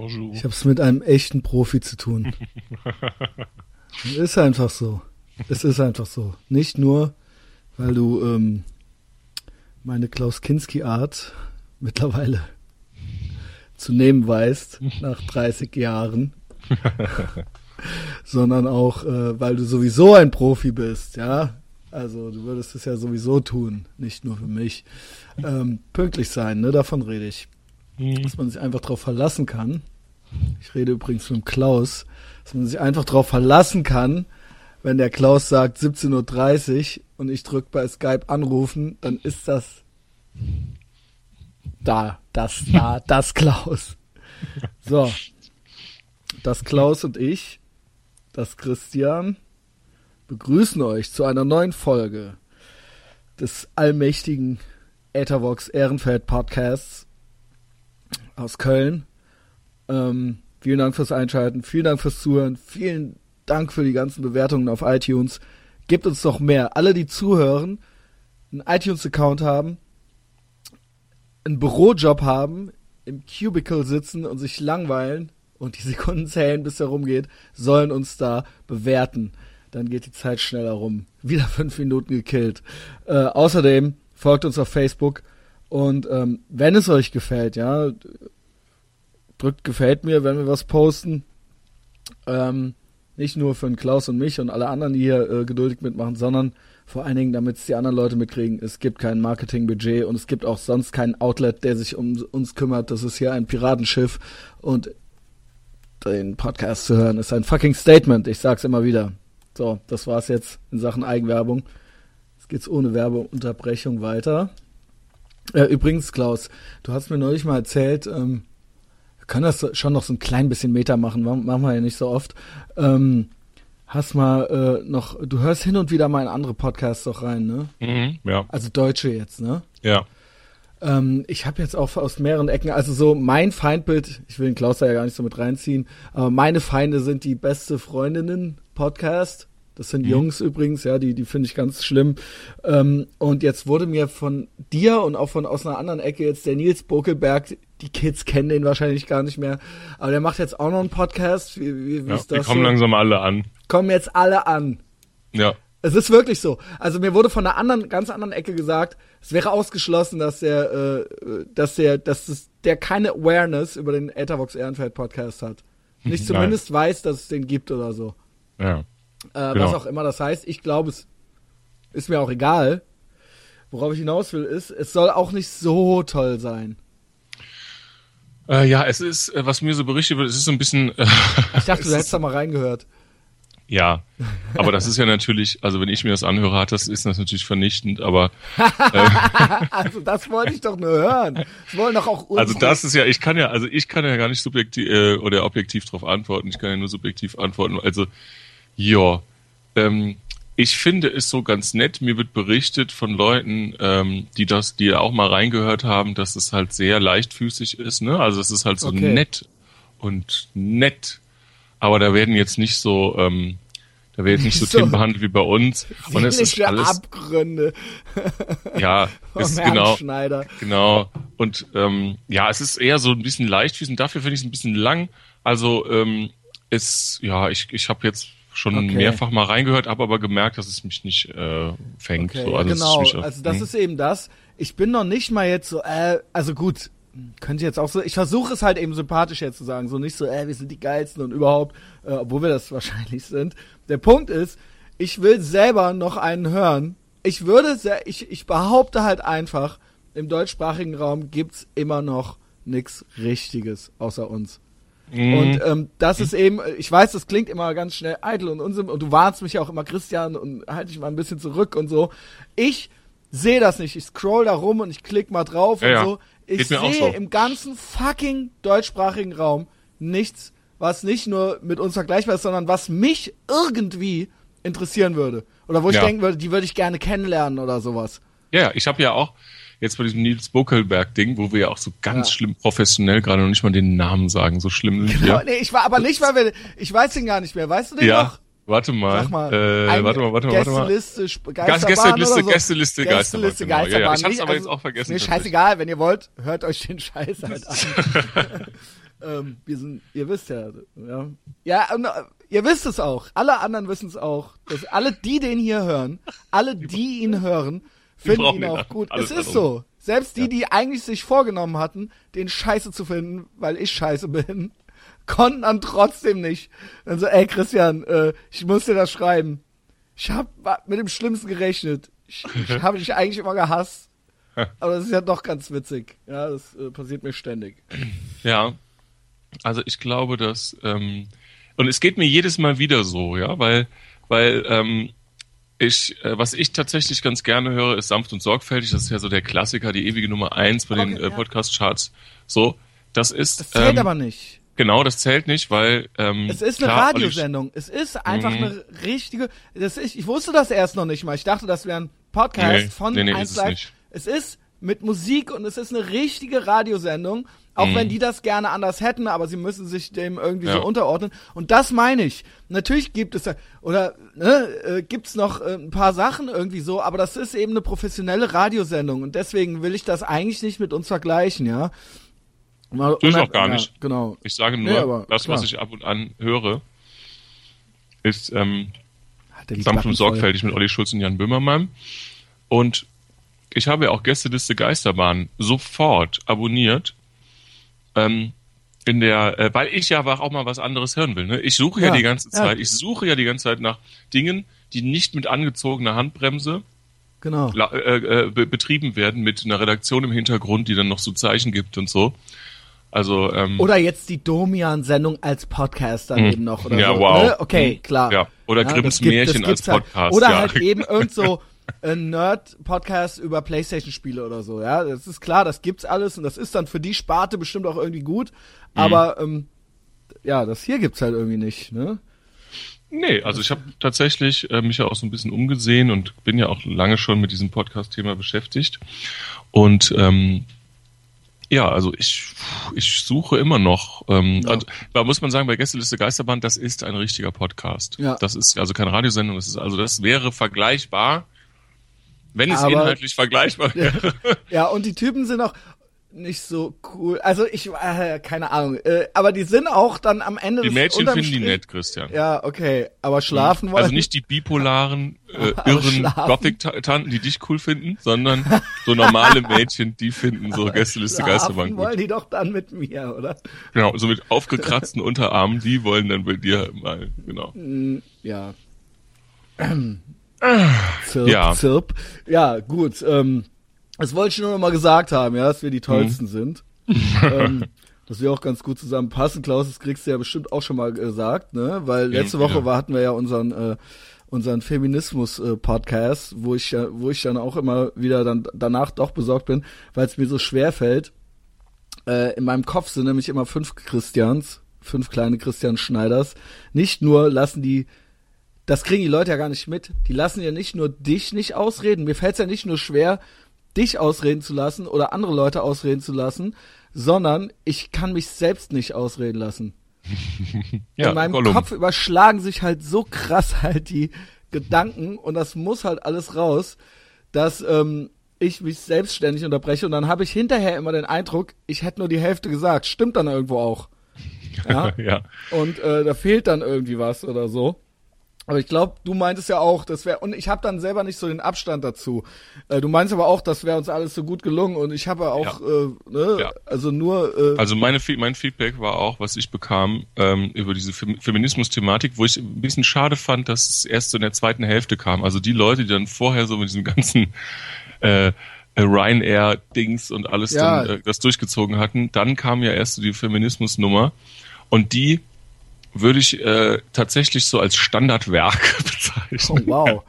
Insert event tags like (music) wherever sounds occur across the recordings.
Bonjour. Ich habe es mit einem echten Profi zu tun. (laughs) ist einfach so. Es ist einfach so. Nicht nur, weil du ähm, meine Klaus Kinski-Art mittlerweile zu nehmen weißt, nach 30 Jahren, (laughs) sondern auch, äh, weil du sowieso ein Profi bist, ja. Also du würdest es ja sowieso tun, nicht nur für mich. Ähm, pünktlich sein, ne? Davon rede ich. Mhm. Dass man sich einfach darauf verlassen kann. Ich rede übrigens mit dem Klaus, dass man sich einfach darauf verlassen kann, wenn der Klaus sagt 17.30 Uhr und ich drücke bei Skype anrufen, dann ist das da, das da, (laughs) das Klaus. So. Das Klaus und ich, das Christian, begrüßen euch zu einer neuen Folge des allmächtigen Ethervox Ehrenfeld Podcasts aus Köln. Ähm, vielen Dank fürs Einschalten, vielen Dank fürs Zuhören, vielen Dank für die ganzen Bewertungen auf iTunes. Gebt uns noch mehr. Alle, die zuhören, einen iTunes-Account haben, einen Bürojob haben, im Cubicle sitzen und sich langweilen und die Sekunden zählen, bis er rumgeht, sollen uns da bewerten. Dann geht die Zeit schneller rum. Wieder fünf Minuten gekillt. Äh, außerdem folgt uns auf Facebook und ähm, wenn es euch gefällt, ja, drückt gefällt mir, wenn wir was posten. Ähm, nicht nur für den Klaus und mich und alle anderen, die hier äh, geduldig mitmachen, sondern vor allen Dingen, damit es die anderen Leute mitkriegen. Es gibt kein Marketingbudget und es gibt auch sonst kein Outlet, der sich um uns kümmert. Das ist hier ein Piratenschiff und den Podcast zu hören ist ein fucking Statement. Ich sag's immer wieder. So, das war's jetzt in Sachen Eigenwerbung. Jetzt geht's ohne Werbeunterbrechung weiter. Äh, übrigens, Klaus, du hast mir neulich mal erzählt, ähm, können das schon noch so ein klein bisschen Meter machen, machen machen wir ja nicht so oft. Ähm, hast mal äh, noch, du hörst hin und wieder mal in andere Podcasts doch rein, ne? Mhm, ja, Also deutsche jetzt, ne? ja. Ähm, ich habe jetzt auch aus mehreren Ecken, also so mein Feindbild, ich will den Klaus da ja gar nicht so mit reinziehen, aber meine Feinde sind die beste Freundinnen Podcast. Das sind Jungs übrigens, ja, die, die finde ich ganz schlimm. Ähm, und jetzt wurde mir von dir und auch von aus einer anderen Ecke jetzt der Nils Bokelberg, die Kids kennen den wahrscheinlich gar nicht mehr, aber der macht jetzt auch noch einen Podcast. Wie, wie, wie ja ist die das? kommen so? langsam alle an. Kommen jetzt alle an. Ja. Es ist wirklich so. Also mir wurde von einer anderen, ganz anderen Ecke gesagt, es wäre ausgeschlossen, dass der, äh, dass der, dass es, der keine Awareness über den Ethervox Ehrenfeld Podcast hat. Nicht (laughs) Nein. zumindest weiß, dass es den gibt oder so. Ja. Äh, Genau. Was auch immer das heißt. Ich glaube, es ist mir auch egal. Worauf ich hinaus will, ist, es soll auch nicht so toll sein. Äh, ja, es ist, äh, was mir so berichtet wird, es ist so ein bisschen. Äh, (laughs) Ich dachte, du hättest da mal reingehört. Ja, aber das ist ja natürlich, also wenn ich mir das anhöre, hat das ist das natürlich vernichtend, aber (laughs) Also das wollte ich doch nur hören. Das wollen doch auch unsere also das ist ja, ich kann ja, also ich kann ja gar nicht subjektiv äh, oder objektiv darauf antworten, ich kann ja nur subjektiv antworten. Also ja, ähm, ich finde es so ganz nett. Mir wird berichtet von Leuten, ähm, die das, die auch mal reingehört haben, dass es halt sehr leichtfüßig ist, ne? Also es ist halt so Okay. nett und nett, aber da werden jetzt nicht so, ähm, da jetzt nicht so, (laughs) So Themen behandelt wie bei uns. Und es ist alles, Abgründe (laughs) ja, (laughs) ist genau. Schneider. Genau. Und ähm, ja, es ist eher so ein bisschen leichtfüßig. Dafür finde ich es ein bisschen lang. Also ähm, es, ja, ich, ich habe jetzt schon Okay. mehrfach mal reingehört, habe aber gemerkt, dass es mich nicht äh, fängt. Okay, so. also genau. mich, also das hm. ist eben das. Ich bin noch nicht mal jetzt so, äh, also gut, könnte jetzt auch so, ich versuche es halt eben sympathisch jetzt zu sagen, so nicht so, äh, wir sind die geilsten und überhaupt, äh, obwohl wir das (laughs) wahrscheinlich sind. Der Punkt ist, ich will selber noch einen hören. Ich würde, sehr, ich, ich behaupte halt einfach, im deutschsprachigen Raum gibt's immer noch nix Richtiges außer uns. Mhm. Und ähm, das ist eben, ich weiß, das klingt immer ganz schnell eitel und unsinn und du warnst mich ja auch immer, Christian, und halt dich mal ein bisschen zurück und so. Ich sehe das nicht. Ich scroll da rum und ich klick mal drauf Ja, und ja. so. Ich sehe so. im ganzen fucking deutschsprachigen Raum nichts, was nicht nur mit uns vergleichbar ist, sondern was mich irgendwie interessieren würde. Oder wo ich Ja. denken würde, die würde ich gerne kennenlernen oder sowas. ja, ja, ich habe ja auch jetzt bei diesem Nils Bokelberg-Ding, wo wir ja auch so ganz Ja. schlimm professionell gerade noch nicht mal den Namen sagen, so schlimm sind Genau, wir. nee, ich war aber nicht, weil wir, ich weiß den gar nicht mehr. Weißt du den Ja, noch? warte mal. Mal, äh, warte mal, warte mal, warte mal. Gästeliste, Geisterbahn Gästeliste, so. Gästeliste, Geisterbahn, Gästeliste, genau. Ja, ja, Geisterbahn. ich hab's aber jetzt auch vergessen, mir scheißegal, wenn ihr wollt, hört euch den Scheiß halt an. (laughs) ähm, wir sind, ihr wisst ja, ja, ja, und, äh, ihr wisst es auch. Alle anderen wissen es auch. Dass alle, die den hier hören, alle, die ihn hören, finden ihn auch gut. Es ist so. Selbst die, die eigentlich sich vorgenommen hatten, den Scheiße zu finden, weil ich Scheiße bin, (laughs) konnten dann trotzdem nicht. Dann so, ey Christian, äh, ich muss dir das schreiben. Ich habe mit dem Schlimmsten gerechnet. Ich, ich (laughs) habe dich eigentlich immer gehasst. Aber das ist ja doch ganz witzig. Ja, das äh, passiert mir ständig. Ja, also ich glaube, dass ähm, und es geht mir jedes Mal wieder so, ja, weil weil ähm, ich, äh, was ich tatsächlich ganz gerne höre, ist sanft und sorgfältig. Das ist ja so der Klassiker, die ewige Nummer eins bei okay, den äh, Podcast-Charts. So, das ist. Das zählt ähm, aber nicht. Genau, das zählt nicht, weil ähm, es ist eine klar, Radiosendung. Es ist einfach mhm. eine richtige. Das ist, ich wusste das erst noch nicht mal. Ich dachte, das wäre ein Podcast nee, von nee, nee, 1 Live. Es ist mit Musik und es ist eine richtige Radiosendung, auch mhm. wenn die das gerne anders hätten, aber sie müssen sich dem irgendwie ja. so unterordnen. Und das meine ich. Natürlich gibt es oder ne, äh, gibt's noch äh, ein paar Sachen irgendwie so, aber das ist eben eine professionelle Radiosendung und deswegen will ich das eigentlich nicht mit uns vergleichen, ja. Mal, das ist auch gar nicht. Ja, genau. Ich sage nur, nee, das, klar. was ich ab und an höre, ist ähm, sanft und sorgfältig mit Olli Schulz und Jan Böhmermann. Und ich habe ja auch Gästeliste Geisterbahn sofort abonniert. Ähm, in der, äh, weil ich ja auch mal was anderes hören will. Ne? Ich suche ja, ja die ganze Zeit, ja. ich suche ja die ganze Zeit nach Dingen, die nicht mit angezogener Handbremse genau. äh, äh, betrieben werden, mit einer Redaktion im Hintergrund, die dann noch so Zeichen gibt und so. Also ähm, oder jetzt die Domian-Sendung als Podcast dann hm. eben noch oder ja, so. Wow. Ne? Okay, hm. klar. Ja. Oder ja, Grimms gibt, Märchen als Podcast. Halt. Oder ja. halt eben irgend so (laughs) ein Nerd-Podcast über Playstation-Spiele oder so, ja. Das ist klar, das gibt's alles und das ist dann für die Sparte bestimmt auch irgendwie gut. Aber mhm. ähm, ja, das hier gibt's halt irgendwie nicht, ne? Nee, also ich habe tatsächlich äh, mich ja auch so ein bisschen umgesehen und bin ja auch lange schon mit diesem Podcast-Thema beschäftigt. Und ähm, ja, also ich, ich suche immer noch. Ähm, ja. Da muss man sagen, bei Gästeliste Geisterbahn, das ist ein richtiger Podcast. Ja. Das ist also keine Radiosendung, das ist also das wäre vergleichbar wenn es Aber, inhaltlich vergleichbar wäre. (laughs) Ja, und die Typen sind auch nicht so cool. Also ich, äh, keine Ahnung. Äh, aber die sind auch dann am Ende. Die Mädchen finden Strich, die nett, Christian. Ja, okay. Aber schlafen also wollen. Also nicht die bipolaren, (laughs) äh, irren Gothic-Tanten, die dich cool finden, sondern so normale Mädchen, die finden so (laughs) Gästeliste Geisterbahn gut. wollen die doch dann mit mir, oder? Genau, so mit aufgekratzten Unterarmen, die wollen dann bei dir mal, genau. Mm, ja. (clears throat) Zirp, ja. Zirp. Ja, gut. Ähm, das wollte ich nur noch mal gesagt haben, ja, dass wir die tollsten mhm. sind. ähm, (laughs) dass wir auch ganz gut zusammenpassen. Klaus, das kriegst du ja bestimmt auch schon mal gesagt, ne? Weil letzte Woche ja. War, hatten wir ja unseren äh, unseren Feminismus-Podcast, äh, wo ich ja, wo ich dann auch immer wieder dann danach doch besorgt bin, weil es mir so schwer fällt. Äh, in meinem Kopf sind nämlich immer fünf Christians, fünf kleine Christian Schneiders. Nicht nur lassen die das kriegen die Leute ja gar nicht mit. Die lassen ja nicht nur dich nicht ausreden. Mir fällt es ja nicht nur schwer, dich ausreden zu lassen oder andere Leute ausreden zu lassen, sondern ich kann mich selbst nicht ausreden lassen. (laughs) ja, In meinem Gollum. Kopf überschlagen sich halt so krass (laughs) halt die Gedanken und das muss halt alles raus, dass ähm, ich mich selbstständig unterbreche und dann habe ich hinterher immer den Eindruck, ich hätte nur die Hälfte gesagt. Stimmt dann irgendwo auch. (laughs) Ja. ja. Und äh, da fehlt dann irgendwie was oder so. Aber ich glaube, du meintest ja auch, das wäre und ich habe dann selber nicht so den Abstand dazu. Äh, du meinst aber auch, das wäre uns alles so gut gelungen und ich habe auch, ja. äh, ne, ja. also nur. Äh, also meine mein Feedback war auch, was ich bekam ähm, über diese Feminismus-Thematik, wo ich ein bisschen schade fand, dass es erst so in der zweiten Hälfte kam. Also die Leute, die dann vorher so mit diesem ganzen äh, Ryanair-Dings und alles ja. dann äh, das durchgezogen hatten, dann kam ja erst so die Feminismus-Nummer und die würde ich äh, tatsächlich so als Standardwerk (laughs) bezeichnen. Oh, wow.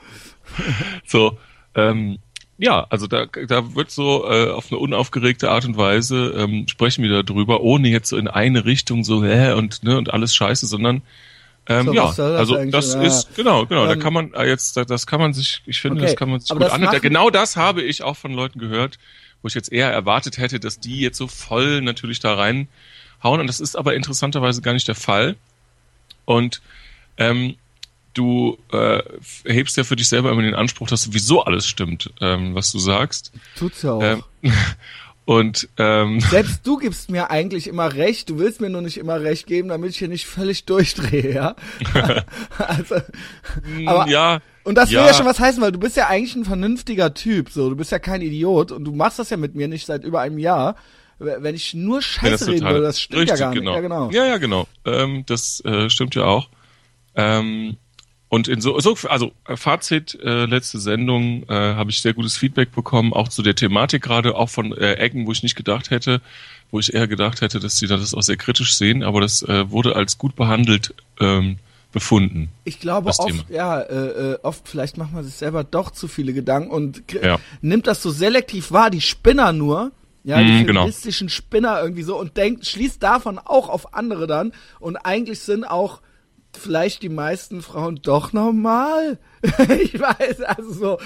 (laughs) so, ähm, ja, also da, da wird so äh, auf eine unaufgeregte Art und Weise ähm, sprechen wir darüber, ohne jetzt so in eine Richtung so hä und ne und alles Scheiße, sondern ähm, so, ja, das also das ja. ist genau, genau. Ähm, da kann man äh, jetzt, das kann man sich, ich finde, okay, das kann man sich gut anhören. Genau das habe ich auch von Leuten gehört, wo ich jetzt eher erwartet hätte, dass die jetzt so voll natürlich da reinhauen. Und das ist aber interessanterweise gar nicht der Fall. Und ähm, du äh, hebst ja für dich selber immer den Anspruch, dass sowieso alles stimmt, ähm, was du sagst. Tut's ja auch. Ähm, (laughs) Und ähm, selbst du gibst mir eigentlich immer recht, du willst mir nur nicht immer recht geben, damit ich hier nicht völlig durchdrehe, ja. (laughs) also, aber, ja. Und das ja. will ja schon was heißen, weil du bist ja eigentlich ein vernünftiger Typ, so, du bist ja kein Idiot und du machst das ja mit mir nicht seit über einem Jahr. Wenn ich nur Scheiße reden würde, das stimmt richtig, ja gar genau. nicht. Ja, genau. Ja, ja, genau. Ähm, das äh, stimmt ja auch. Ähm, und in so, so also Fazit, äh, letzte Sendung äh, habe ich sehr gutes Feedback bekommen, auch zu der Thematik gerade, auch von äh, Ecken, wo ich nicht gedacht hätte, wo ich eher gedacht hätte, dass sie das auch sehr kritisch sehen, aber das äh, wurde als gut behandelt ähm, befunden. Ich glaube oft, Thema. ja, äh, äh, oft vielleicht macht man sich selber doch zu viele Gedanken und Ja. nimmt das so selektiv wahr, die Spinner nur, ja, die Mhm, genau. feministischen Spinner irgendwie so und denkt, schließt davon auch auf andere dann und eigentlich sind auch vielleicht die meisten Frauen doch normal. (laughs) ich weiß, also so,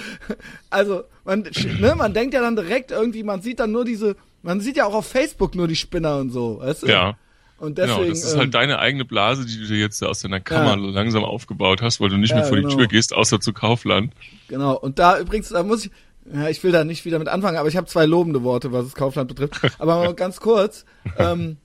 also man, ne, man denkt ja dann direkt irgendwie, man sieht dann nur diese, man sieht ja auch auf Facebook nur die Spinner und so, weißt du? Ja. Und deswegen. genau, das ist ähm, halt deine eigene Blase, die du dir jetzt aus deiner Kammer langsam aufgebaut hast, weil du nicht Ja, mehr vor genau. die Tür gehst, außer zu Kaufland. Genau, und da übrigens, da muss ich, ja, ich will da nicht wieder mit anfangen, aber ich habe zwei lobende Worte, was das Kaufland betrifft. Aber ganz kurz, ähm,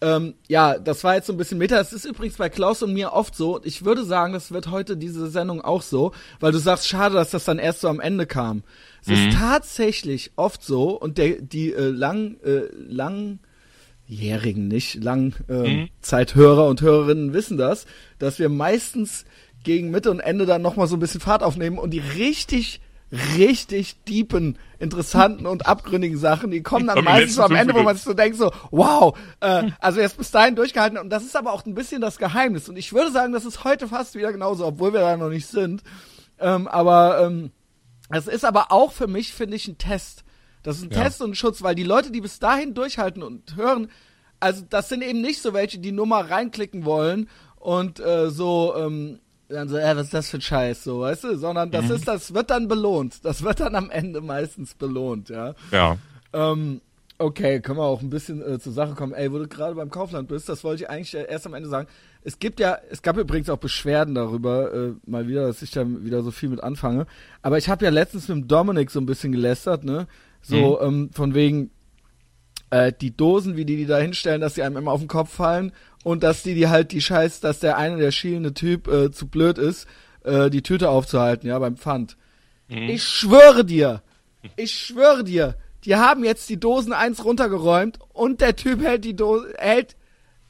ähm, ja, das war jetzt so ein bisschen Meta. Das ist übrigens bei Klaus und mir oft so. Ich würde sagen, das wird heute diese Sendung auch so, weil du sagst, schade, dass das dann erst so am Ende kam. Es ist tatsächlich oft so, und der, die äh, lang, äh, langjährigen, nicht lang äh, Zeithörer und Hörerinnen wissen das, dass wir meistens gegen Mitte und Ende dann nochmal so ein bisschen Fahrt aufnehmen und die richtig richtig deepen, interessanten und abgründigen Sachen, die kommen dann meistens so am Ende, wo man sich so denkt, so, wow, äh, also jetzt bis dahin durchgehalten und das ist aber auch ein bisschen das Geheimnis und ich würde sagen, das ist heute fast wieder genauso, obwohl wir da noch nicht sind, ähm, aber ähm, es ist aber auch für mich, finde ich, ein Test. Das ist ein Ja. Test und ein Schutz, weil die Leute, die bis dahin durchhalten und hören, also das sind eben nicht so welche, die nur mal reinklicken wollen und äh, so ähm, dann so, äh, was ist das für ein Scheiß, so, weißt du, sondern das ist, das wird dann belohnt. Das wird dann am Ende meistens belohnt, ja. Ja. Ähm, okay, können wir auch ein bisschen äh, zur Sache kommen. Ey, wo du gerade beim Kaufland bist, das wollte ich eigentlich äh, erst am Ende sagen. Es gibt ja, es gab übrigens auch Beschwerden darüber, äh, mal wieder, dass ich da wieder so viel mit anfange. Aber ich habe ja letztens mit dem Dominik so ein bisschen gelästert, ne? So, ähm, von wegen, äh, die Dosen, wie die die da hinstellen, dass die einem immer auf den Kopf fallen und dass die die halt die Scheiß, dass der eine, der schielende Typ, äh, zu blöd ist, äh, die Tüte aufzuhalten, ja, beim Pfand. Ich schwöre dir, ich schwöre dir, die haben jetzt die Dosen eins runtergeräumt und der Typ hält die Dose, hält,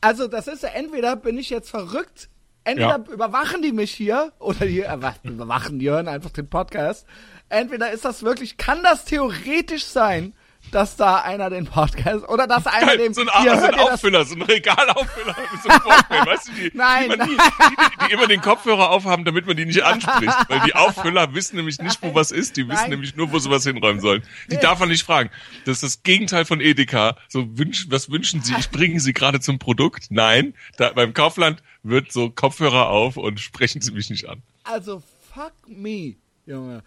also das ist ja entweder bin ich jetzt verrückt, entweder Ja. überwachen die mich hier oder die äh, überwachen, die hören einfach den Podcast. Entweder ist das wirklich, kann das theoretisch sein, dass da einer den Podcast oder dass einer dem so ein, hier, so ein? Auffüller, so ein Regalauffüller (laughs) so Walkman, weißt du, die, Nein, die, nein. die, die immer den Kopfhörer aufhaben, damit man die nicht anspricht. Weil die Auffüller wissen nämlich nicht, wo was ist, die wissen Nein. nämlich nur, wo sie was hinräumen sollen. Die darf man nicht fragen. Das ist das Gegenteil von Edeka. So wünsch, was wünschen Sie? Ich bringe Sie gerade zum Produkt. Nein, da, beim Kaufland wird so Kopfhörer auf und sprechen Sie mich nicht an. Also fuck me, Junge.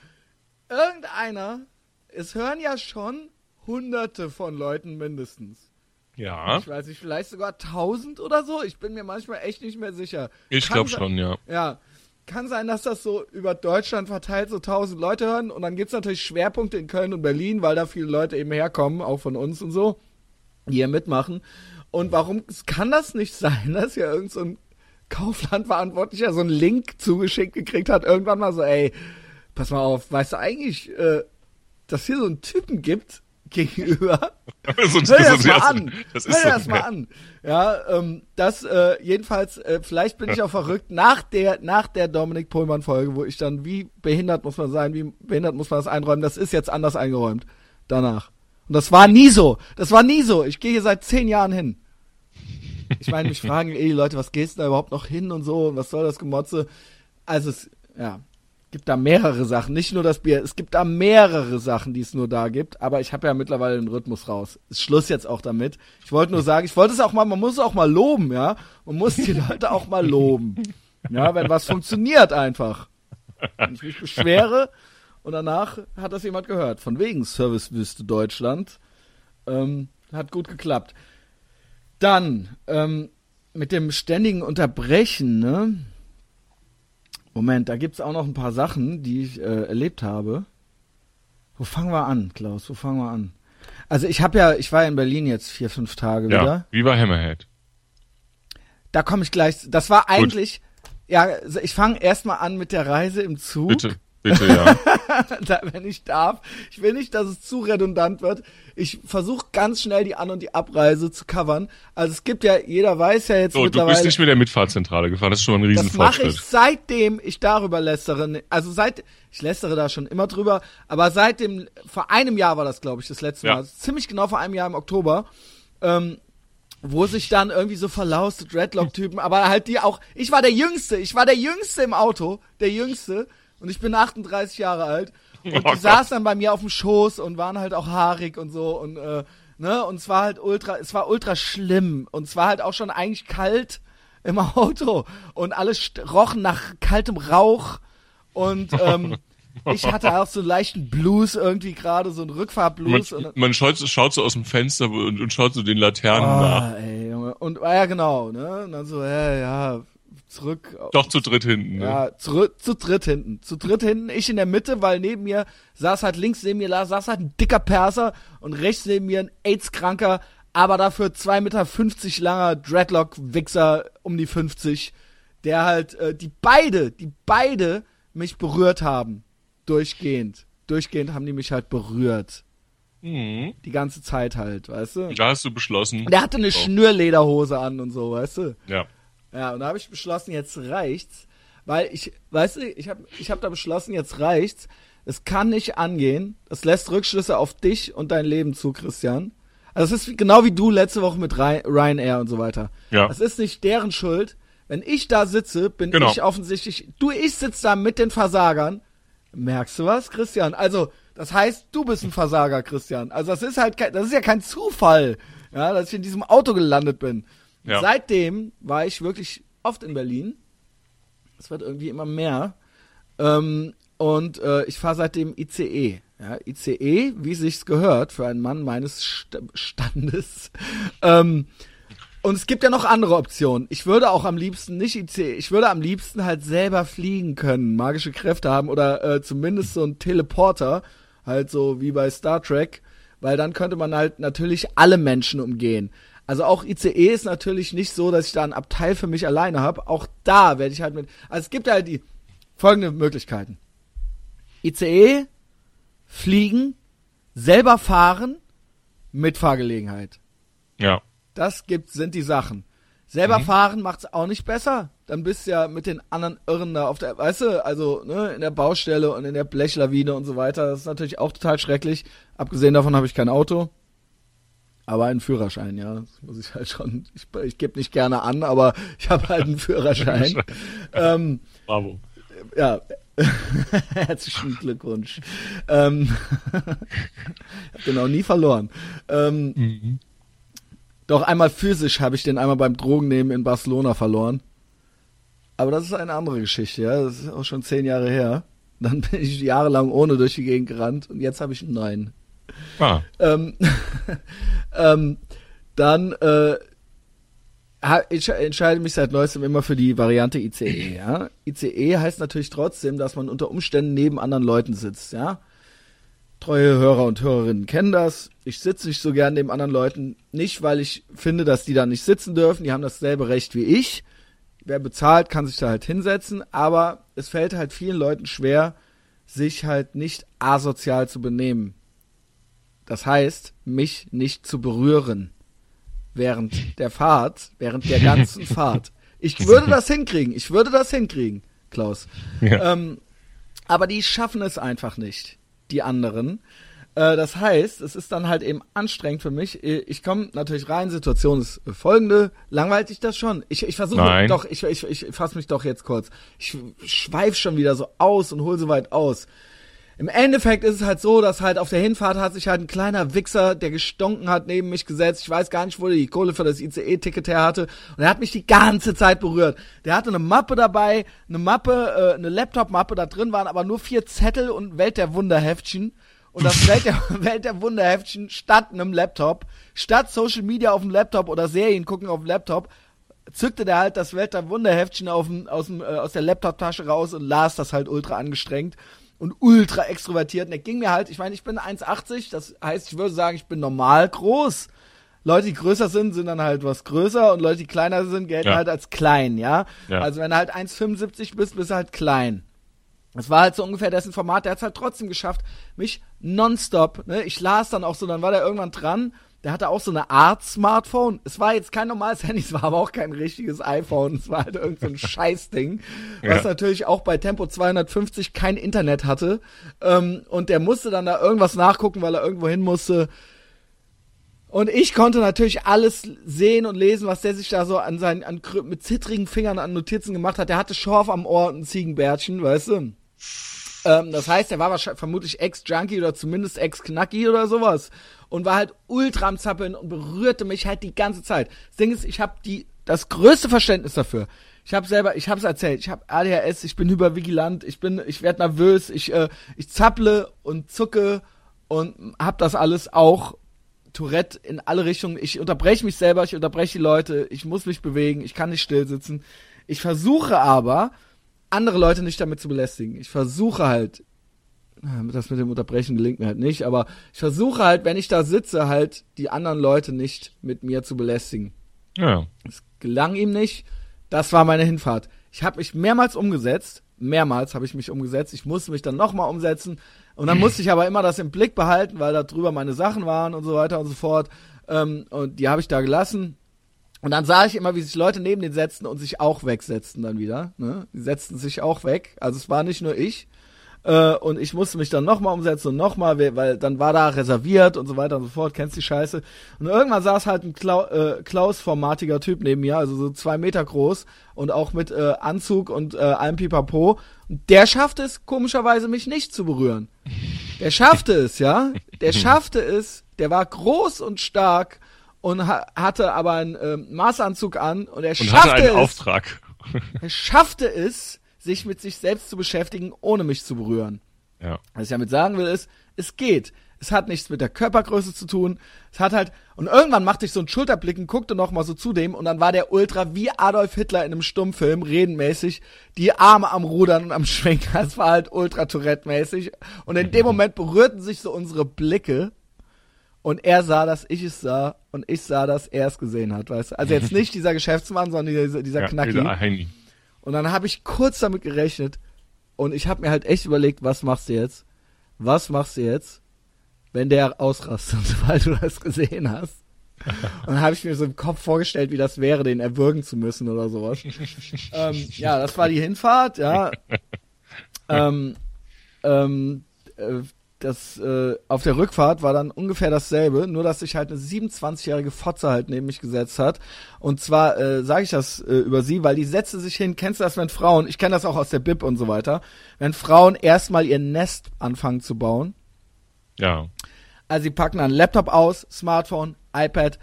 Irgendeiner, es hören ja schon hunderte von Leuten mindestens. Ja, Ich weiß nicht, vielleicht sogar tausend oder so. Ich bin mir manchmal echt nicht mehr sicher. ich glaube schon, ja. Ja. Kann sein, dass das so über Deutschland verteilt so tausend Leute hören und dann gibt's natürlich Schwerpunkte in Köln und Berlin, weil da viele Leute eben herkommen, auch von uns und so, die hier mitmachen. Und warum kann das nicht sein, (laughs) dass hier irgend so ein Kauflandverantwortlicher so einen Link zugeschickt gekriegt hat, irgendwann mal so, ey, pass mal auf, weißt du eigentlich, äh, dass hier so einen Typen gibt gegenüber? (laughs) so, Hör dir das so- mal an. Das Hör so, das mal an. Ja, ähm, das äh, jedenfalls, äh, vielleicht bin ich auch verrückt, nach der, nach der Dominik Pohlmann Folge, wo ich dann, wie behindert muss man sein, wie behindert muss man das einräumen, das ist jetzt anders eingeräumt. Danach. Und das war nie so. Das war nie so. Ich gehe hier seit zehn Jahren hin. Ich meine, mich fragen, ey, Leute, was gehst du da überhaupt noch hin und so, und was soll das Gemotze? Also es, ja, gibt da mehrere Sachen, nicht nur das Bier, es gibt da mehrere Sachen, die es nur da gibt, aber ich habe ja mittlerweile den Rhythmus raus. Ist Schluss jetzt auch damit. Ich wollte nur sagen, ich wollte es auch mal, man muss es auch mal loben, ja. Man muss die Leute auch mal loben. Ja, wenn was funktioniert einfach. Wenn ich mich beschwere und danach hat das jemand gehört. Von wegen Servicewüste Deutschland. Ähm, hat gut geklappt. Dann, ähm, mit dem ständigen Unterbrechen, ne? Moment, da gibt's auch noch ein paar Sachen, die ich äh, erlebt habe. Wo fangen wir an, Klaus? Wo fangen wir an? Also ich habe ja, ich war ja in Berlin jetzt vier, fünf Tage Ja. wieder. Wie war Hammerhead? Da komme ich gleich. Das war eigentlich, ja, ich fange erstmal an mit der Reise im Zug. Bitte, bitte, ja. (laughs) da, wenn ich darf. Ich will nicht, dass es zu redundant wird. Ich versuche ganz schnell die An- und die Abreise zu covern. Also es gibt ja, jeder weiß ja jetzt So, du mittlerweile. bist nicht mit der Mitfahrzentrale gefahren, das ist schon mal ein das mache ich Riesenfortschritt. seitdem ich darüber lästere. Also seit, ich lästere da schon immer drüber, aber seit dem, vor einem Jahr war das, glaube ich, das letzte Ja. Mal. Also ziemlich genau vor einem Jahr im Oktober. Ähm, wo sich dann irgendwie so verlauste Dreadlock-Typen, aber halt die auch, ich war der Jüngste, ich war der Jüngste im Auto, der Jüngste, und ich bin 38 Jahre alt, und Oh die saßen dann bei mir auf dem Schoß und waren halt auch haarig und so, und, äh, ne, und es war halt ultra, es war ultra schlimm, und es war halt auch schon eigentlich kalt im (laughs) Auto, und alles rochen nach kaltem Rauch, und, ähm, (laughs) ich hatte auch so einen leichten Blues irgendwie gerade, so einen Man, Rückfahrtblues, und, man schaut, schaut so aus dem Fenster und, und schaut so den Laternen nach. Ah, ey, Junge. Und ah, ja, genau, ne? Und dann so, ja, ja, zurück. Doch zu dritt hinten. Ne? Ja, zurück, zu dritt hinten. Zu dritt hinten, ich in der Mitte, weil neben mir saß halt links neben mir saß halt ein dicker Perser und rechts neben mir ein AIDS-kranker, aber dafür 2,50 Meter langer Dreadlock-Wichser um die 50, der halt, äh, die beide, die beide mich berührt haben. Durchgehend. Durchgehend haben die mich halt berührt. Mhm. Die ganze Zeit halt, weißt du? Da hast du beschlossen. Der hatte eine So. Schnürlederhose an und so, weißt du? Ja. Ja, und da habe ich beschlossen, jetzt reicht's, weil ich, weißt du, ich habe ich hab da beschlossen, jetzt reicht's. Es kann nicht angehen. Das lässt Rückschlüsse auf dich und dein Leben zu, Christian. Also es ist genau wie du letzte Woche mit Ry- Ryanair und so weiter. Ja. Es ist nicht deren Schuld. Wenn ich da sitze, bin Genau. ich offensichtlich, du, ich sitze da mit den Versagern. Merkst du was, Christian? Also, das heißt, du bist ein Versager, Christian. Also, das ist halt kein, das ist ja kein Zufall, ja, dass ich in diesem Auto gelandet bin. Ja. Seitdem war ich wirklich oft in Berlin. Es wird irgendwie immer mehr. Ähm, und äh, ich fahre seitdem ICE. Ja, ICE, wie sich's gehört, für einen Mann meines St Standes. (laughs) Ähm, und es gibt ja noch andere Optionen. Ich würde auch am liebsten nicht ICE, ich würde am liebsten halt selber fliegen können, magische Kräfte haben oder äh, zumindest so ein Teleporter, halt so wie bei Star Trek, weil dann könnte man halt natürlich alle Menschen umgehen. Also auch ICE ist natürlich nicht so, dass ich da ein Abteil für mich alleine habe. Auch da werde ich halt mit. Also es gibt halt die folgenden Möglichkeiten. ICE, fliegen, selber fahren, mit Fahrgelegenheit. Ja. Das gibt, sind die Sachen. Selber fahren macht's auch nicht besser. Dann bist du ja mit den anderen Irren da auf der, weißt du, also ne, in der Baustelle und in der Blechlawine und so weiter. Das ist natürlich auch total schrecklich. Abgesehen davon habe ich kein Auto. Aber einen Führerschein, ja. Das muss ich halt schon. Ich, ich gebe nicht gerne an, aber ich habe halt einen Führerschein. (laughs) ähm, Bravo. ja, (laughs) herzlichen Glückwunsch. Ähm, (laughs) hab den auch nie verloren. Ähm, Doch einmal physisch habe ich den einmal beim Drogennehmen in Barcelona verloren. Aber das ist eine andere Geschichte, ja. Das ist auch schon zehn Jahre her. Dann bin ich jahrelang ohne durch die Gegend gerannt und jetzt habe ich einen neuen. Ah. Ähm, (laughs) ähm, dann äh, ich entscheide mich seit neuestem immer für die Variante ICE. Ja? ICE heißt natürlich trotzdem, dass man unter Umständen neben anderen Leuten sitzt. Ja, treue Hörer und Hörerinnen kennen das. Ich sitze nicht so gern neben anderen Leuten, nicht weil ich finde, dass die da nicht sitzen dürfen. Die haben dasselbe Recht wie ich. Wer bezahlt, kann sich da halt hinsetzen. Aber es fällt halt vielen Leuten schwer, sich halt nicht asozial zu benehmen. Das heißt, mich nicht zu berühren während der Fahrt, während der ganzen (laughs) Fahrt. Ich würde das hinkriegen, ich würde das hinkriegen, Klaus. Ja. Ähm, aber die schaffen es einfach nicht, die anderen. Äh, das heißt, es ist dann halt eben anstrengend für mich. Ich komme natürlich rein, Situation ist äh, folgende. Langweilt dich das schon? Ich, ich versuche doch, ich, ich, ich fasse mich doch jetzt kurz. Ich schweif schon wieder so aus und hol so weit aus. Im Endeffekt ist es halt so, dass halt auf der Hinfahrt hat sich halt ein kleiner Wichser, der gestunken hat, neben mich gesetzt. Ich weiß gar nicht, wo der die Kohle für das ICE-Ticket her hatte. Und er hat mich die ganze Zeit berührt. Der hatte eine Mappe dabei, eine Mappe, äh, eine Laptop-Mappe, da drin waren aber nur vier Zettel und Welt der Wunderheftchen. Und das Welt der, (laughs) Welt der Wunderheftchen statt einem Laptop, statt Social Media auf dem Laptop oder Serien gucken auf dem Laptop, zückte der halt das Welt der Wunderheftchen auf dem, aus, dem, äh, aus der Laptop-Tasche raus und las das halt ultra angestrengt. Und ultra extrovertiert. Und der ging mir halt, ich meine, ich bin 1,80, das heißt, ich würde sagen, ich bin normal groß. Leute, die größer sind, sind dann halt was größer und Leute, die kleiner sind, gelten ja. halt als klein, ja? ja? Also wenn du halt 1,75 bist, bist du halt klein. Das war halt so ungefähr dessen Format. Der hat es halt trotzdem geschafft, mich nonstop, ne? Ich las dann auch so, dann war der irgendwann dran. Der hatte auch so eine Art Smartphone. Es war jetzt kein normales (laughs) Handy, es war aber auch kein richtiges iPhone. Es war halt irgend so ein (laughs) Scheißding, was ja. natürlich auch bei Tempo 250 kein Internet hatte. Ähm, und der musste dann da irgendwas nachgucken, weil er irgendwo hin musste. Und ich konnte natürlich alles sehen und lesen, was der sich da so an seinen, an, mit zittrigen Fingern an Notizen gemacht hat. Der hatte Schorf am Ohr und ein Ziegenbärtchen, weißt du? Ähm, das heißt, er war wahrscheinlich, vermutlich Ex-Junkie oder zumindest Ex-Knacki oder sowas. Und war halt ultra am Zappeln und berührte mich halt die ganze Zeit. Das Ding ist, ich habe die, das größte Verständnis dafür. Ich habe selber, ich habe es erzählt, ich habe ADHS, ich bin hypervigilant, ich bin, ich werde nervös, ich, äh, ich zapple und zucke und hab das alles auch Tourette in alle Richtungen. Ich unterbreche mich selber, ich unterbreche die Leute, ich muss mich bewegen, ich kann nicht still sitzen. Ich versuche aber, andere Leute nicht damit zu belästigen. Ich versuche halt, das mit dem Unterbrechen gelingt mir halt nicht, aber ich versuche halt, wenn ich da sitze, halt die anderen Leute nicht mit mir zu belästigen. Ja. Es gelang ihm nicht. Das war meine Hinfahrt. Ich habe mich mehrmals umgesetzt, mehrmals habe ich mich umgesetzt. Ich musste mich dann nochmal umsetzen. Und dann musste ich aber immer das im Blick behalten, weil da drüber meine Sachen waren und so weiter und so fort. Ähm, und die habe ich da gelassen. Und dann sah ich immer, wie sich Leute neben den setzten und sich auch wegsetzten dann wieder. Ne? Die setzten sich auch weg. Also es war nicht nur ich. Äh, und ich musste mich dann nochmal umsetzen und nochmal, weil dann war da reserviert und so weiter und so fort, kennst die Scheiße. Und irgendwann saß halt ein Kla äh, Klaus-formatiger Typ neben mir, also so zwei Meter groß und auch mit äh, Anzug und äh, allem Pipapo. Und der schaffte es, komischerweise, mich nicht zu berühren. Der schaffte es, ja. Der (laughs) schaffte es, der war groß und stark und ha hatte aber einen äh, Maßanzug an und er und schaffte hatte einen es. Auftrag. er schaffte es, sich mit sich selbst zu beschäftigen, ohne mich zu berühren. Ja. Was ich damit sagen will, ist, es geht. Es hat nichts mit der Körpergröße zu tun. Es hat halt, und irgendwann machte ich so einen Schulterblick und guckte noch mal so zu dem und dann war der Ultra wie Adolf Hitler in einem Stummfilm, redenmäßig, die Arme am Rudern und am Schwenken. (laughs) Das war halt Ultra Tourette-mäßig. Und in dem Moment berührten sich so unsere Blicke und er sah, dass ich es sah und ich sah, dass er es gesehen hat, weißt du? Also jetzt (laughs) nicht dieser Geschäftsmann, sondern dieser, dieser ja, Knacki. Dieser und dann habe ich kurz damit gerechnet und ich habe mir halt echt überlegt, was machst du jetzt? Was machst du jetzt, wenn der ausrastet, (laughs) weil du das gesehen hast? Und dann habe ich mir so im Kopf vorgestellt, wie das wäre, den erwürgen zu müssen oder sowas. (laughs) ähm, ja, das war die Hinfahrt, ja. (laughs) ähm, ähm, äh, das äh, auf der Rückfahrt war dann ungefähr dasselbe, nur dass sich halt eine 27-jährige Fotze halt neben mich gesetzt hat. Und zwar äh, sage ich das äh, über sie, weil die setzte sich hin, kennst du das, wenn Frauen, ich kenne das auch aus der Bib und so weiter, wenn Frauen erstmal ihr Nest anfangen zu bauen. Ja. Also sie packen dann Laptop aus, Smartphone, iPad,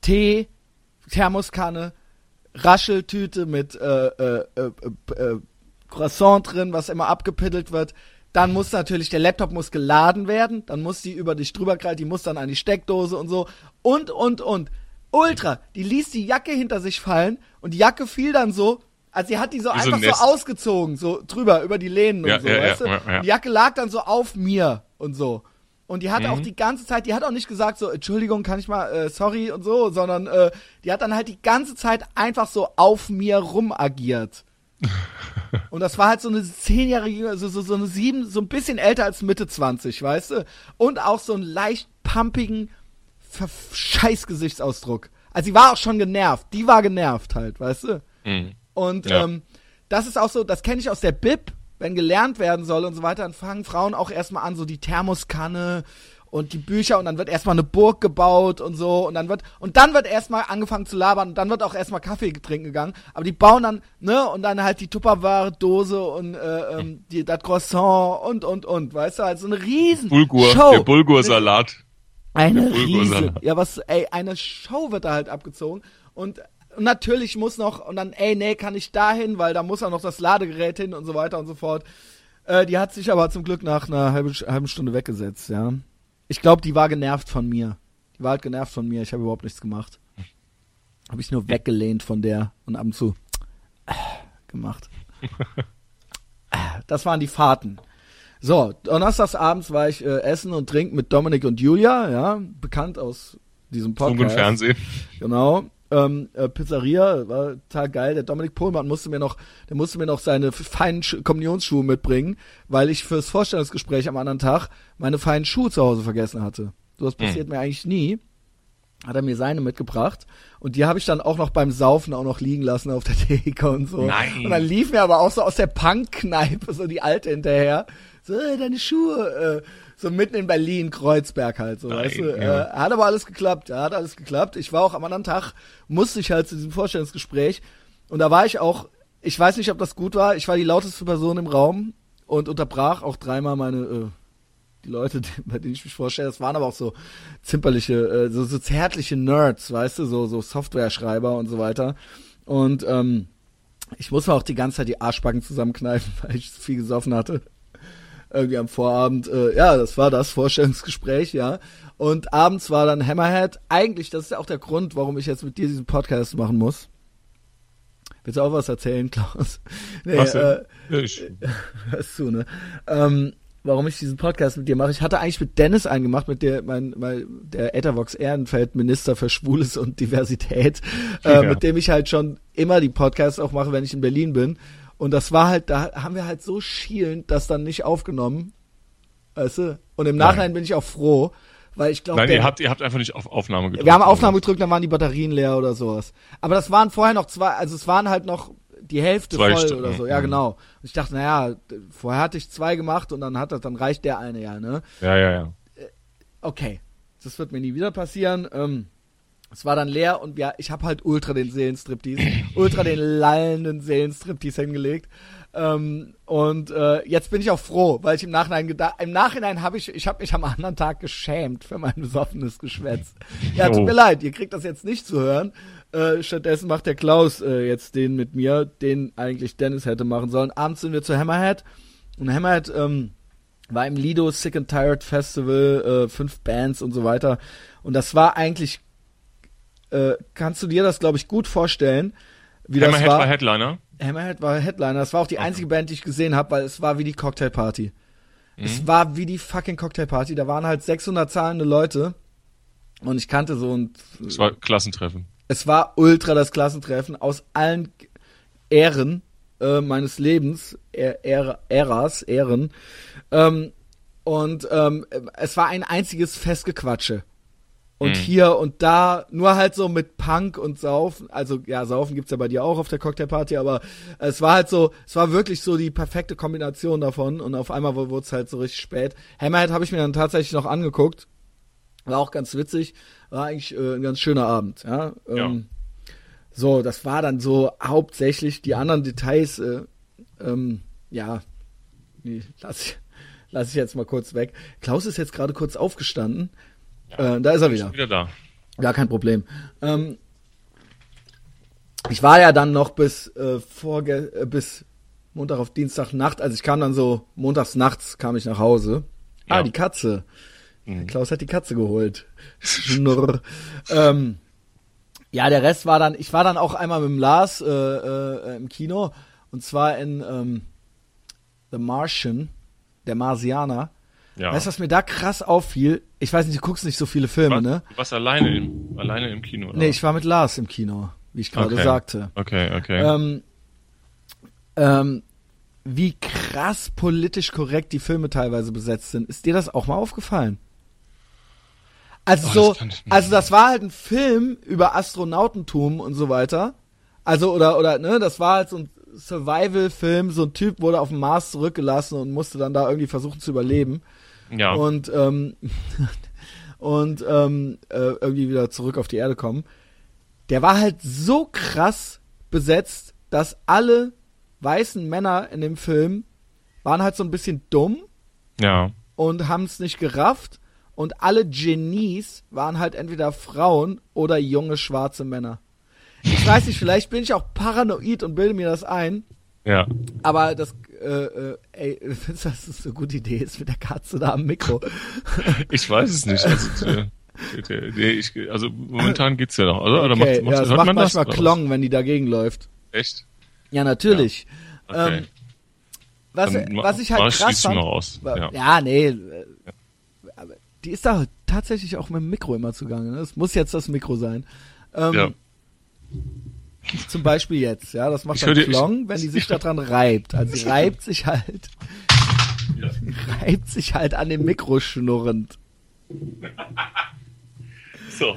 Tee, Thermoskanne, Rascheltüte mit äh, äh, äh, äh, Croissant drin, was immer abgepittelt wird dann muss natürlich, der Laptop muss geladen werden, dann muss die über dich drüber krallen, die muss dann an die Steckdose und so. Und, und, und. Ultra, die ließ die Jacke hinter sich fallen und die Jacke fiel dann so, also sie hat die so Wie einfach so, so, ausgezogen, so drüber, über die Lehnen ja, und so, ja, weißt ja, du? Die Jacke lag dann so auf mir und so. Und die hat mhm. auch die ganze Zeit, die hat auch nicht gesagt so, Entschuldigung, kann ich mal, äh, sorry und so, sondern äh, die hat dann halt die ganze Zeit einfach so auf mir rum agiert. (laughs) Und das war halt so eine zehnjährige, so, so, so eine sieben, so ein bisschen älter als Mitte 20, weißt du? Und auch so einen leicht pumpigen Scheißgesichtsausdruck. Also sie war auch schon genervt. Die war genervt halt, weißt du? Mhm. Und ja. ähm, das ist auch so, das kenne ich aus der Bib, wenn gelernt werden soll und so weiter, dann fangen Frauen auch erstmal an, so die Thermoskanne und die Bücher und dann wird erstmal eine Burg gebaut und so und dann wird und dann wird erstmal angefangen zu labern und dann wird auch erstmal Kaffee trinken gegangen, aber die bauen dann, ne, und dann halt die Tupperware Dose und äh, ähm, die das Croissant und und und, weißt du, halt so eine riesen Bulgur, Show. Der Bulgursalat. Eine riesen, ja was, ey, eine Show wird da halt abgezogen und und natürlich muss noch, und dann, ey, nee, kann ich dahin, weil da muss auch noch das Ladegerät hin und so weiter und so fort. Äh, die hat sich aber zum Glück nach einer halben, halben Stunde weggesetzt, ja. Ich glaube, die war genervt von mir. Die war halt genervt von mir. Ich habe überhaupt nichts gemacht. Habe ich nur weggelehnt von der und ab und zu äh, gemacht. Das waren die Fahrten. So, donnerstagsabends war ich äh, essen und trinken mit Dominik und Julia, ja, bekannt aus diesem Podcast. Funk und Fernsehen. Genau. Ähm, äh, Pizzeria war total geil. Der Dominik Pohlmann musste mir noch, der musste mir noch seine feinen Sch Kommunionsschuhe mitbringen, weil ich fürs Vorstellungsgespräch am anderen Tag meine feinen Schuhe zu Hause vergessen hatte. So was passiert Hm. mir eigentlich nie. Hat er mir seine mitgebracht und die habe ich dann auch noch beim Saufen auch noch liegen lassen auf der (laughs) Theke und so. Nein. Und dann lief mir aber auch so aus der Punk-Kneipe so die alte hinterher. So, äh, deine Schuhe, äh, so mitten in Berlin, Kreuzberg halt so, Nein, weißt du. ja. Äh, hat aber alles geklappt, ja, hat alles geklappt. Ich war auch am anderen Tag, musste ich halt zu diesem Vorstellungsgespräch und da war ich auch, ich weiß nicht, ob das gut war, ich war die lauteste Person im Raum und unterbrach auch dreimal meine, äh, die Leute, (laughs) bei denen ich mich vorstelle, das waren aber auch so zimperliche, äh, so, so zärtliche Nerds, weißt du, so, so Software-Schreiber und so weiter. Und ähm, ich muss mir auch die ganze Zeit die Arschbacken zusammenkneifen, (laughs) weil ich so viel gesoffen hatte. Irgendwie am Vorabend, äh, ja, das war das Vorstellungsgespräch, ja. Und abends war dann Hammerhead. Eigentlich, das ist ja auch der Grund, warum ich jetzt mit dir diesen Podcast machen muss. Willst du auch was erzählen, (laughs) Klaus? Nee, Was denn? äh, ich, (laughs) Hörst du, ne? Ähm, warum ich diesen Podcast mit dir mache. Ich hatte eigentlich mit Dennis einen gemacht, mit der, mein, mein, der Ethervox Ehrenfeld Minister für Schwules und Diversität, äh, Ja. mit dem ich halt schon immer die Podcasts auch mache, wenn ich in Berlin bin. Und das war halt, da haben wir halt so schielend das dann nicht aufgenommen. Weißt du? Und im Nein. Nachhinein bin ich auch froh, weil ich glaube, nein, ihr habt, ihr habt einfach nicht auf Aufnahme gedrückt. wir haben Aufnahme gedrückt, dann waren die Batterien leer oder sowas. Aber das waren vorher noch zwei, also es waren halt noch die Hälfte Zwei voll Stunden, oder so. Ja, mhm. genau. Und ich dachte, naja, vorher hatte ich zwei gemacht und dann hat das, dann reicht der eine ja, ne? Ja, ja, ja. Okay. Das wird mir nie wieder passieren. Ähm, es war dann leer und ja, ich habe halt ultra den Seelenstriptease, ultra den lallenden Seelenstriptease hingelegt. Ähm, und äh, jetzt bin ich auch froh, weil ich im Nachhinein gedacht, im Nachhinein habe ich, ich habe mich am anderen Tag geschämt für mein besoffenes Geschwätz. Ja, tut Oh. mir leid, ihr kriegt das jetzt nicht zu hören. Äh, stattdessen macht der Klaus äh, jetzt den mit mir, den eigentlich Dennis hätte machen sollen. Abends sind wir zu Hammerhead und Hammerhead ähm, war im Lido Sick and Tired Festival, äh, fünf Bands und so weiter. Und das war eigentlich, äh, kannst du dir das, glaube ich, gut vorstellen, wie das Hammerhead war. war Headliner. Hammerhead war Headliner. Das war auch die einzige Band, die ich gesehen habe, weil es war wie die Cocktailparty. Mhm. Es war wie die fucking Cocktailparty. Da waren halt 600 zahlende Leute. Und ich kannte so ein, Das war Klassentreffen. es war ultra das Klassentreffen aus allen Ehren äh, meines Lebens, Ä- Ära- Äras, Ehren. Ähm, und ähm, es war ein einziges Festgequatsche. Und Mhm. hier und da, nur halt so mit Punk und Saufen. Also ja, Saufen gibt's ja bei dir auch auf der Cocktailparty, aber es war halt so, es war wirklich so die perfekte Kombination davon. Und auf einmal wurde es halt so richtig spät. Hammerhead habe ich mir dann tatsächlich noch angeguckt. War auch ganz witzig. War eigentlich äh, ein ganz schöner Abend. Ja. Ähm, So, das war dann so hauptsächlich die anderen Details. Äh, ähm, ja, die lass ich, lass ich jetzt mal kurz weg. Klaus ist jetzt gerade kurz aufgestanden. Äh, da ist er wieder. wieder da. Gar kein Problem. Ähm, ich war ja dann noch bis äh, vorge äh, bis Montag auf Dienstag Nacht, also ich kam dann so montags nachts kam ich nach Hause. Ah, Ja. die Katze. Mhm. Klaus hat die Katze geholt. Schnurr. ähm, ja, der Rest war dann, ich war dann auch einmal mit dem Lars äh, äh, im Kino und zwar in ähm, The Martian, der Marsianer. Ja. Weißt du, was mir da krass auffiel? Ich weiß nicht, du guckst nicht so viele Filme, Was? ne? Du warst alleine im, alleine im Kino, oder? Nee, ich war mit Lars im Kino, wie ich gerade Okay. sagte. Okay, okay. Ähm, ähm, wie krass politisch korrekt die Filme teilweise besetzt sind. Ist dir das auch mal aufgefallen? Also Oh, so, das also das war halt ein Film über Astronautentum und so weiter. Also oder oder ne, das war halt so ein Survival-Film. So ein Typ wurde auf dem Mars zurückgelassen und musste dann da irgendwie versuchen zu überleben ja. und ähm, (laughs) und ähm, äh, irgendwie wieder zurück auf die Erde kommen. Der war halt so krass besetzt, dass alle weißen Männer in dem Film waren halt so ein bisschen dumm ja. und haben es nicht gerafft und alle Genies waren halt entweder Frauen oder junge schwarze Männer. Ich weiß nicht, vielleicht bin ich auch paranoid und bilde mir das ein, Ja. aber das, äh, äh, ey, dass (laughs) das eine gute Idee ist mit der Katze da am Mikro? (laughs) Ich weiß es nicht. Also, (laughs) der- der- ich, also momentan geht's ja noch, oder? oder Okay, macht, ja, es macht man das? manchmal was? Klong, wenn die dagegen läuft. Echt? Ja, natürlich. Okay. Ähm, was, Dann was ich halt krass fand, raus. Ja. Ja, nee. äh, Aber die ist da tatsächlich auch mit dem Mikro immer zugange. Ne? Es muss jetzt das Mikro sein. Ähm, Ja. Zum Beispiel jetzt, ja. Das macht Ich dann Klong, wenn die sich daran reibt. Also sie reibt sich halt, sie reibt sich halt an dem Mikro schnurrend. So,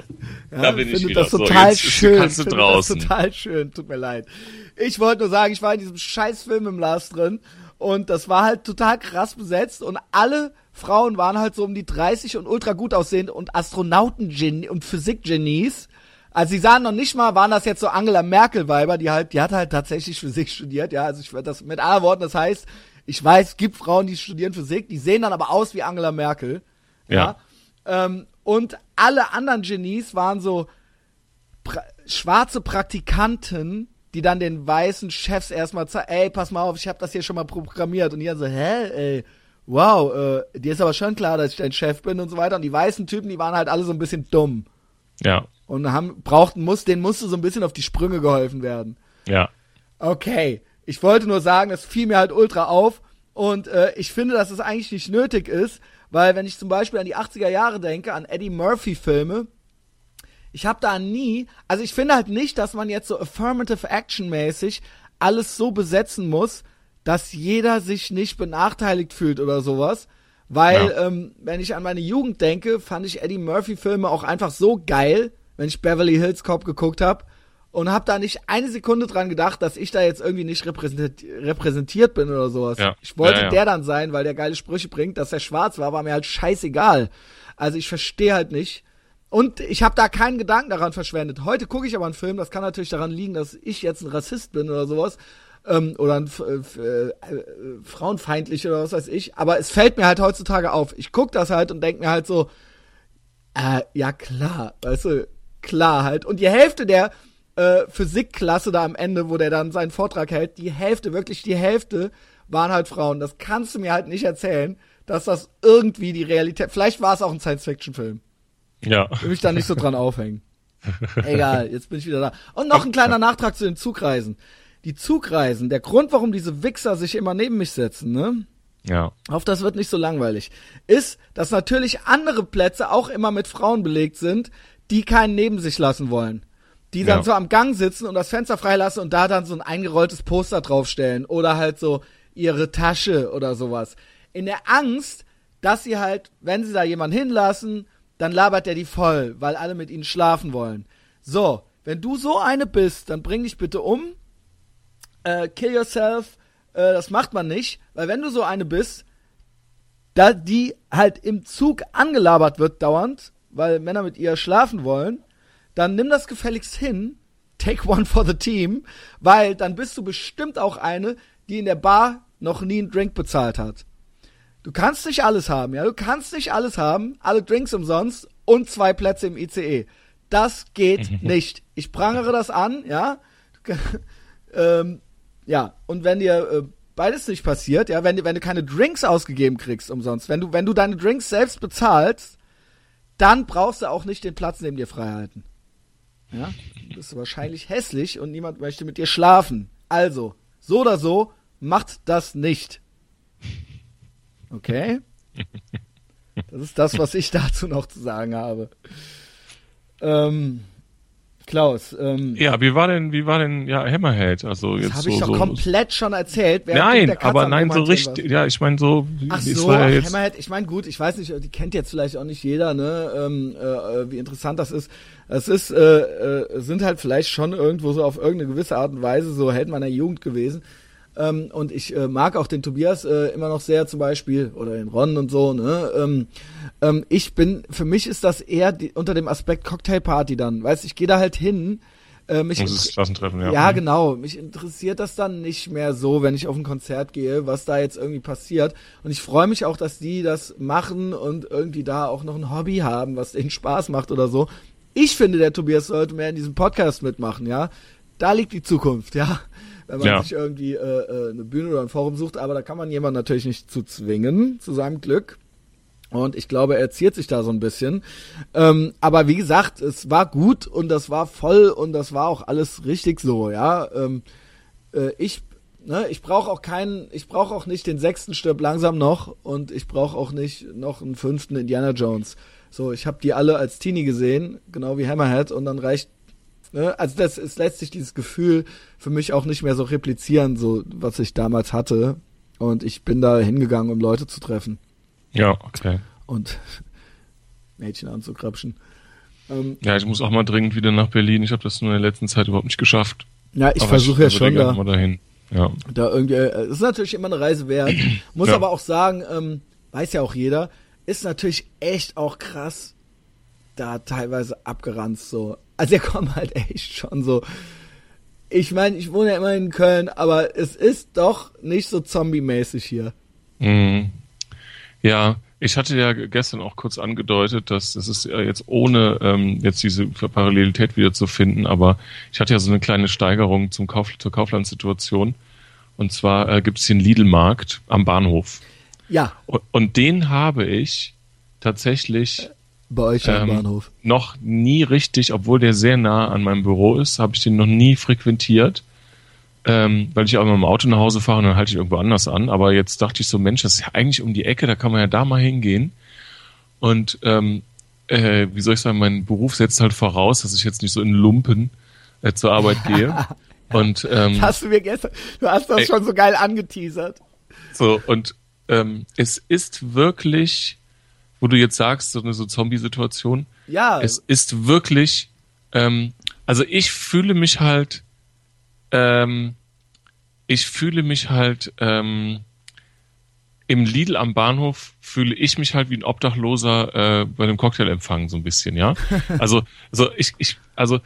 Ja, da bin ich finde wieder. das so, total jetzt schön. kannst du draußen. Das total schön. Tut mir leid. Ich wollte nur sagen, ich war in diesem Scheißfilm im Last drin und das war halt total krass besetzt und alle Frauen waren halt so um die 30 und ultra gut aussehend und Astronauten und Physik-Genies. Also sie sahen noch nicht mal, waren das jetzt so Angela Merkel-Weiber, die halt, die hat halt tatsächlich Physik studiert, ja. Also ich würde das mit anderen Worten, das heißt, ich weiß, es gibt Frauen, die studieren Physik, die sehen dann aber aus wie Angela Merkel. Ja. Ähm, und alle anderen Genies waren so pra schwarze Praktikanten, die dann den weißen Chefs erstmal zeigen, ey, pass mal auf, ich habe das hier schon mal programmiert. Und die dann so, hä, ey, wow, äh, dir ist aber schon klar, dass ich dein Chef bin und so weiter. Und die weißen Typen, die waren halt alle so ein bisschen dumm. Ja, Und haben, brauchten, muss, denen musste so ein bisschen auf die Sprünge geholfen werden. ja. Okay, ich wollte nur sagen, das fiel mir halt ultra auf und äh, ich finde, dass es eigentlich nicht nötig ist, weil wenn ich zum Beispiel an die 80er Jahre denke, an Eddie Murphy Filme, ich habe da nie, also ich finde halt nicht, dass man jetzt so affirmative action mäßig alles so besetzen muss, dass jeder sich nicht benachteiligt fühlt oder sowas. Weil, Ja. ähm, wenn ich an meine Jugend denke, fand ich Eddie Murphy Filme auch einfach so geil, wenn ich Beverly Hills Cop geguckt habe und habe da nicht eine Sekunde dran gedacht, dass ich da jetzt irgendwie nicht repräsentiert, repräsentiert bin oder sowas. Ja. Ich wollte Ja, ja. der dann sein, weil der geile Sprüche bringt, dass er schwarz war, war mir halt scheißegal. Also ich verstehe halt nicht. Und ich habe da keinen Gedanken daran verschwendet. Heute gucke ich aber einen Film, das kann natürlich daran liegen, dass ich jetzt ein Rassist bin oder sowas. Ähm, oder ein f- äh, äh, frauenfeindlich oder was weiß ich. Aber es fällt mir halt heutzutage auf. Ich guck das halt und denk mir halt so, äh, ja klar, weißt du, klar halt. Und die Hälfte der äh, Physikklasse da am Ende, wo der dann seinen Vortrag hält, die Hälfte, wirklich die Hälfte, waren halt Frauen. Das kannst du mir halt nicht erzählen, dass das irgendwie die Realität. Vielleicht war es auch ein Science-Fiction-Film. Ja. Will mich da nicht so dran aufhängen. Egal, jetzt bin ich wieder da. Und noch ein kleiner Nachtrag zu den Zugreisen. Die Zugreisen, der Grund, warum diese Wichser sich immer neben mich setzen, ne? Ja. Auf das wird nicht so langweilig. Ist, dass natürlich andere Plätze auch immer mit Frauen belegt sind, die keinen neben sich lassen wollen. Die dann Ja. so am Gang sitzen und das Fenster freilassen und da dann so ein eingerolltes Poster draufstellen oder halt so ihre Tasche oder sowas. In der Angst, dass sie halt, wenn sie da jemanden hinlassen, dann labert der die voll, weil alle mit ihnen schlafen wollen. So, wenn du so eine bist, dann bring dich bitte um. Äh, kill yourself. Äh, das macht man nicht, weil wenn du so eine bist, da die halt im Zug angelabert wird dauernd, weil Männer mit ihr schlafen wollen, dann nimm das gefälligst hin, take one for the team, weil dann bist du bestimmt auch eine, die in der Bar noch nie einen Drink bezahlt hat. Du kannst nicht alles haben, ja, du kannst nicht alles haben, alle Drinks umsonst und zwei Plätze im ICE. Das geht (laughs) nicht. Ich prangere das an, ja. (laughs) Ähm, ja, und wenn dir äh, beides nicht passiert, ja, wenn, du- wenn du keine Drinks ausgegeben kriegst umsonst, wenn du, wenn du deine Drinks selbst bezahlst, dann brauchst du auch nicht den Platz neben dir freihalten. Ja, du bist wahrscheinlich hässlich und niemand möchte mit dir schlafen. Also, so oder so, macht das nicht. Okay? Das ist das, was ich (laughs) dazu noch zu sagen habe. Ähm, Klaus, ähm, Ja, wie war denn, wie war denn, ja, Hammerhead? Also das jetzt habe so, ich doch so, komplett schon erzählt. du Nein, aber nein, so richtig, ja, ich meine so, Ach so, war ja Hammerhead, ich meine gut, ich weiß nicht, die kennt jetzt vielleicht auch nicht jeder, ne, ähm, äh, wie interessant das ist. Es ist, äh, äh, sind halt vielleicht schon irgendwo so auf irgendeine gewisse Art und Weise so Held meiner Jugend gewesen. Ähm, und ich äh, mag auch den Tobias äh, immer noch sehr zum Beispiel oder den Ron und so, ne. Ähm, ähm, ich bin, für mich ist das eher die, unter dem Aspekt Cocktailparty dann. Weißt, ich gehe da halt hin. Äh, mich es Klassentreffen, ja. ja, Mhm. genau. Mich interessiert das dann nicht mehr so, wenn ich auf ein Konzert gehe, was da jetzt irgendwie passiert. Und ich freue mich auch, dass die das machen und irgendwie da auch noch ein Hobby haben, was denen Spaß macht oder so. Ich finde, der Tobias sollte mehr in diesem Podcast mitmachen, ja. Da liegt die Zukunft, ja. Wenn man Ja. sich irgendwie äh, äh, eine Bühne oder ein Forum sucht, aber da kann man jemanden natürlich nicht zu zwingen, zu seinem Glück. Und ich glaube, er ziert sich da so ein bisschen. Ähm, aber wie gesagt, es war gut und das war voll und das war auch alles richtig so, ja. Ähm, äh, ich ne, ich brauche auch keinen, ich brauche auch nicht den sechsten Stirb langsam noch und ich brauche auch nicht noch einen fünften Indiana Jones. So, ich habe die alle als Teenie gesehen, genau wie Hammerhead und dann reicht Ne? Also das ist letztlich dieses Gefühl für mich auch nicht mehr so replizieren, so was ich damals hatte. Und ich bin da hingegangen, um Leute zu treffen. Ja, okay. Und (laughs) Mädchen anzukrapschen. Ähm, ja, ich muss auch mal dringend wieder nach Berlin. Ich habe das nur in der letzten Zeit überhaupt nicht geschafft. Ja, ich versuche ja schon da, mal dahin. Ja. da irgendwie. Es ist natürlich immer eine Reise wert. (clears throat) Muss ja. aber auch sagen, ähm, weiß ja auch jeder, ist natürlich echt auch krass, da teilweise abgeranzt so. Also er (laughs) kommt halt echt schon so. Ich meine, ich wohne ja immer in Köln, aber es ist doch nicht so zombie-mäßig hier. Mhm. Ja, ich hatte ja gestern auch kurz angedeutet, dass es ist ja jetzt ohne ähm, jetzt diese Parallelität wieder zu finden, aber ich hatte ja so eine kleine Steigerung zum Kauf, zur Kauflandsituation. Und zwar äh, gibt es hier einen Lidl-Markt am Bahnhof. Ja. Und, und, den habe ich tatsächlich bei euch am ähm, Bahnhof? Noch nie richtig, obwohl der sehr nah an meinem Büro ist, habe ich den noch nie frequentiert. Ähm, weil ich auch immer im Auto nach Hause fahre und dann halte ich irgendwo anders an. Aber jetzt dachte ich so, Mensch, das ist ja eigentlich um die Ecke, da kann man ja da mal hingehen. Und ähm, äh, wie soll ich sagen, mein Beruf setzt halt voraus, dass ich jetzt nicht so in Lumpen äh, zur Arbeit (laughs) gehe. Und ähm, hast du mir gestern, du hast das ey, schon so geil angeteasert. So, und ähm, es ist wirklich wo du jetzt sagst, so eine so Zombie-Situation. Ja. Es ist wirklich, ähm, also ich fühle mich halt, ähm, ich fühle mich halt, ähm, im Lidl am Bahnhof fühle ich mich halt wie ein Obdachloser äh, bei einem Cocktailempfang so ein bisschen, ja. (laughs) Also, also ich, ich, also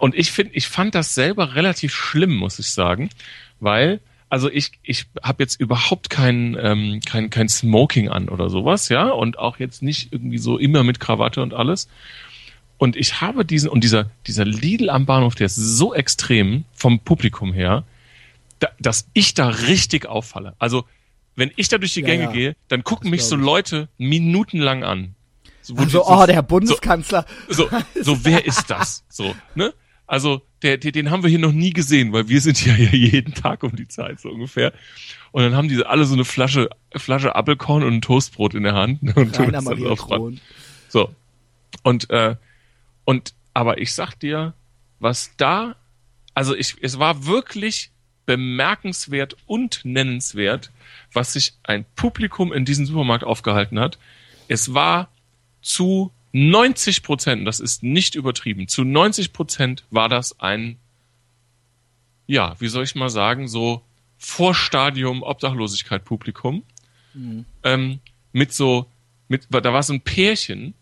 und ich finde, ich fand das selber relativ schlimm, muss ich sagen, weil also ich, ich habe jetzt überhaupt kein, ähm, kein, kein Smoking an oder sowas, ja, und auch jetzt nicht irgendwie so immer mit Krawatte und alles. Und ich habe diesen, und dieser, dieser Lidl am Bahnhof, der ist so extrem vom Publikum her, da, dass ich da richtig auffalle. Also, wenn ich da durch die Gänge ja, ja. gehe, dann gucken mich so Leute minutenlang an. So, also, so, oh, der Bundeskanzler. So, so, so wer (laughs) ist das? So, ne? Also, der, der, den haben wir hier noch nie gesehen, weil wir sind (laughs) ja hier jeden Tag um die Zeit so ungefähr. Und dann haben diese alle so eine Flasche, Flasche Apfelkorn und ein Toastbrot in der Hand (laughs) und tun das dann auf So. Und, äh, und, aber ich sag dir, was da, also ich, es war wirklich bemerkenswert und nennenswert, was sich ein Publikum in diesem Supermarkt aufgehalten hat. Es war zu 90 Prozent, das ist nicht übertrieben, zu 90 Prozent war das ein, ja, wie soll ich mal sagen, so Vorstadium Obdachlosigkeit Publikum. Mhm. Ähm, mit so, mit, da war so ein Pärchen,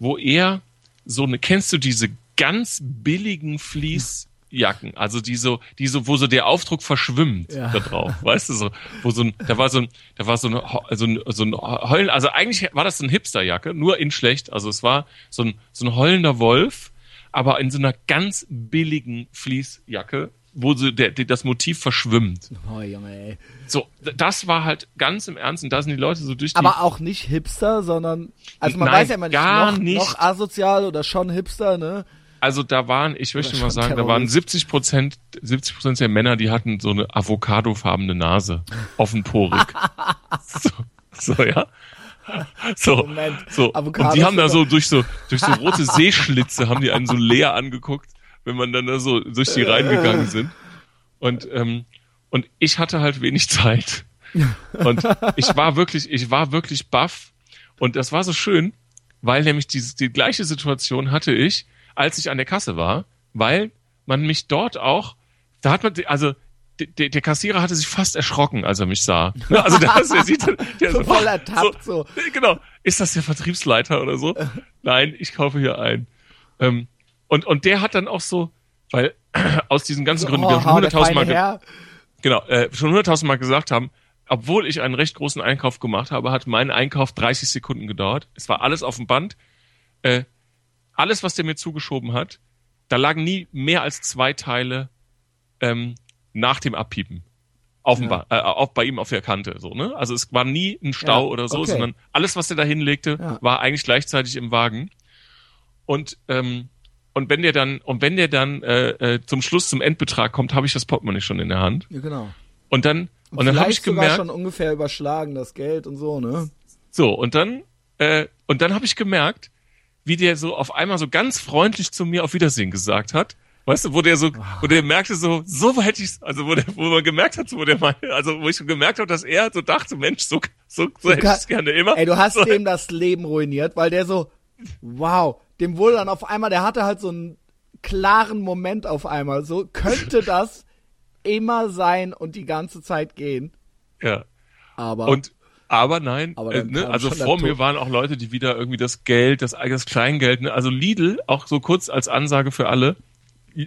wo er so eine, kennst du diese ganz billigen Fleece, Jacken, also die so, die so, wo so der Aufdruck verschwimmt ja. da drauf, weißt du so, wo so ein, da war so ein, da war so ein, so ein, so ein Heulen, also eigentlich war das so eine Hipsterjacke, nur in schlecht, also es war so ein, so ein heulender Wolf, aber in so einer ganz billigen Fließjacke, wo so der, der, das Motiv verschwimmt. Oh, Junge, ey. So, das war halt ganz im Ernst und da sind die Leute so durch die... Aber auch nicht Hipster, sondern, also man Nein, weiß ja immer nicht, gar noch, nicht, noch asozial oder schon Hipster, ne? Also da waren, ich möchte mal sagen, da waren 70 Prozent, 70 Prozent der Männer, die hatten so eine avocadofarbene Nase, offenporig. (laughs) so, so, ja. So, Moment. so. und die haben da so durch so, durch so rote (laughs) Seeschlitze haben die einen so leer angeguckt, wenn man dann da so durch die reingegangen sind. Und, ähm, und ich hatte halt wenig Zeit. Und ich war wirklich, ich war wirklich baff. Und das war so schön, weil nämlich diese, die gleiche Situation hatte ich, als ich an der Kasse war, weil man mich dort auch, da hat man, also der, der Kassierer hatte sich fast erschrocken, als er mich sah. (laughs) Also der, der sieht, der so, so voll ertappt so, so. (laughs) Genau. Ist das der Vertriebsleiter oder so? Nein, ich kaufe hier ein. Ähm, und und der hat dann auch so, weil (clears throat) aus diesen ganzen Gründen, oh, wir schon hunderttausend Mal, genau, äh, schon hunderttausend Mal gesagt haben, obwohl ich einen recht großen Einkauf gemacht habe, hat mein Einkauf 30 Sekunden gedauert. Es war alles auf dem Band. Äh, alles, was der mir zugeschoben hat, da lagen nie mehr als zwei Teile ähm, nach dem Abpiepen. Auf dem ja. äh, auf, bei ihm auf der Kante, so, ne? Also es war nie ein Stau ja, oder so, okay. sondern alles, was der da hinlegte, ja. war eigentlich gleichzeitig im Wagen. Und, ähm, und wenn der dann, und wenn der dann äh, äh, zum Schluss zum Endbetrag kommt, habe ich das Portemonnaie schon in der Hand. Ja, genau. Und dann, Und, und dann habe ich gemerkt, schon ungefähr überschlagen, das Geld und so, ne? so, und dann, äh, und dann habe ich gemerkt, wie der so auf einmal so ganz freundlich zu mir auf Wiedersehen gesagt hat. Weißt du, wo der so, wo der merkte so, so hätte ich also wo der, wo man gemerkt hat, so, wo der meinte, also wo ich schon gemerkt habe, dass er so dachte, Mensch, so, so, so hätte ich es gerne immer. Ey, du hast so, dem das Leben ruiniert, weil der so, wow, dem wurde dann auf einmal, der hatte halt so einen klaren Moment auf einmal. So könnte (laughs) das immer sein und die ganze Zeit gehen. Ja. Aber Und aber nein, Aber äh, ne, also vor mir waren auch Leute, die wieder irgendwie das Geld, das eigenes Kleingeld, ne, also Lidl, auch so kurz als Ansage für alle,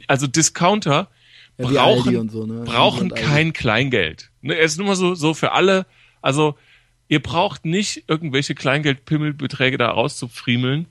also Discounter Ja, brauchen, so, ne? brauchen kein Kleingeld. Ne, es ist nur mal so, so für alle, also ihr braucht nicht irgendwelche Kleingeldpimmelbeträge da rauszufriemeln.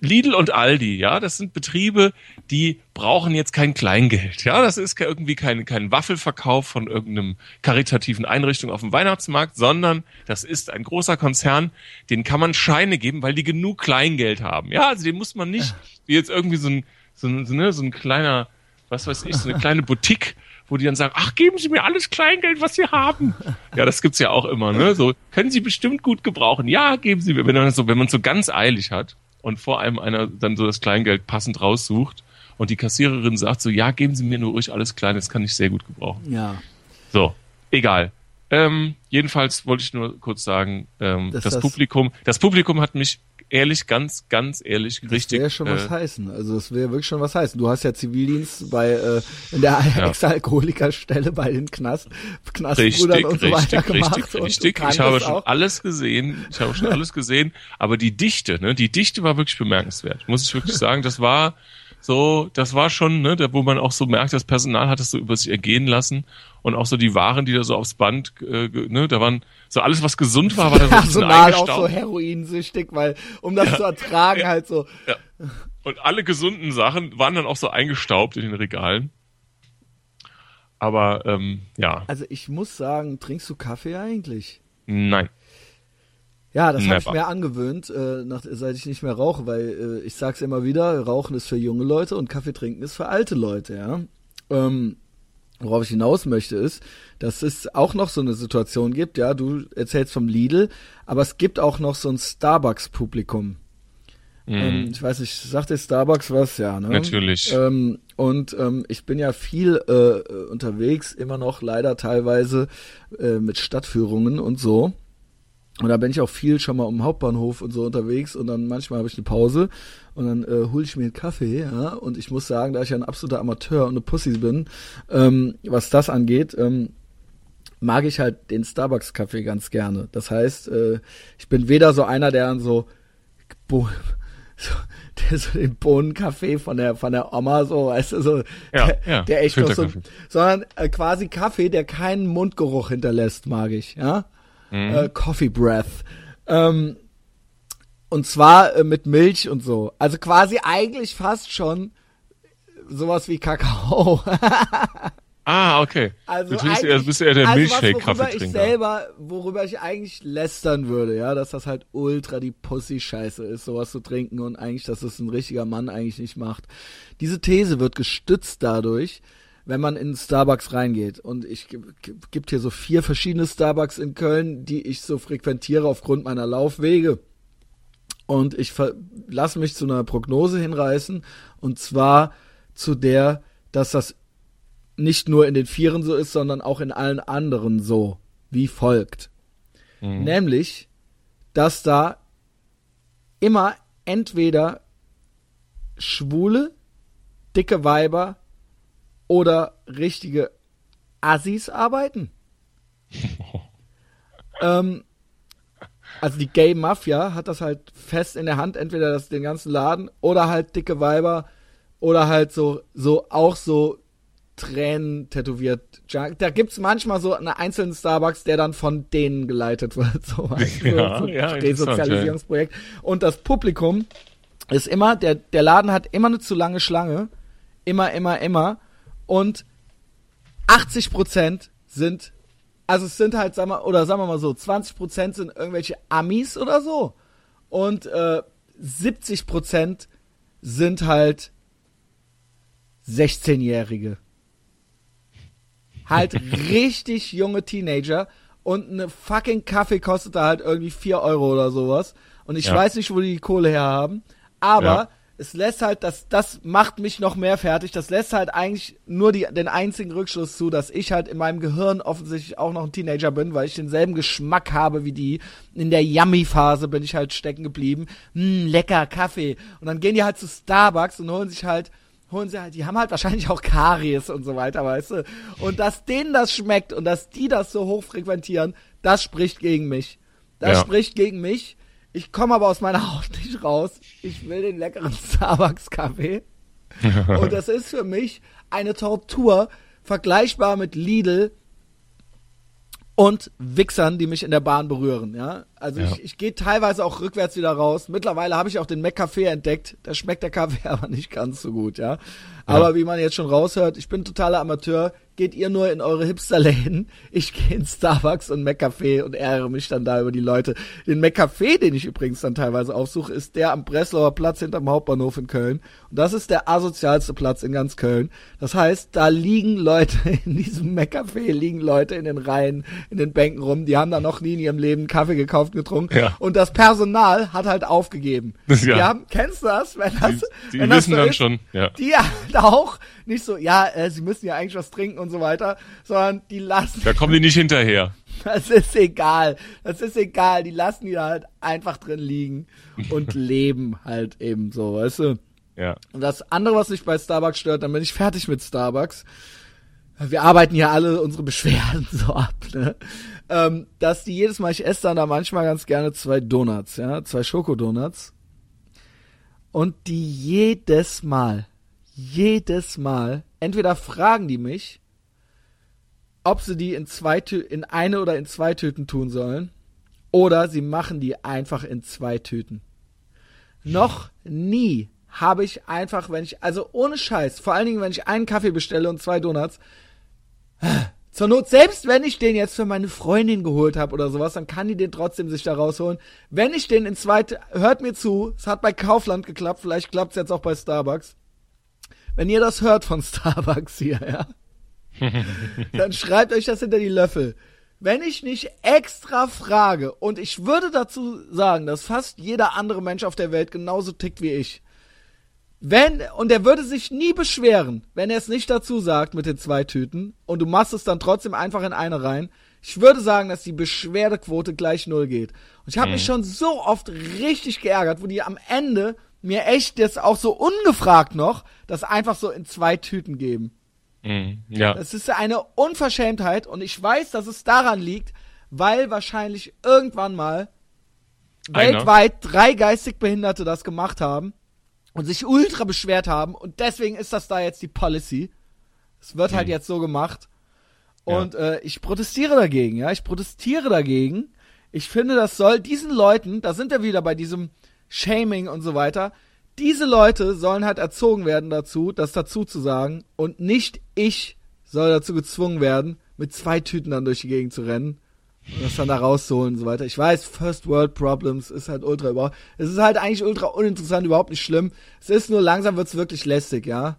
Lidl und Aldi, ja, das sind Betriebe, die brauchen jetzt kein Kleingeld. Ja, das ist irgendwie kein, kein Waffelverkauf von irgendeinem karitativen Einrichtung auf dem Weihnachtsmarkt, sondern das ist ein großer Konzern, den kann man Scheine geben, weil die genug Kleingeld haben. Ja, also den muss man nicht, wie jetzt irgendwie so ein, so ein, so, ne, so ein kleiner, was weiß ich, so eine kleine Boutique, wo die dann sagen, ach, geben Sie mir alles Kleingeld, was Sie haben. Ja, das gibt's ja auch immer, ne? So, können Sie bestimmt gut gebrauchen. Ja, geben Sie mir. Wenn man so, wenn man so ganz eilig hat und vor allem einer dann so das Kleingeld passend raussucht und die Kassiererin sagt so, ja, geben Sie mir nur ruhig alles klein, das kann ich sehr gut gebrauchen. ja. So, egal. Ähm, jedenfalls wollte ich nur kurz sagen, ähm, Dass das, das- Publikum, das Publikum hat mich ehrlich, ganz, ganz ehrlich, Das richtig. wäre schon was äh, heißen. Also das wäre wirklich schon was heißen. Du hast ja Zivildienst bei äh, in der Ex-Alkoholikerstelle bei den Knast, Knastbrüdern Richtig, und so richtig, weiter gemacht. richtig, und du richtig. Ich habe schon auch. alles gesehen. Ich habe schon alles gesehen. Aber die Dichte, ne, die Dichte war wirklich bemerkenswert. Muss ich wirklich sagen. Das war so, das war schon, ne, da, wo man auch so merkt, das Personal hat es so über sich ergehen lassen. Und auch so die Waren, die da so aufs Band, äh, ne, da waren so alles, was gesund war, war da so ein bisschen Personal auch so heroinsüchtig, weil um das zu ertragen halt so. Ja. Und alle gesunden Sachen waren dann auch so eingestaubt in den Regalen. Aber ähm, ja, Also ich muss sagen, trinkst du Kaffee eigentlich? nein. Ja, das habe ich mir angewöhnt, äh, nach, seit ich nicht mehr rauche, weil äh, ich sag's immer wieder, Rauchen ist für junge Leute und Kaffee trinken ist für alte Leute, ja. Ähm, worauf ich hinaus möchte ist, dass es auch noch so eine Situation gibt, ja, du erzählst vom Lidl, aber es gibt auch noch so ein Starbucks-Publikum. Ähm, Mhm. ich weiß nicht, sagt dir Starbucks was? Ja, ne? Natürlich. Ähm, und ähm, ich bin ja viel äh, unterwegs, immer noch leider teilweise äh, mit Stadtführungen und so. Und da bin ich auch viel schon mal um den Hauptbahnhof und so unterwegs und dann manchmal habe ich eine Pause und dann äh, hole ich mir einen Kaffee, ja. Und ich muss sagen, da ich ja ein absoluter Amateur und eine Pussy bin, ähm, was das angeht, ähm, mag ich halt den Starbucks-Kaffee ganz gerne. Das heißt, äh, ich bin weder so einer, der dann so, Bo (laughs) so der so den Bohnenkaffee von der von der Oma so, weißt du, so Ja, der, ja, der echt noch so, sondern äh, quasi Kaffee, der keinen Mundgeruch hinterlässt, mag ich, ja. Mhm. Äh, Coffee Breath. Ähm, und zwar äh, mit Milch und so. Also quasi eigentlich fast schon sowas wie Kakao. (laughs) Ah, okay. Also du trinkst eher, bist eher der also worüber ich Milchshake-Kaffeetrinker. selber, worüber ich eigentlich lästern würde, ja, dass das halt ultra die Pussy-Scheiße ist, sowas zu trinken und eigentlich, dass es ein richtiger Mann eigentlich nicht macht. Diese These wird gestützt dadurch, wenn man in Starbucks reingeht. Und ich gi- gi- gibt hier so vier verschiedene Starbucks in Köln, die ich so frequentiere aufgrund meiner Laufwege. Und ich lasse mich zu einer Prognose hinreißen, und zwar zu der, dass das nicht nur in den Vieren so ist, sondern auch in allen anderen so, wie folgt. Mhm. Nämlich, dass da immer entweder schwule, dicke Weiber oder richtige Assis arbeiten. (laughs) ähm, also die Gay Mafia hat das halt fest in der Hand, entweder das den ganzen Laden oder halt dicke Weiber oder halt so so auch so Tränen tätowiert. Da gibt's manchmal so einen einzelnen Starbucks, der dann von denen geleitet wird. (laughs) So, du, Ja, so ja, Resozialisierungsprojekt. Und das Publikum ist immer, der, der Laden hat immer eine zu lange Schlange. Immer, immer, immer. Und 80 Prozent sind, also es sind halt, sagen wir, oder sagen wir mal so, 20 Prozent sind irgendwelche Amis oder so. Und äh, 70 Prozent sind halt 16-Jährige. Halt (laughs) richtig junge Teenager und eine fucking Kaffee kostet da halt irgendwie vier Euro oder sowas. Und ich Ja. weiß nicht, wo die die Kohle her haben. Aber Ja. Es lässt halt, das, das macht mich noch mehr fertig. Das lässt halt eigentlich nur die, den einzigen Rückschluss zu, dass ich halt in meinem Gehirn offensichtlich auch noch ein Teenager bin, weil ich denselben Geschmack habe wie die. In der Yummy-Phase bin ich halt stecken geblieben. Hm, lecker Kaffee. Und dann gehen die halt zu Starbucks und holen sich halt holen sie halt, die haben halt wahrscheinlich auch Karies und so weiter, weißt du? Und dass denen das schmeckt und dass die das so hoch frequentieren, das spricht gegen mich. Das Ja. spricht gegen mich. Ich komme aber aus meiner Haut nicht raus. Ich will den leckeren Starbucks-Kaffee. (laughs) Und das ist für mich eine Tortur, vergleichbar mit Lidl und Wichsern, die mich in der Bahn berühren, ja. Also Ja. ich, ich gehe teilweise auch rückwärts wieder raus. Mittlerweile habe ich auch den Mac-Café entdeckt. Da schmeckt der Kaffee (laughs) aber nicht ganz so gut, ja. Aber wie man jetzt schon raushört, ich bin totaler Amateur. Geht ihr nur in eure Hipsterläden. Ich gehe in Starbucks und Mac-Café und ärgere mich dann da über die Leute. Den Mac-Café, den ich übrigens dann teilweise aufsuche, ist der am Breslauer Platz hinterm Hauptbahnhof in Köln. Und das ist der asozialste Platz in ganz Köln. Das heißt, da liegen Leute (laughs) in diesem Mac-Café, liegen Leute in den Reihen, in den Bänken rum. Die haben da noch nie in ihrem Leben Kaffee gekauft, getrunken. Ja. Und das Personal hat halt aufgegeben. Das- (laughs) ja. Die haben, kennst du das? Wenn das, Die, die wenn das wissen so dann ist, schon, ja. die auch nicht so, ja, äh, sie müssen ja eigentlich was trinken und so weiter, sondern die lassen, Da kommen die nicht hinterher. (laughs) das ist egal, das ist egal, die lassen die halt einfach drin liegen und (laughs) leben halt eben so, weißt du. Ja. Und das andere, was mich bei Starbucks stört, dann bin ich fertig mit Starbucks. Wir arbeiten ja alle unsere Beschwerden (laughs) so ab, ne? Ähm, dass die jedes Mal, ich esse dann da manchmal ganz gerne zwei Donuts, ja, zwei Schokodonuts. Und die jedes Mal, jedes Mal, entweder fragen die mich, ob sie die in zwei Tü in eine oder in zwei Tüten tun sollen, oder sie machen die einfach in zwei Tüten. Noch nie habe ich einfach, wenn ich, also ohne Scheiß, vor allen Dingen, wenn ich einen Kaffee bestelle und zwei Donuts, (laughs) zur Not, selbst wenn ich den jetzt für meine Freundin geholt habe oder sowas, dann kann die den trotzdem sich da rausholen. Wenn ich den in zweite, hört mir zu, es hat bei Kaufland geklappt, vielleicht klappt es jetzt auch bei Starbucks. Wenn ihr das hört von Starbucks hier, ja, (laughs) dann schreibt euch das hinter die Löffel. Wenn ich nicht extra frage, und ich würde dazu sagen, dass fast jeder andere Mensch auf der Welt genauso tickt wie ich, wenn, und er würde sich nie beschweren, wenn er es nicht dazu sagt mit den zwei Tüten, und du machst es dann trotzdem einfach in eine rein, ich würde sagen, dass die Beschwerdequote gleich null geht. Und ich habe mich schon so oft richtig geärgert, wo die am Ende mir echt jetzt auch so ungefragt noch das einfach so in zwei Tüten geben. Mhm. Ja. Das ist eine Unverschämtheit und ich weiß, dass es daran liegt, weil wahrscheinlich irgendwann mal Einer. weltweit drei geistig Behinderte das gemacht haben und sich ultra beschwert haben und deswegen ist das da jetzt die Policy. Es wird halt jetzt so gemacht und äh, ich protestiere dagegen, ja, ich protestiere dagegen. Ich finde, das soll diesen Leuten, da sind wir wieder bei diesem Shaming und so weiter, diese Leute sollen halt erzogen werden dazu, das dazu zu sagen und nicht ich soll dazu gezwungen werden, mit zwei Tüten dann durch die Gegend zu rennen und das dann da rauszuholen und so weiter. Ich weiß, First World Problems ist halt ultra über. Es ist halt eigentlich ultra uninteressant, überhaupt nicht schlimm. Es ist nur langsam wird's wirklich lästig, ja.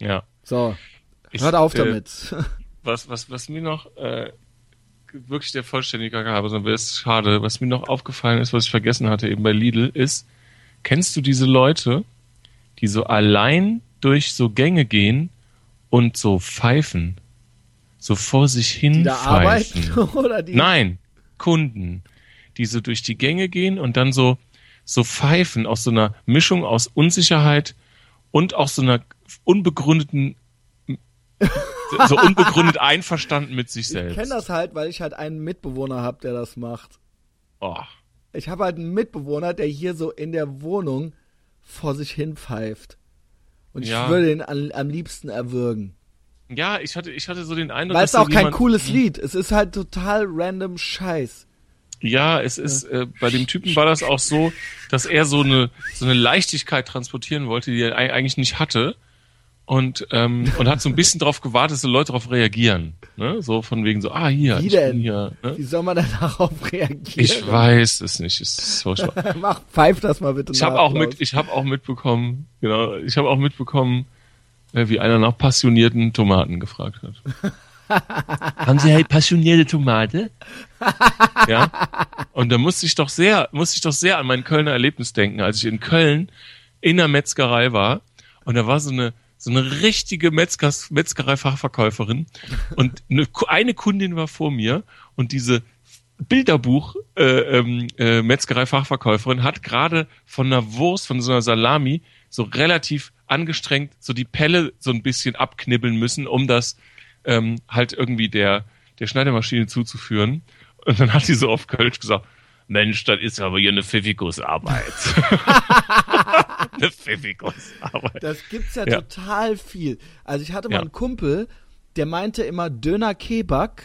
Ja. So, Ich, hört auf äh, damit. (laughs) was, was, was mir noch äh, wirklich der Vollständigkeit habe, sondern wäre es schade, was mir noch aufgefallen ist, was ich vergessen hatte eben bei Lidl, ist, kennst du diese Leute, die so allein durch so Gänge gehen und so pfeifen? So vor sich hin die da arbeiten pfeifen. (laughs) oder die. Nein, Kunden, die so durch die Gänge gehen und dann so, so pfeifen aus so einer Mischung aus Unsicherheit und auch so einer unbegründeten, (laughs) so unbegründet einverstanden mit sich Ich selbst. kenne das halt, weil ich halt einen Mitbewohner hab, der das macht. Oh, Ich habe halt einen Mitbewohner, der hier so in der Wohnung vor sich hin pfeift. Und ich Ja. würde ihn am, am liebsten erwürgen. ja, ich hatte, ich hatte so den Eindruck, Weil es dass auch kein cooles Lied. Es ist halt total random Scheiß. Ja, es ist, äh, bei dem Typen war das auch so, dass er so eine, so eine Leichtigkeit transportieren wollte, die er eig- eigentlich nicht hatte. Und, ähm, und hat so ein bisschen darauf gewartet, dass die Leute darauf reagieren. Ne? So von wegen so, ah, hier, Wie ich denn? bin hier. Ne? Wie soll man denn (laughs) darauf reagieren? Ich weiß es nicht. Es ist so. (laughs) Mach, pfeif das mal bitte Ich habe auch mit, ich habe auch mitbekommen, genau, ich habe auch mitbekommen, äh, wie einer nach passionierten Tomaten gefragt hat. (laughs) Haben Sie eine passionierte Tomate? ja. Und da musste ich doch sehr, musste ich doch sehr an mein Kölner Erlebnis denken, als ich in Köln in der Metzgerei war und da war so eine so eine richtige Metzgers, Metzgerei-Fachverkäuferin und eine, eine Kundin war vor mir und diese Bilderbuch äh, ähm, äh, Metzgerei-Fachverkäuferin hat gerade von einer Wurst, von so einer Salami so relativ angestrengt so die Pelle so ein bisschen abknibbeln müssen, um das ähm, halt irgendwie der der Schneidermaschine zuzuführen. Und dann hat sie so auf Kölsch gesagt, Mensch, das ist aber hier eine Pfiffikus-Arbeit. (laughs) eine Pfiffikus-Arbeit. Das gibt's ja, ja, total viel. Also ich hatte mal ja. einen Kumpel, der meinte immer Döner Kebab,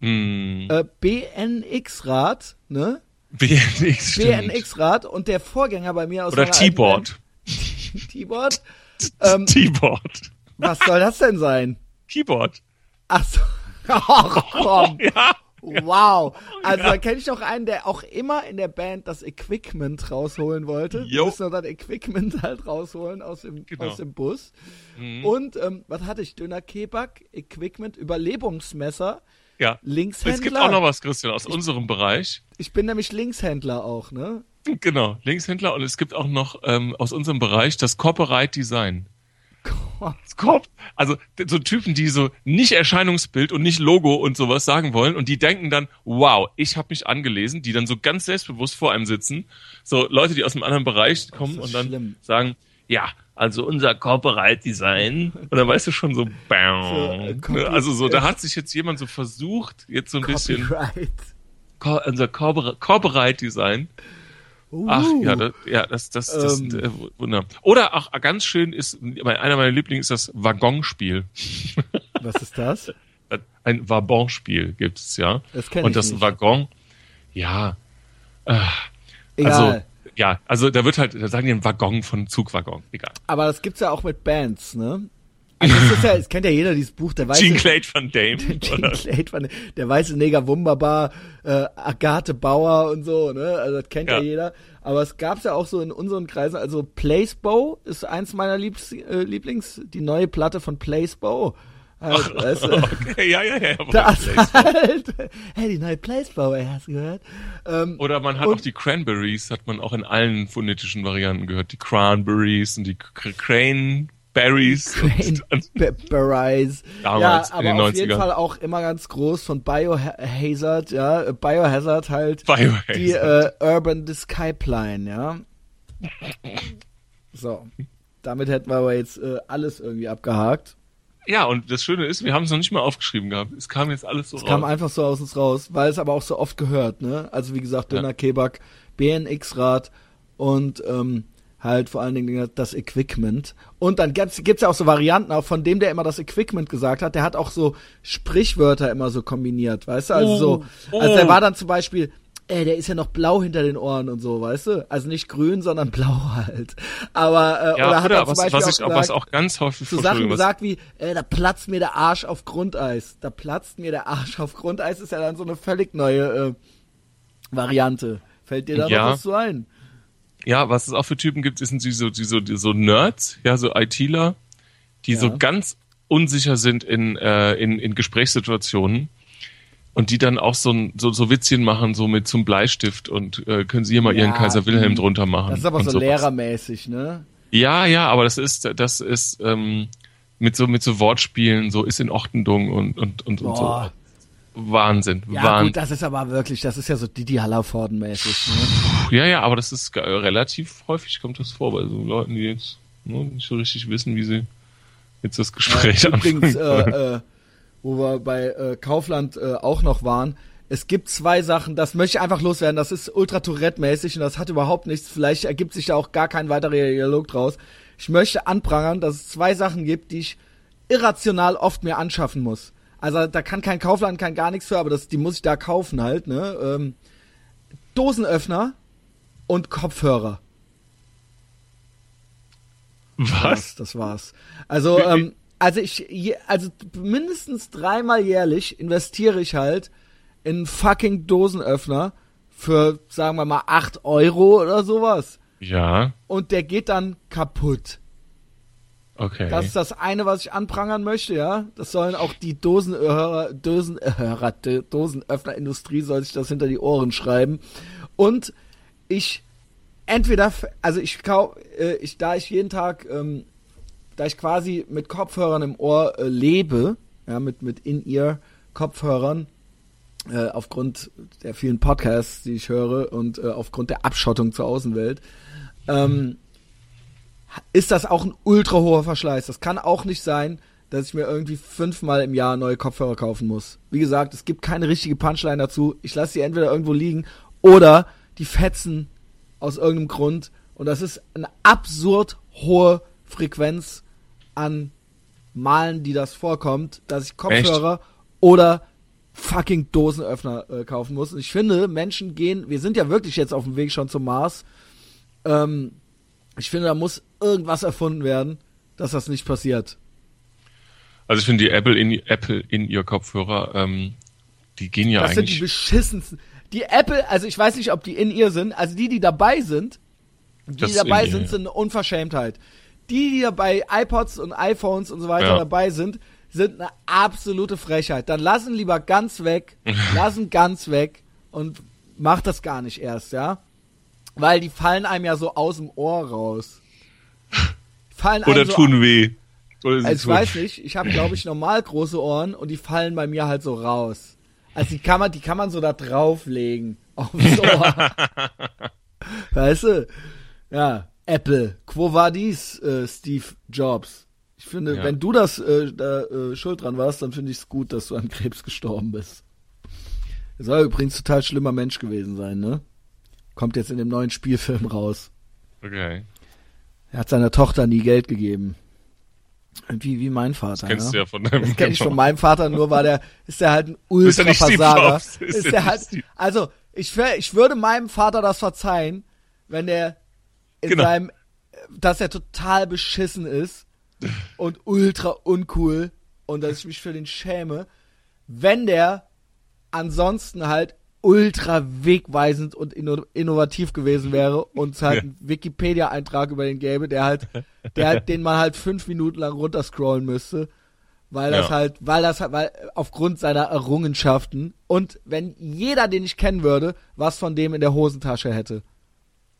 mm. äh, BNX-Rad, ne? BNX, BNX-Rad und der Vorgänger bei mir aus Oder T-Board. (laughs) T-Board? (laughs) Ähm, T-Board. Was soll das denn sein? Keyboard. Ach so. Oh, komm. ja. Wow. (laughs) Also ja. da kenne ich noch einen, der auch immer in der Band das Equipment rausholen wollte. Jo. Müssen das Equipment halt rausholen aus dem, genau. aus dem Bus. Mhm. Und ähm, was hatte ich? Döner Kebab, Equipment, Überlebungsmesser. Ja. Linkshändler. Es gibt auch noch was, Christian, aus ich, unserem Bereich. Ich bin nämlich Linkshändler auch, ne? Genau, Linkshändler und es gibt auch noch ähm, aus unserem Bereich das Copyright Design. Gott. Also so Typen, die so nicht Erscheinungsbild und nicht Logo und sowas sagen wollen und die denken dann, wow, ich habe mich angelesen, die dann so ganz selbstbewusst vor einem sitzen. So Leute, die aus einem anderen Bereich kommen und dann schlimm. sagen, ja, also unser Corporate Design. Und dann weißt du schon so, (laughs) bam. So, äh, also so, da hat sich jetzt jemand so versucht, jetzt so ein bisschen unser Corporate Design Uh. Ach ja, das, ja, das, das, das ähm. äh, Wunder. Oder auch ganz schön ist, einer meiner Lieblings ist das Waggonspiel. (laughs) Was ist das? Ein Waggonspiel gibt es ja. Das kenn Und ich das nicht. Waggon, ja, äh, Egal. also ja, also da wird halt, da sagen die ein Waggon von Zugwaggon, egal. Aber das gibt's ja auch mit Bands, ne? Also das, ist ja, das kennt ja jeder dieses Buch, der weiße. Jean Clade van Dame. (laughs) Jean Clade van der weiße Neger Wunderbar, äh, Agathe Bauer und so, ne? Also das kennt ja, ja jeder. Aber es gab's ja auch so in unseren Kreisen, also Placebo ist eins meiner Liebs, äh, Lieblings, die neue Platte von Placebo. Halt, Ach, (laughs) weißt du? okay, ja, ja, ja. (laughs) Das halt, hey, die neue Placebo, ey, hast du gehört? Ähm, Oder man hat auch die Cranberries, hat man auch in allen phonetischen Varianten gehört. Die Cranberries und die Crane Berries. (laughs) Berries. ja, aber auf jeden Fall auch immer ganz groß von Biohazard, ja. Biohazard halt. Biohazard. Die äh, Urban Skypline, ja. So. Damit hätten wir aber jetzt äh, alles irgendwie abgehakt. Ja, und das Schöne ist, wir haben es noch nicht mal aufgeschrieben gehabt. Es kam jetzt alles so es raus. Es kam einfach so aus uns raus, weil es aber auch so oft gehört, ne? Also wie gesagt, Döner ja. Kebab, BNX-Rad und ähm, halt vor allen Dingen das Equipment. Und dann gibt's, gibt's ja auch so Varianten, auch von dem, der immer das Equipment gesagt hat, der hat auch so Sprichwörter immer so kombiniert, weißt du? Also so, oh, also der war dann zum Beispiel, ey, der ist ja noch blau hinter den Ohren und so, weißt du? Also nicht grün, sondern (laughs) blau halt. Aber, äh, ja, oder hat er zum was, Beispiel was, ich, auch gesagt, was auch ganz häufig so Sachen gesagt wie, äh, da platzt mir der Arsch auf Grundeis. Da platzt mir der Arsch auf Grundeis, ist ja dann so eine völlig neue äh, Variante. Fällt dir da ja. noch was zu ein? Ja, was es auch für Typen gibt, sind so, die so, die so Nerds, ja, so ITler, die ja. so ganz unsicher sind in, äh, in, in Gesprächssituationen und die dann auch so, so, so Witzchen machen, so mit zum Bleistift und äh, können sie hier mal ja, ihren Kaiser Wilhelm drunter machen. Das ist aber so sowas. lehrermäßig, ne? Ja, ja, aber das ist, das ist ähm, mit so mit so Wortspielen, so ist in Ordnung und und und, und so. Wahnsinn. Ja, Wahnsinn. gut, das ist aber wirklich, das ist ja so Didi Hallervorden-mäßig. Ne? Ja, ja, aber das ist relativ häufig kommt das vor bei so Leuten, die jetzt ne, nicht so richtig wissen, wie sie jetzt das Gespräch ja, Übrigens, äh, äh, wo wir bei äh, Kaufland äh, auch noch waren, es gibt zwei Sachen, das möchte ich einfach loswerden, das ist ultra Tourette-mäßig und das hat überhaupt nichts, vielleicht ergibt sich da auch gar kein weiterer Dialog draus. Ich möchte anprangern, dass es zwei Sachen gibt, die ich irrational oft mir anschaffen muss. Also da kann kein Kaufland, kein gar nichts für, aber das, die muss ich da kaufen halt, ne? Ähm, Dosenöffner und Kopfhörer. Was? Das war's. Also, ähm, also ich, also mindestens dreimal jährlich investiere ich halt in fucking Dosenöffner für, sagen wir mal, acht Euro oder sowas. Ja. Und der geht dann kaputt. Okay. Das ist das eine, was ich anprangern möchte, ja. Das sollen auch die Dosenhörer, Dosenhörer, Dosenöffnerindustrie soll sich das hinter die Ohren schreiben. Und ich entweder, also ich kau, äh, ich, da ich jeden Tag, ähm, da ich quasi mit Kopfhörern im Ohr äh, lebe, ja, mit, mit In-Ear-Kopfhörern, äh, aufgrund der vielen Podcasts, die ich höre und äh, aufgrund der Abschottung zur Außenwelt, ähm, ist das auch ein ultra hoher Verschleiß. Das kann auch nicht sein, dass ich mir irgendwie fünfmal im Jahr neue Kopfhörer kaufen muss. Wie gesagt, es gibt keine richtige Punchline dazu. Ich lasse sie entweder irgendwo liegen oder die fetzen aus irgendeinem Grund. Und das ist eine absurd hohe Frequenz an Malen, die das vorkommt, dass ich Kopfhörer Echt? oder fucking Dosenöffner äh, kaufen muss. Und ich finde, Menschen gehen, wir sind ja wirklich jetzt auf dem Weg schon zum Mars. Ähm, ich finde, da muss irgendwas erfunden werden, dass das nicht passiert. Also ich finde die Apple in Apple in ihr Kopfhörer, ähm, die gehen ja das eigentlich. Das sind die beschissensten. Die Apple, also ich weiß nicht, ob die in ihr sind, also die, die dabei sind, die, die dabei sind, sind eine Unverschämtheit. Die, die dabei iPods und iPhones und so weiter ja. dabei sind, sind eine absolute Frechheit. Dann lassen lieber ganz weg, (laughs) lassen ganz weg und macht das gar nicht erst, ja? Weil die fallen einem ja so aus dem Ohr raus. Fallen Oder so tun weh. Oder also ich weiß nicht, ich habe glaube ich normal große Ohren und die fallen bei mir halt so raus. Also die kann man, die kann man so da drauflegen (laughs) aufs Ohr. weißt du? Ja, Apple. Quo war dies, äh, Steve Jobs? Ich finde, ja. wenn du das äh, da äh, schuld dran warst, dann finde ich es gut, dass du an Krebs gestorben bist. Er soll übrigens total schlimmer Mensch gewesen sein, ne? Kommt jetzt in dem neuen Spielfilm raus. Okay. Er hat seiner Tochter nie Geld gegeben. Wie, wie mein Vater. Das kennst ja? du ja von deinem Das kenn ich von meinem Vater, nur war der, ist der halt ein Ultra-Versager. Ist, ist der halt, also, ich, ich würde meinem Vater das verzeihen, wenn der in genau. seinem, dass er total beschissen ist und ultra uncool und dass ich mich für den schäme, wenn der ansonsten halt ultra wegweisend und innovativ gewesen wäre und es halt ja. einen Wikipedia-Eintrag über den gäbe, der halt, der halt, den man halt fünf Minuten lang runterscrollen müsste, weil das ja. halt, weil das halt, weil aufgrund seiner Errungenschaften und wenn jeder, den ich kennen würde, was von dem in der Hosentasche hätte,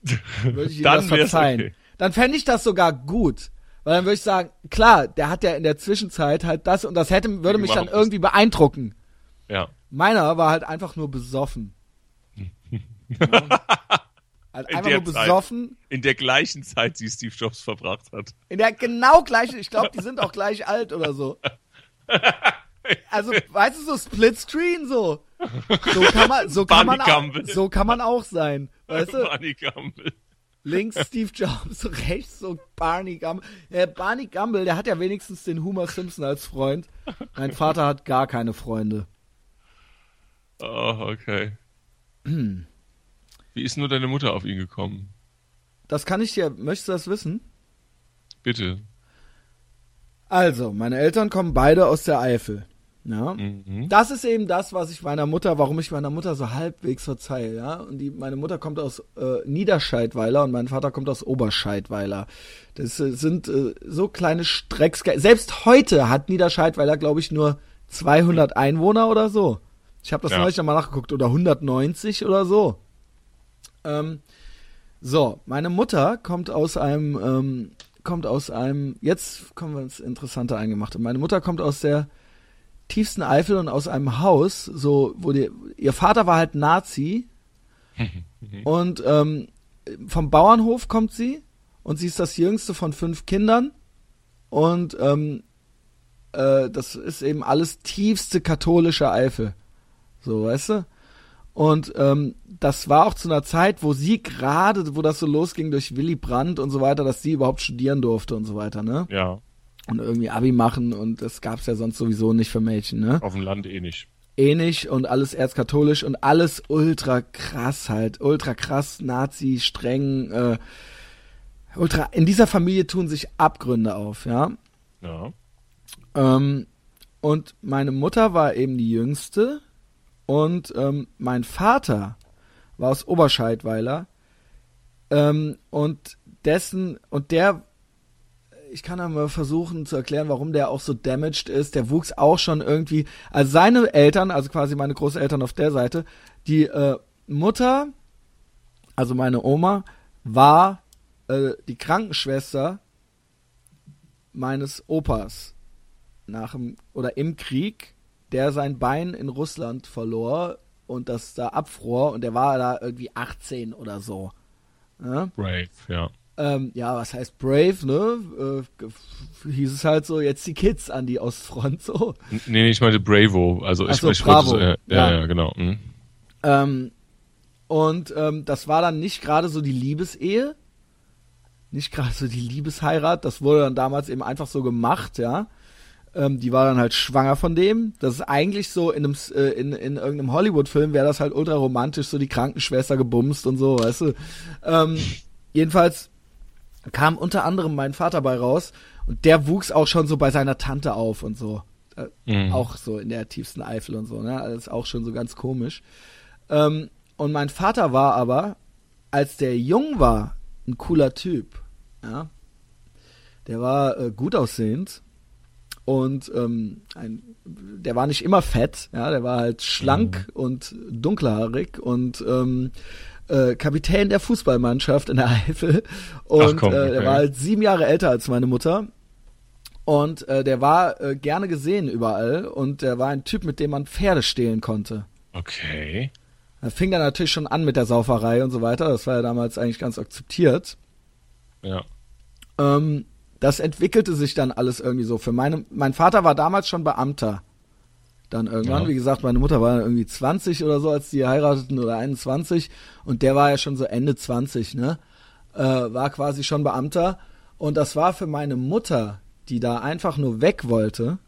(laughs) würde ich ihm das verzeihen. Okay. Dann fände ich das sogar gut. Weil dann würde ich sagen, klar, der hat ja in der Zwischenzeit halt das und das hätte, würde mich dann irgendwie beeindrucken. Ja. Meiner war halt einfach nur besoffen. (laughs) halt einfach nur besoffen. Zeit, in der gleichen Zeit, die Steve Jobs verbracht hat. In der genau gleichen, ich glaube, die sind auch gleich alt oder so. (laughs) Also, weißt du, so Splitscreen so. So kann man, so kann man, auch, so kann man auch sein. Weißt du? Barney Gumble. Links Steve Jobs, (laughs) rechts so Barney Gumble. Ja, Barney Gumble, der hat ja wenigstens den Homer Simpson als Freund. Mein Vater hat gar keine Freunde. Oh, okay. Wie ist nur deine Mutter auf ihn gekommen? Das kann ich dir. Möchtest du das wissen? Bitte. Also, meine Eltern kommen beide aus der Eifel. Ja. Mhm. Das ist eben das, was ich meiner Mutter, warum ich meiner Mutter so halbwegs verzeihe, ja. Und die, meine Mutter kommt aus äh, Niederscheidweiler und mein Vater kommt aus Oberscheidweiler. Das äh, sind äh, so kleine Strecks. Selbst heute hat Niederscheidweiler, glaube ich, nur 200 Einwohner oder so. Ich habe das ja. neulich nochmal nachgeguckt. Oder 190 oder so. Ähm, so, meine Mutter kommt aus einem, ähm, kommt aus einem, jetzt kommen wir ins Interessante eingemacht. Meine Mutter kommt aus der tiefsten Eifel und aus einem Haus, so, wo die, ihr Vater war halt Nazi. (laughs) und ähm, vom Bauernhof kommt sie und sie ist das jüngste von fünf Kindern. Und ähm, äh, das ist eben alles tiefste katholische Eifel. So, weißt du? Und ähm, das war auch zu einer Zeit, wo sie gerade, wo das so losging durch Willy Brandt und so weiter, dass sie überhaupt studieren durfte und so weiter, ne? Ja. Und irgendwie Abi machen und das gab's ja sonst sowieso nicht für Mädchen, ne? Auf dem Land eh nicht. Eh nicht und alles erzkatholisch und alles ultra krass halt, ultra krass, Nazi, streng, äh, ultra, in dieser Familie tun sich Abgründe auf, ja? Ja. Ähm, und meine Mutter war eben die jüngste und ähm, mein Vater war aus Oberscheidweiler. Ähm, und dessen, und der, ich kann mal versuchen zu erklären, warum der auch so damaged ist. Der wuchs auch schon irgendwie, also seine Eltern, also quasi meine Großeltern auf der Seite, die äh, Mutter, also meine Oma, war äh, die Krankenschwester meines Opas nach dem oder im Krieg, der sein Bein in Russland verlor und das da abfror und der war da irgendwie 18 oder so. Ja? Brave, ja. Ähm, ja, was heißt brave, ne? Äh, hieß es halt so, jetzt die Kids an die Ostfront so. Nee, ich meinte Bravo, also ich, so, ich Bravo. wollte, äh, ja, ja, ja, genau. Mhm. Ähm, und ähm, das war dann nicht gerade so die Liebesehe, nicht gerade so die Liebesheirat, das wurde dann damals eben einfach so gemacht, ja. Ähm, die war dann halt schwanger von dem. Das ist eigentlich so in einem äh, in, in irgendeinem Hollywood-Film wäre das halt ultra romantisch, so die Krankenschwester gebumst und so, weißt du. Ähm, (laughs) jedenfalls kam unter anderem mein Vater bei raus und der wuchs auch schon so bei seiner Tante auf und so. Äh, mhm. Auch so in der tiefsten Eifel und so, ne? Alles auch schon so ganz komisch. Ähm, und mein Vater war aber, als der jung war, ein cooler Typ. Ja. Der war äh, gut aussehend und ähm, ein, der war nicht immer fett, ja, der war halt schlank mhm. und dunkelhaarig und ähm, äh, Kapitän der Fußballmannschaft in der (laughs) Eifel. Und komm, okay. äh, er war halt sieben Jahre älter als meine Mutter. Und äh, der war äh, gerne gesehen überall und der war ein Typ, mit dem man Pferde stehlen konnte. Okay. Er fing dann natürlich schon an mit der Sauferei und so weiter. Das war ja damals eigentlich ganz akzeptiert. Ja. Ähm, das entwickelte sich dann alles irgendwie so. Für meine, mein Vater war damals schon Beamter dann irgendwann. Ja. Wie gesagt, meine Mutter war irgendwie 20 oder so, als die heirateten oder 21 und der war ja schon so Ende 20, ne? Äh, war quasi schon Beamter und das war für meine Mutter, die da einfach nur weg wollte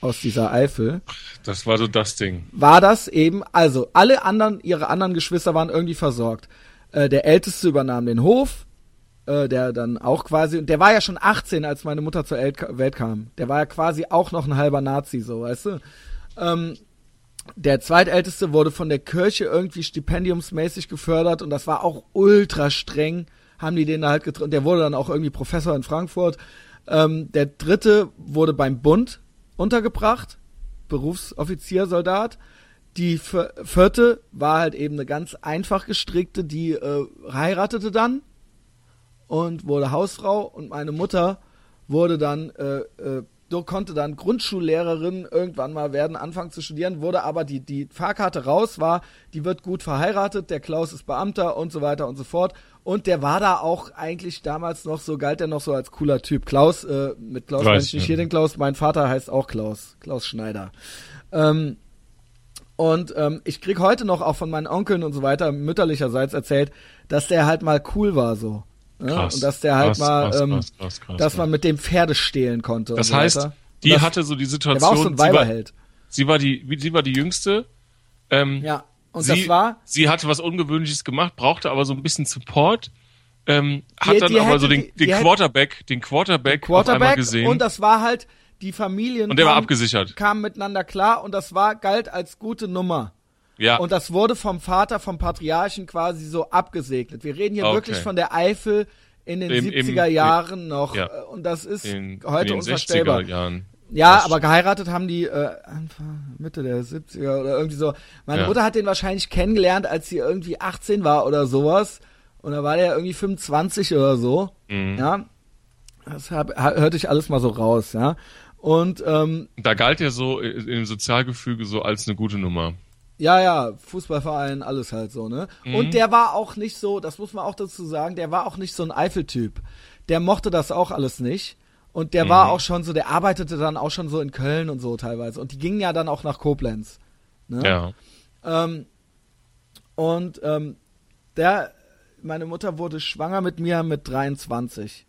aus dieser Eifel. Das war so das Ding. War das eben, also alle anderen, ihre anderen Geschwister waren irgendwie versorgt. Äh, der Älteste übernahm den Hof, äh, der dann auch quasi, und der war ja schon 18, als meine Mutter zur Welt kam. Der war ja quasi auch noch ein halber Nazi, so, weißt du? Ähm, der zweitälteste wurde von der Kirche irgendwie stipendiumsmäßig gefördert und das war auch ultra streng, haben die den da halt getroffen. Der wurde dann auch irgendwie Professor in Frankfurt. Ähm, der dritte wurde beim Bund untergebracht, Berufsoffizier, Soldat. Die vierte war halt eben eine ganz einfach gestrickte, die äh, heiratete dann und wurde Hausfrau und meine Mutter wurde dann äh, äh, konnte dann Grundschullehrerin irgendwann mal werden, anfangen zu studieren, wurde aber die, die Fahrkarte raus war, die wird gut verheiratet, der Klaus ist Beamter und so weiter und so fort. Und der war da auch eigentlich damals noch so, galt der noch so als cooler Typ. Klaus, äh, mit Klaus meine ich nicht hier den Klaus, mein Vater heißt auch Klaus, Klaus Schneider. Ähm, und ähm, ich krieg heute noch auch von meinen Onkeln und so weiter mütterlicherseits erzählt, dass der halt mal cool war so. Ne? Krass, und dass der halt krass, mal, krass, ähm, krass, dass man mit dem Pferde stehlen konnte. Das so heißt, weiter. die das, hatte so die Situation. Der war auch so ein Weiberheld. Sie war, sie war die, sie war die jüngste. Ähm, ja. Und sie, das war. Sie hatte was Ungewöhnliches gemacht, brauchte aber so ein bisschen Support. Ähm, hat die, dann die aber hätte, so den, den Quarterback, den Quarterback, Quarterback auf einmal gesehen. Und das war halt die Familien. Und der kamen, war abgesichert. Kamen miteinander klar und das war galt als gute Nummer. Ja. Und das wurde vom Vater, vom Patriarchen quasi so abgesegnet. Wir reden hier okay. wirklich von der Eifel in den Im, 70er im, Jahren noch. Ja. Äh, und das ist in, heute in unvorstellbar. Jahren. Ja, aber geheiratet haben die äh, Anfang, Mitte der 70er oder irgendwie so. Meine ja. Mutter hat den wahrscheinlich kennengelernt, als sie irgendwie 18 war oder sowas. Und da war der irgendwie 25 oder so. Mhm. Ja. Das hab, hörte ich alles mal so raus, ja. Und ähm, da galt er so im Sozialgefüge so als eine gute Nummer. Ja, ja, Fußballverein, alles halt so, ne? Mhm. Und der war auch nicht so, das muss man auch dazu sagen, der war auch nicht so ein Eifeltyp. Der mochte das auch alles nicht. Und der mhm. war auch schon so, der arbeitete dann auch schon so in Köln und so teilweise. Und die gingen ja dann auch nach Koblenz. Ne? Ja. Ähm, und ähm, der, meine Mutter wurde schwanger mit mir mit 23.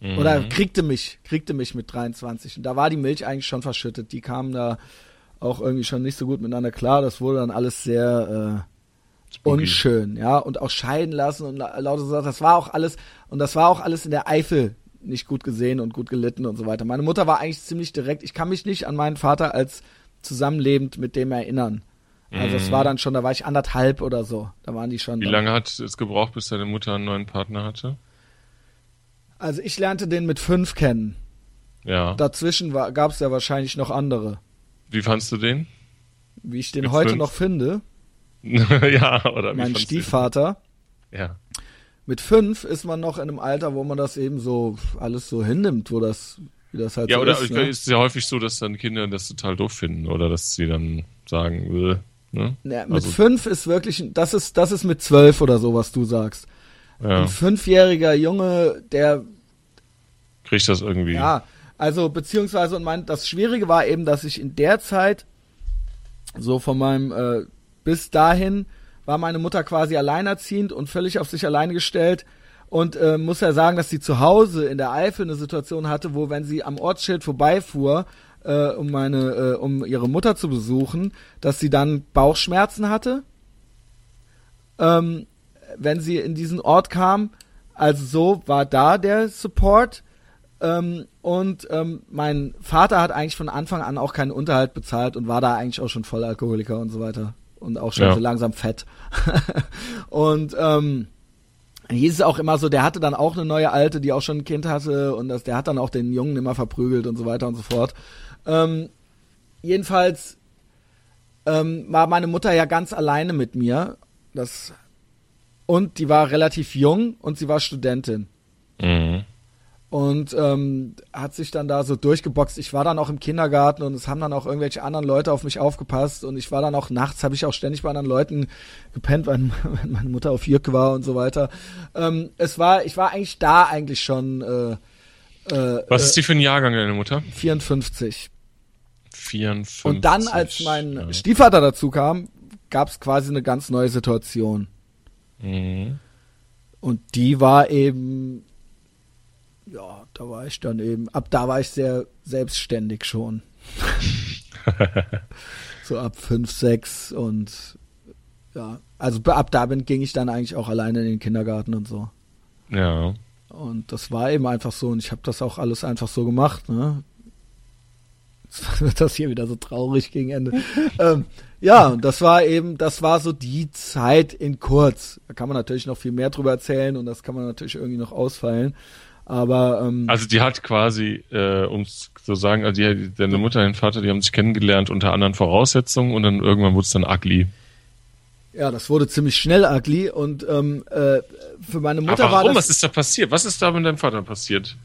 Mhm. Oder kriegte mich, kriegte mich mit 23. Und da war die Milch eigentlich schon verschüttet. Die kamen da auch irgendwie schon nicht so gut miteinander klar. Das wurde dann alles sehr äh, unschön, ja, und auch scheiden lassen und lauter so das war auch alles und das war auch alles in der Eifel nicht gut gesehen und gut gelitten und so weiter. Meine Mutter war eigentlich ziemlich direkt. Ich kann mich nicht an meinen Vater als zusammenlebend mit dem erinnern. Also es war mhm. dann schon, da war ich anderthalb oder so. Da waren die schon. Wie lange hat es gebraucht, bis deine Mutter einen neuen Partner hatte? Also ich lernte den mit fünf kennen. Ja. Dazwischen gab es ja wahrscheinlich noch andere. Wie fandst du den? Wie ich den mit heute fünf? noch finde. (laughs) ja, oder wie Mein Stiefvater. Ja. Mit fünf ist man noch in einem Alter, wo man das eben so alles so hinnimmt, wo das, wie das halt ja, so oder ist. Ja, ne? ist es ja häufig so, dass dann Kinder das total doof finden oder dass sie dann sagen, will. Ne? Ja, mit also, fünf ist wirklich, das ist, das ist mit zwölf oder so, was du sagst. Ja. Ein fünfjähriger Junge, der kriegt das irgendwie. Ja, also beziehungsweise und mein, das Schwierige war eben, dass ich in der Zeit so von meinem äh, bis dahin war meine Mutter quasi alleinerziehend und völlig auf sich alleine gestellt. Und äh, muss ja sagen, dass sie zu Hause in der Eifel eine Situation hatte, wo wenn sie am Ortsschild vorbeifuhr, äh, um meine, äh, um ihre Mutter zu besuchen, dass sie dann Bauchschmerzen hatte. Ähm, wenn sie in diesen Ort kam, also so war da der Support. Ähm, und ähm, mein Vater hat eigentlich von Anfang an auch keinen Unterhalt bezahlt und war da eigentlich auch schon Vollalkoholiker und so weiter und auch schon ja. so langsam fett. (laughs) und ähm, hieß es auch immer so, der hatte dann auch eine neue Alte, die auch schon ein Kind hatte und das, der hat dann auch den Jungen immer verprügelt und so weiter und so fort. Ähm, jedenfalls ähm, war meine Mutter ja ganz alleine mit mir. Das und die war relativ jung und sie war Studentin. Mhm und ähm, hat sich dann da so durchgeboxt. Ich war dann auch im Kindergarten und es haben dann auch irgendwelche anderen Leute auf mich aufgepasst und ich war dann auch nachts, habe ich auch ständig bei anderen Leuten gepennt, wenn, (laughs) wenn meine Mutter auf Jürg war und so weiter. Ähm, es war, ich war eigentlich da eigentlich schon. Äh, äh, Was ist die für ein Jahrgang, deine Mutter? 54. 54. Und dann, als mein ja. Stiefvater dazu kam, gab es quasi eine ganz neue Situation. Mhm. Und die war eben ja, da war ich dann eben, ab da war ich sehr selbstständig schon. (laughs) so ab fünf, sechs und ja, also ab da bin, ging ich dann eigentlich auch alleine in den Kindergarten und so. Ja. Und das war eben einfach so und ich habe das auch alles einfach so gemacht, ne? Jetzt (laughs) wird das hier wieder so traurig gegen Ende. (laughs) ähm, ja, und das war eben, das war so die Zeit in kurz. Da kann man natürlich noch viel mehr drüber erzählen und das kann man natürlich irgendwie noch ausfeilen. Aber ähm, also die hat quasi, äh, um zu sagen, also die, deine Mutter und dein Vater, die haben sich kennengelernt unter anderen Voraussetzungen und dann irgendwann wurde es dann ugly. Ja, das wurde ziemlich schnell ugly und ähm, äh, für meine Mutter Aber warum? war das. Was ist da passiert? Was ist da mit deinem Vater passiert?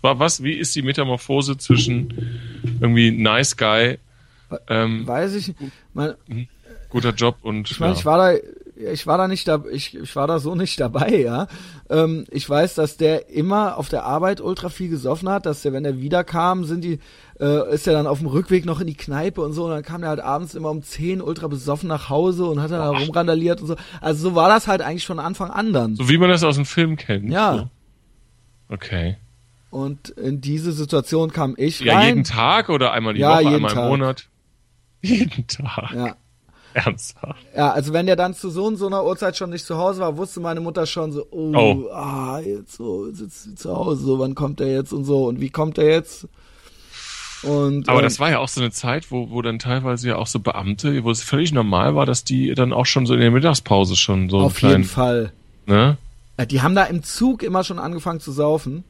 War was? Wie ist die Metamorphose zwischen irgendwie nice guy? Ähm, Weiß ich. Mein, mhm. guter Job und. Ich meine, ja. ich war da ich war da nicht da, ich, ich war da so nicht dabei, ja. Ähm, ich weiß, dass der immer auf der Arbeit ultra viel gesoffen hat, dass der, wenn er wiederkam, sind die, äh, ist er dann auf dem Rückweg noch in die Kneipe und so und dann kam er halt abends immer um 10 ultra besoffen nach Hause und hat dann da rumrandaliert und so. Also so war das halt eigentlich von Anfang an dann. So wie man das aus dem Film kennt. Ja. So. Okay. Und in diese Situation kam ich ja, rein. Ja, jeden Tag oder einmal die ja, Woche, einmal im Monat? (laughs) Jeden Tag. Ja. (laughs) Ernsthaft? Ja, also wenn der dann zu so und so einer Uhrzeit schon nicht zu Hause war, wusste meine Mutter schon so, oh, oh. ah, jetzt so, sitzt zu Hause, so, wann kommt er jetzt und so und wie kommt er jetzt? Und, Aber ähm, das war ja auch so eine Zeit, wo, wo dann teilweise ja auch so Beamte, wo es völlig normal war, dass die dann auch schon so in der Mittagspause schon so Auf kleinen, jeden Fall. Ne? Die haben da im Zug immer schon angefangen zu saufen.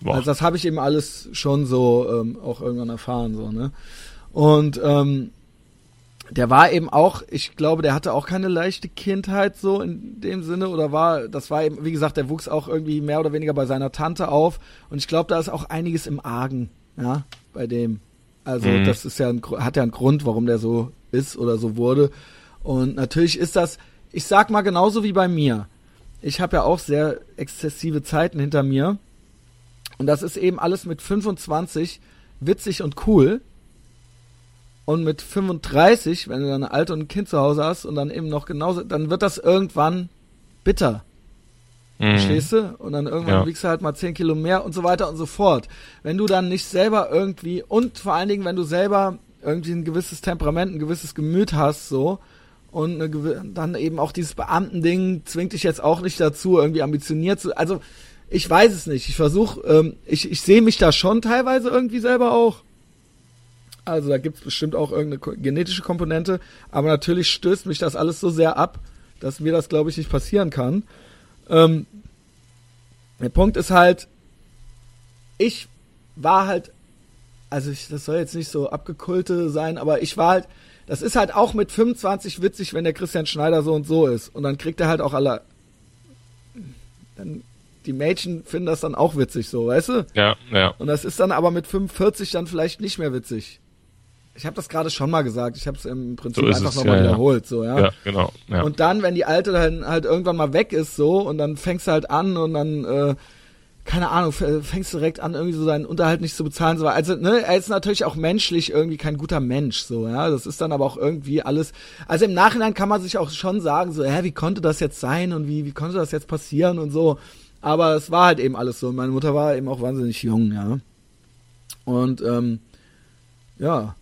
Boah. Also das habe ich eben alles schon so ähm, auch irgendwann erfahren, so, ne? Und ähm, der war eben auch, ich glaube, der hatte auch keine leichte Kindheit so in dem Sinne oder war, das war eben, wie gesagt, der wuchs auch irgendwie mehr oder weniger bei seiner Tante auf und ich glaube, da ist auch einiges im Argen, ja, bei dem. Also mhm. das ist ja ein, hat ja einen Grund, warum der so ist oder so wurde. Und natürlich ist das, ich sag mal genauso wie bei mir. Ich habe ja auch sehr exzessive Zeiten hinter mir und das ist eben alles mit 25 witzig und cool und mit 35, wenn du dann Alte und ein Kind zu Hause hast und dann eben noch genauso, dann wird das irgendwann bitter. Mhm. Verstehst du? Und dann irgendwann ja. wiegst du halt mal 10 Kilo mehr und so weiter und so fort. Wenn du dann nicht selber irgendwie, und vor allen Dingen, wenn du selber irgendwie ein gewisses Temperament, ein gewisses Gemüt hast, so, und eine, dann eben auch dieses Beamtending zwingt dich jetzt auch nicht dazu, irgendwie ambitioniert zu, also, ich weiß es nicht. Ich versuche, ähm, ich, ich sehe mich da schon teilweise irgendwie selber auch. Also da gibt es bestimmt auch irgendeine genetische Komponente. Aber natürlich stößt mich das alles so sehr ab, dass mir das, glaube ich, nicht passieren kann. Ähm, der Punkt ist halt, ich war halt, also ich, das soll jetzt nicht so abgekulte sein, aber ich war halt, das ist halt auch mit 25 witzig, wenn der Christian Schneider so und so ist. Und dann kriegt er halt auch alle, dann, die Mädchen finden das dann auch witzig so, weißt du? Ja, ja. Und das ist dann aber mit 45 dann vielleicht nicht mehr witzig. Ich habe das gerade schon mal gesagt. Ich habe es im Prinzip So einfach nochmal ja, wiederholt. So, ja. Ja, genau. Ja. Und dann, wenn die alte dann halt irgendwann mal weg ist, so, und dann fängst du halt an und dann, äh, keine Ahnung, fängst du direkt an, irgendwie so seinen Unterhalt nicht zu bezahlen. So. Also, ne, er ist natürlich auch menschlich irgendwie kein guter Mensch, so, ja. Das ist dann aber auch irgendwie alles. Also im Nachhinein kann man sich auch schon sagen, so, hä, wie konnte das jetzt sein und wie, wie konnte das jetzt passieren und so. Aber es war halt eben alles so. Und meine Mutter war eben auch wahnsinnig jung, ja. Und ähm, ja,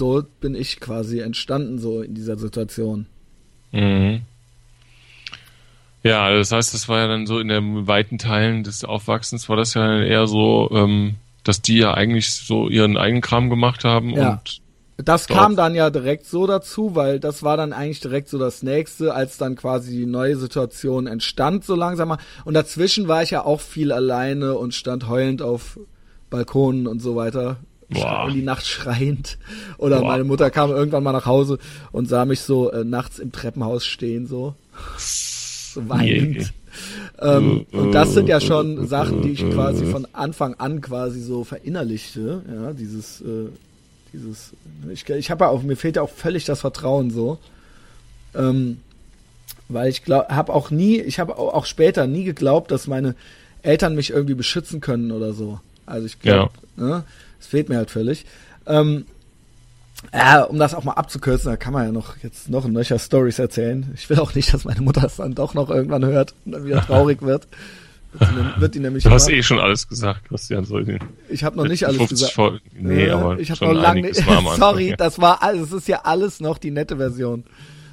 so bin ich quasi entstanden, so in dieser Situation. Mhm. Ja, das heißt, das war ja dann so in den weiten Teilen des Aufwachsens, war das ja eher so, ähm, dass die ja eigentlich so ihren eigenen Kram gemacht haben Ja. und Das kam dann ja direkt so dazu, weil das war dann eigentlich direkt so das nächste, als dann quasi die neue Situation entstand, so langsam. Und dazwischen war ich ja auch viel alleine und stand heulend auf Balkonen und so weiter. Boah. In die Nacht schreiend. Oder Boah. meine Mutter kam irgendwann mal nach Hause und sah mich so äh, nachts im Treppenhaus stehen, so. So weinend. Je. Ähm, und das sind ja Äh, schon Sachen, die ich quasi von Anfang an quasi so verinnerlichte. Ja, dieses, äh, dieses, ich, ich habe ja auch, mir fehlt ja auch völlig das Vertrauen so. Ähm, weil ich glaube, habe auch nie, ich habe auch, später nie geglaubt, dass meine Eltern mich irgendwie beschützen können oder so. Also ich glaube, ne, es fehlt mir halt völlig. Ähm, ja, um das auch mal abzukürzen, da kann man ja noch jetzt noch ein nöcher Stories erzählen. Ich will auch nicht, dass meine Mutter es dann doch noch irgendwann hört und dann wieder traurig (laughs) wird. Wird die, nämlich du hast immer- eh schon alles gesagt, Christian. So ich habe noch nicht alles 50 gesagt. Folgen. Nee, Äh, aber ich habe noch lange nicht. (laughs) Anfang, Sorry, ja. das war alles. Es ist ja alles noch die nette Version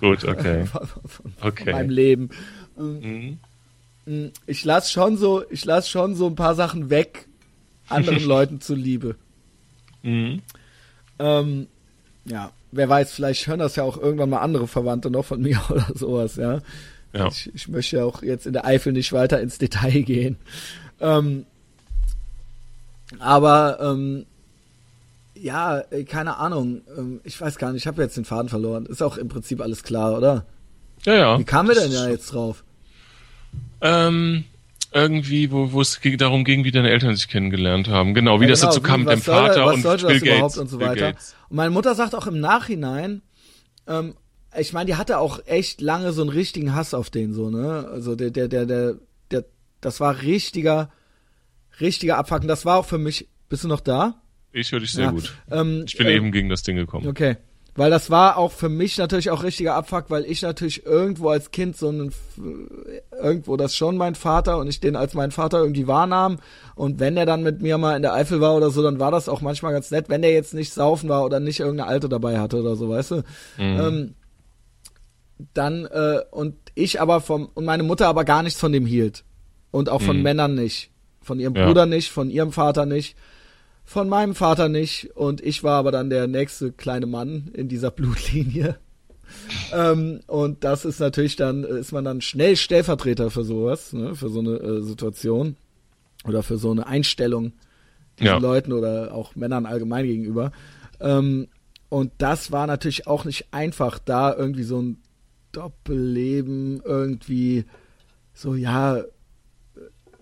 Gut, okay. (laughs) von, von Okay. meinem Leben. Mhm. Ich lass schon so, ich lass schon so ein paar Sachen weg anderen Leuten zuliebe. Mhm. Ähm, ja, wer weiß, vielleicht hören das ja auch irgendwann mal andere Verwandte noch von (laughs) mir oder sowas, ja. Ja. Ich, ich möchte ja auch jetzt in der Eifel nicht weiter ins Detail gehen. Ähm, aber ähm, ja, äh, keine Ahnung. Ähm, ich weiß gar nicht, ich habe jetzt den Faden verloren. Ist auch im Prinzip alles klar, oder? Ja, ja. Wie kamen wir denn da jetzt drauf? Ähm, irgendwie, wo, wo es darum ging, wie deine Eltern sich kennengelernt haben. Genau, wie Ja, das genau, dazu kam wie- mit dem Vater was und Bill Gates. und so Bill weiter. Gates. Und meine Mutter sagt auch im Nachhinein, ähm, ich meine, die hatte auch echt lange so einen richtigen Hass auf den so, ne? Also der, der, der, der, der das war richtiger, richtiger Abfucken. Das war auch für mich. Bist du noch da? Ich höre dich sehr Ja, gut. Ähm, Ich bin äh, eben gegen das Ding gekommen. Okay. Weil das war auch für mich natürlich auch richtiger Abfuck, weil ich natürlich irgendwo als Kind so einen, irgendwo das schon mein Vater und ich den als meinen Vater irgendwie wahrnahm. Und wenn er dann mit mir mal in der Eifel war oder so, dann war das auch manchmal ganz nett, wenn der jetzt nicht saufen war oder nicht irgendeine Alte dabei hatte oder so, weißt du? Ähm, dann, äh, und ich aber vom, und meine Mutter aber gar nichts von dem hielt. Und auch von Mhm. Männern nicht. Von ihrem Ja. Bruder nicht, von ihrem Vater nicht von meinem Vater nicht und ich war aber dann der nächste kleine Mann in dieser (laughs) Blutlinie. ähm, und das ist natürlich dann, ist man dann schnell Stellvertreter für sowas, ne, für so eine äh, Situation oder für so eine Einstellung diesen Ja. Leuten oder auch Männern allgemein gegenüber. Ähm, und das war natürlich auch nicht einfach, da irgendwie so ein Doppelleben irgendwie so, ja,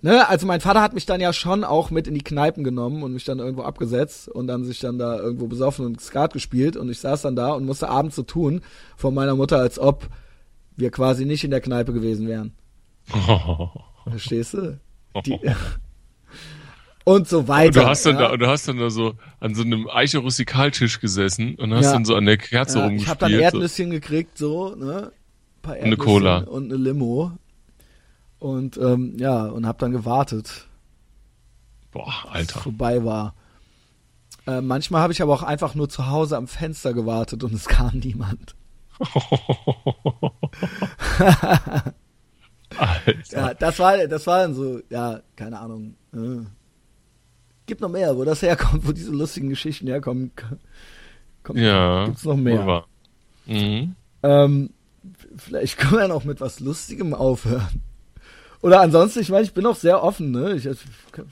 Ne, also mein Vater hat mich dann ja schon auch mit in die Kneipen genommen und mich dann irgendwo abgesetzt und dann sich dann da irgendwo besoffen und Skat gespielt und ich saß dann da und musste abends so tun von meiner Mutter, als ob wir quasi nicht in der Kneipe gewesen wären. (laughs) Verstehst du? Die, (laughs) und so weiter. du hast dann ja. da, du hast dann da so an so einem Eiche Rustikaltisch gesessen und hast Ja. dann so an der Kerze ja, ich rumgespielt. habe dann so. Erdnüsschen gekriegt, so, ne? Ein paar eine Erdnüsschen Cola. Und eine Limo. Und ähm, ja, und hab dann gewartet. Boah, Alter. vorbei war. Äh, manchmal habe ich aber auch einfach nur zu Hause am Fenster gewartet und es (laughs) kam niemand. Alter. Ja, das war, das war dann so, ja, keine Ahnung. Äh. Gibt noch mehr, wo das herkommt, wo diese lustigen Geschichten herkommen. Kommt, Ja. Gibt's noch mehr? Mhm. Ähm, vielleicht können wir noch mit was Lustigem aufhören. Oder ansonsten, ich meine, ich bin auch sehr offen, ne? Ich, ich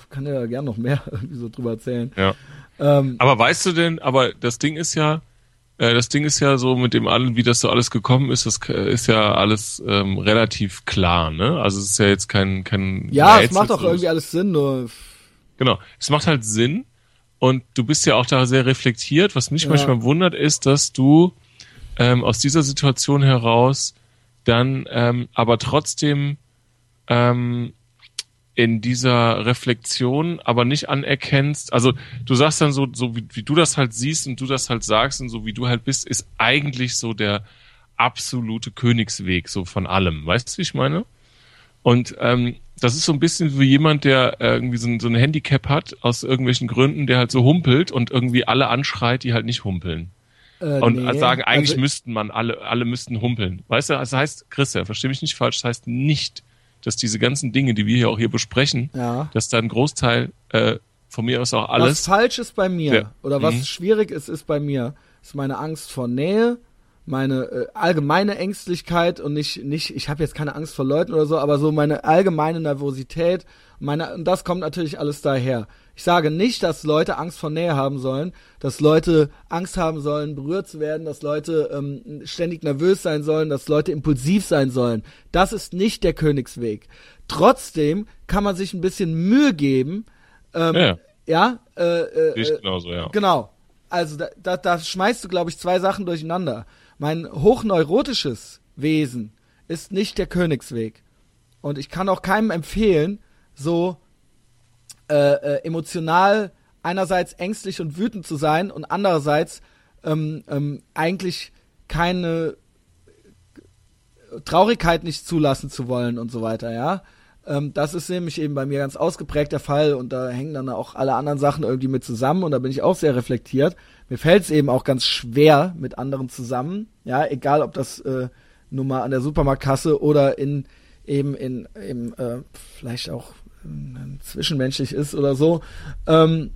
kann ja gerne noch mehr (laughs) irgendwie so drüber erzählen. Ja. Ähm, aber weißt du denn, aber das Ding ist ja, äh, das Ding ist ja so mit dem allen, wie das so alles gekommen ist, das ist ja alles ähm, relativ klar, ne? Also es ist ja jetzt kein kein Ja, Rätsel, es macht auch irgendwie alles Sinn, nur Genau, es macht halt Sinn und du bist ja auch da sehr reflektiert. Was mich ja. manchmal wundert, ist, dass du ähm, aus dieser Situation heraus dann ähm, aber trotzdem ähm, in dieser Reflexion aber nicht anerkennst, also du sagst dann so, so wie, wie du das halt siehst und du das halt sagst und so wie du halt bist, ist eigentlich so der absolute Königsweg so von allem. Weißt du, wie ich meine? Und ähm, das ist so ein bisschen wie jemand, der irgendwie so ein, so ein Handicap hat aus irgendwelchen Gründen, der halt so humpelt und irgendwie alle anschreit, die halt nicht humpeln. Äh, und nee. sagen, eigentlich also, müssten man alle, alle müssten humpeln. Weißt du, das heißt, Christian, verstehe mich nicht falsch, das heißt nicht, dass diese ganzen Dinge, die wir hier auch hier besprechen, ja. dass da ein Großteil äh, von mir aus auch alles. Was falsch ist bei mir ja. oder was mhm. schwierig ist, ist bei mir, ist meine Angst vor Nähe, meine äh, allgemeine Ängstlichkeit und nicht nicht ich habe jetzt keine Angst vor Leuten oder so, aber so meine allgemeine Nervosität, meine und das kommt natürlich alles daher. Ich sage nicht, dass Leute Angst vor Nähe haben sollen, dass Leute Angst haben sollen, berührt zu werden, dass Leute ähm, ständig nervös sein sollen, dass Leute impulsiv sein sollen. Das ist nicht der Königsweg. Trotzdem kann man sich ein bisschen Mühe geben. Ähm, ja. Ja. Äh, äh, ich genauso, ja. Genau. Also da, da, da schmeißt du, glaube ich, zwei Sachen durcheinander. Mein hochneurotisches Wesen ist nicht der Königsweg. Und ich kann auch keinem empfehlen, so äh, äh, emotional einerseits ängstlich und wütend zu sein und andererseits ähm, ähm, eigentlich keine Traurigkeit nicht zulassen zu wollen und so weiter, ja. Ähm, das ist nämlich eben bei mir ganz ausgeprägt der Fall und da hängen dann auch alle anderen Sachen irgendwie mit zusammen und da bin ich auch sehr reflektiert. Mir fällt es eben auch ganz schwer mit anderen zusammen, ja, egal ob das äh, nur mal an der Supermarktkasse oder in eben in eben äh, vielleicht auch zwischenmenschlich ist oder so. Ähm,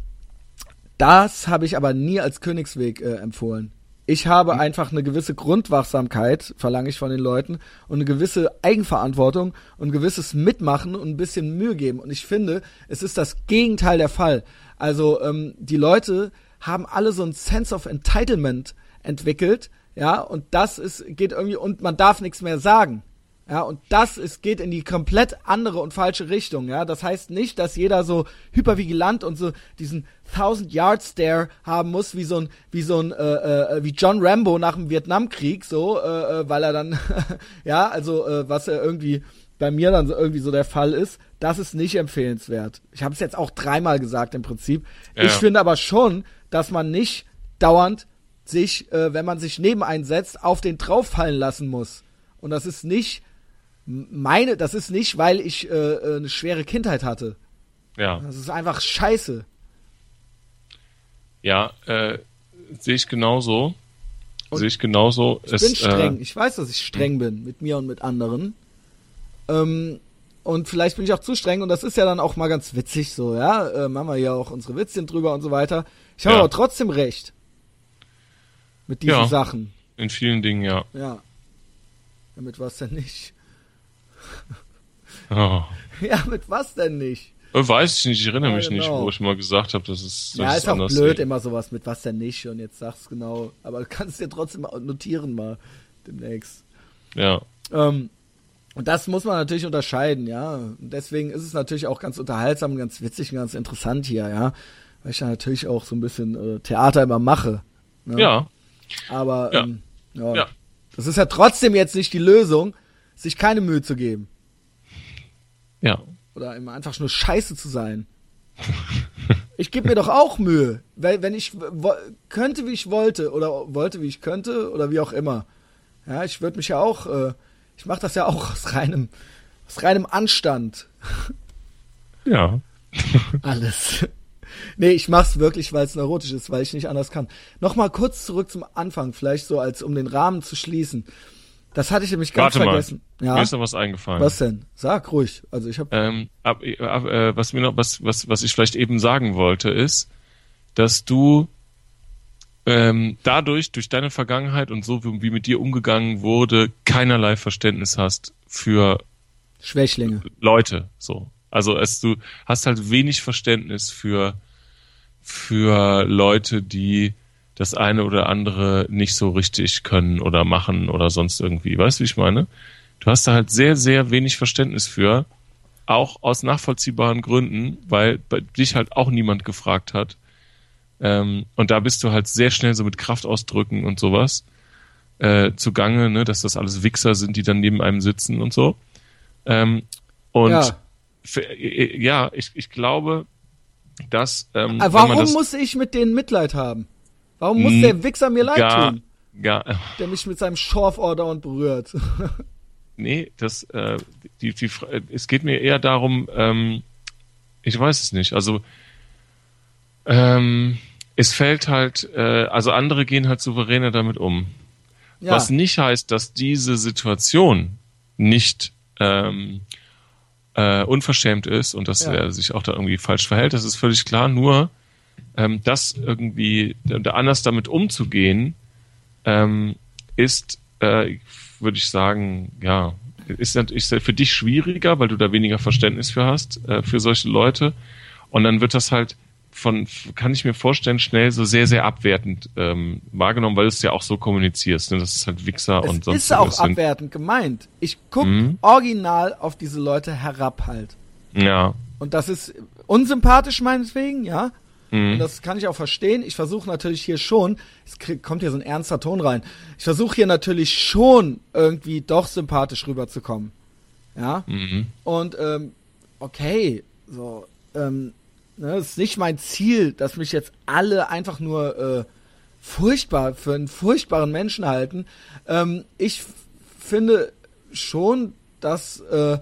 das habe ich aber nie als Königsweg äh, empfohlen. Ich habe mhm. einfach eine gewisse Grundwachsamkeit, verlange ich von den Leuten, und eine gewisse Eigenverantwortung und ein gewisses Mitmachen und ein bisschen Mühe geben. Und ich finde, es ist das Gegenteil der Fall. Also ähm, die Leute haben alle so ein Sense of Entitlement entwickelt, ja, und das ist, geht irgendwie, und man darf nichts mehr sagen. Ja, und das ist, geht in die komplett andere und falsche Richtung. Ja, das heißt nicht, dass jeder so hypervigilant und so diesen Thousand Yard Stare haben muss, wie so ein, wie so ein, äh, äh, wie John Rambo nach dem Vietnamkrieg, so, äh, äh weil er dann, (laughs) ja, also äh, was er irgendwie bei mir dann so irgendwie so der Fall ist, das ist nicht empfehlenswert. Ich habe es jetzt auch dreimal gesagt im Prinzip. Ja. Ich finde aber schon, dass man nicht dauernd sich, äh, wenn man sich neben einsetzt, auf den drauffallen lassen muss. Und das ist nicht meine, das ist nicht, weil ich äh, äh, eine schwere Kindheit hatte. Ja. Das ist einfach scheiße. Ja, äh, sehe ich genauso. Sehe ich genauso. Ich es, bin streng. Äh, ich weiß, dass ich streng bin mit mir und mit anderen. Ähm, und vielleicht bin ich auch zu streng und das ist ja dann auch mal ganz witzig so, ja. Äh, machen wir ja auch unsere Witzchen drüber und so weiter. Ich habe ja. aber trotzdem recht. Mit diesen ja, Sachen. In vielen Dingen, ja. Ja. Damit war es denn nicht. Oh. (laughs) Ja, mit was denn nicht? Äh, weiß ich nicht, ich erinnere ja, mich genau. nicht, wo ich mal gesagt habe, dass es. Das ja, ist, ist auch blöd, geht. immer sowas mit was denn nicht und jetzt sag's genau. Aber du kannst dir trotzdem notieren mal demnächst. Ja. Ähm, und das muss man natürlich unterscheiden, ja. Und deswegen ist es natürlich auch ganz unterhaltsam, ganz witzig und ganz interessant hier, ja. Weil ich da natürlich auch so ein bisschen äh, Theater immer mache. Ne? Ja. Aber ja. Ähm, ja. ja. Das ist ja trotzdem jetzt nicht die Lösung, sich keine Mühe zu geben. Ja. Oder immer einfach nur scheiße zu sein. (laughs) ich gebe mir doch auch Mühe, weil wenn ich könnte, wie ich wollte oder wollte, wie ich könnte oder wie auch immer. Ja, ich würde mich ja auch, äh, ich mache das ja auch aus reinem, aus reinem Anstand. (laughs) Ja. Alles. Nee, ich mach's wirklich, weil es neurotisch ist, weil ich nicht anders kann. Nochmal kurz zurück zum Anfang, vielleicht so als um den Rahmen zu schließen. Das hatte ich nämlich ganz Warte vergessen. Mal. Ja. Mir ist noch was eingefallen. Was denn? Sag ruhig. Also ich habe. Ähm, ab, ab, äh, was mir noch, was, was, was ich vielleicht eben sagen wollte, ist, dass du ähm, dadurch, durch deine Vergangenheit und so, wie, wie mit dir umgegangen wurde, keinerlei Verständnis hast für Schwächlinge. Leute, so. Also es, du hast halt wenig Verständnis für, für Leute, die das eine oder andere nicht so richtig können oder machen oder sonst irgendwie. Weißt du, wie ich meine? Du hast da halt sehr, sehr wenig Verständnis für, auch aus nachvollziehbaren Gründen, weil bei dich halt auch niemand gefragt hat. Ähm, und da bist du halt sehr schnell so mit Kraftausdrücken und sowas äh, zugange, ne, dass das alles Wichser sind, die dann neben einem sitzen und so. Ähm, und ja, für, äh, ja ich, ich glaube, dass. Ähm, warum das, muss ich mit denen Mitleid haben? Warum muss der Wichser mir leid gar, tun? Gar, der mich mit seinem Schorforder und berührt. (laughs) nee, das, äh, die, die, es geht mir eher darum, ähm, ich weiß es nicht. Also, ähm, es fällt halt, äh, also andere gehen halt souveräner damit um. Ja. Was nicht heißt, dass diese Situation nicht ähm, äh, unverschämt ist und dass ja. er sich auch da irgendwie falsch verhält, das ist völlig klar. Nur ähm, das irgendwie da anders damit umzugehen, ähm, ist, äh, würde ich sagen, ja, ist, ist für dich schwieriger, weil du da weniger Verständnis für hast, äh, für solche Leute. Und dann wird das halt von, kann ich mir vorstellen, schnell so sehr, sehr abwertend ähm, wahrgenommen, weil du es ja auch so kommunizierst. Ne? Das ist halt Wichser es und sonst. ist auch abwertend gemeint. Ich gucke mhm. original auf diese Leute herab halt. Ja. Und das ist unsympathisch meinetwegen, ja. Mhm. Und das kann ich auch verstehen. Ich versuche natürlich hier schon, es kommt hier so ein ernster Ton rein. Ich versuche hier natürlich schon irgendwie doch sympathisch rüberzukommen. Ja. Mhm. Und ähm, okay, so, ähm, Ne, es ist nicht mein Ziel, dass mich jetzt alle einfach nur äh, furchtbar für einen furchtbaren Menschen halten. Ähm, ich finde schon, dass äh,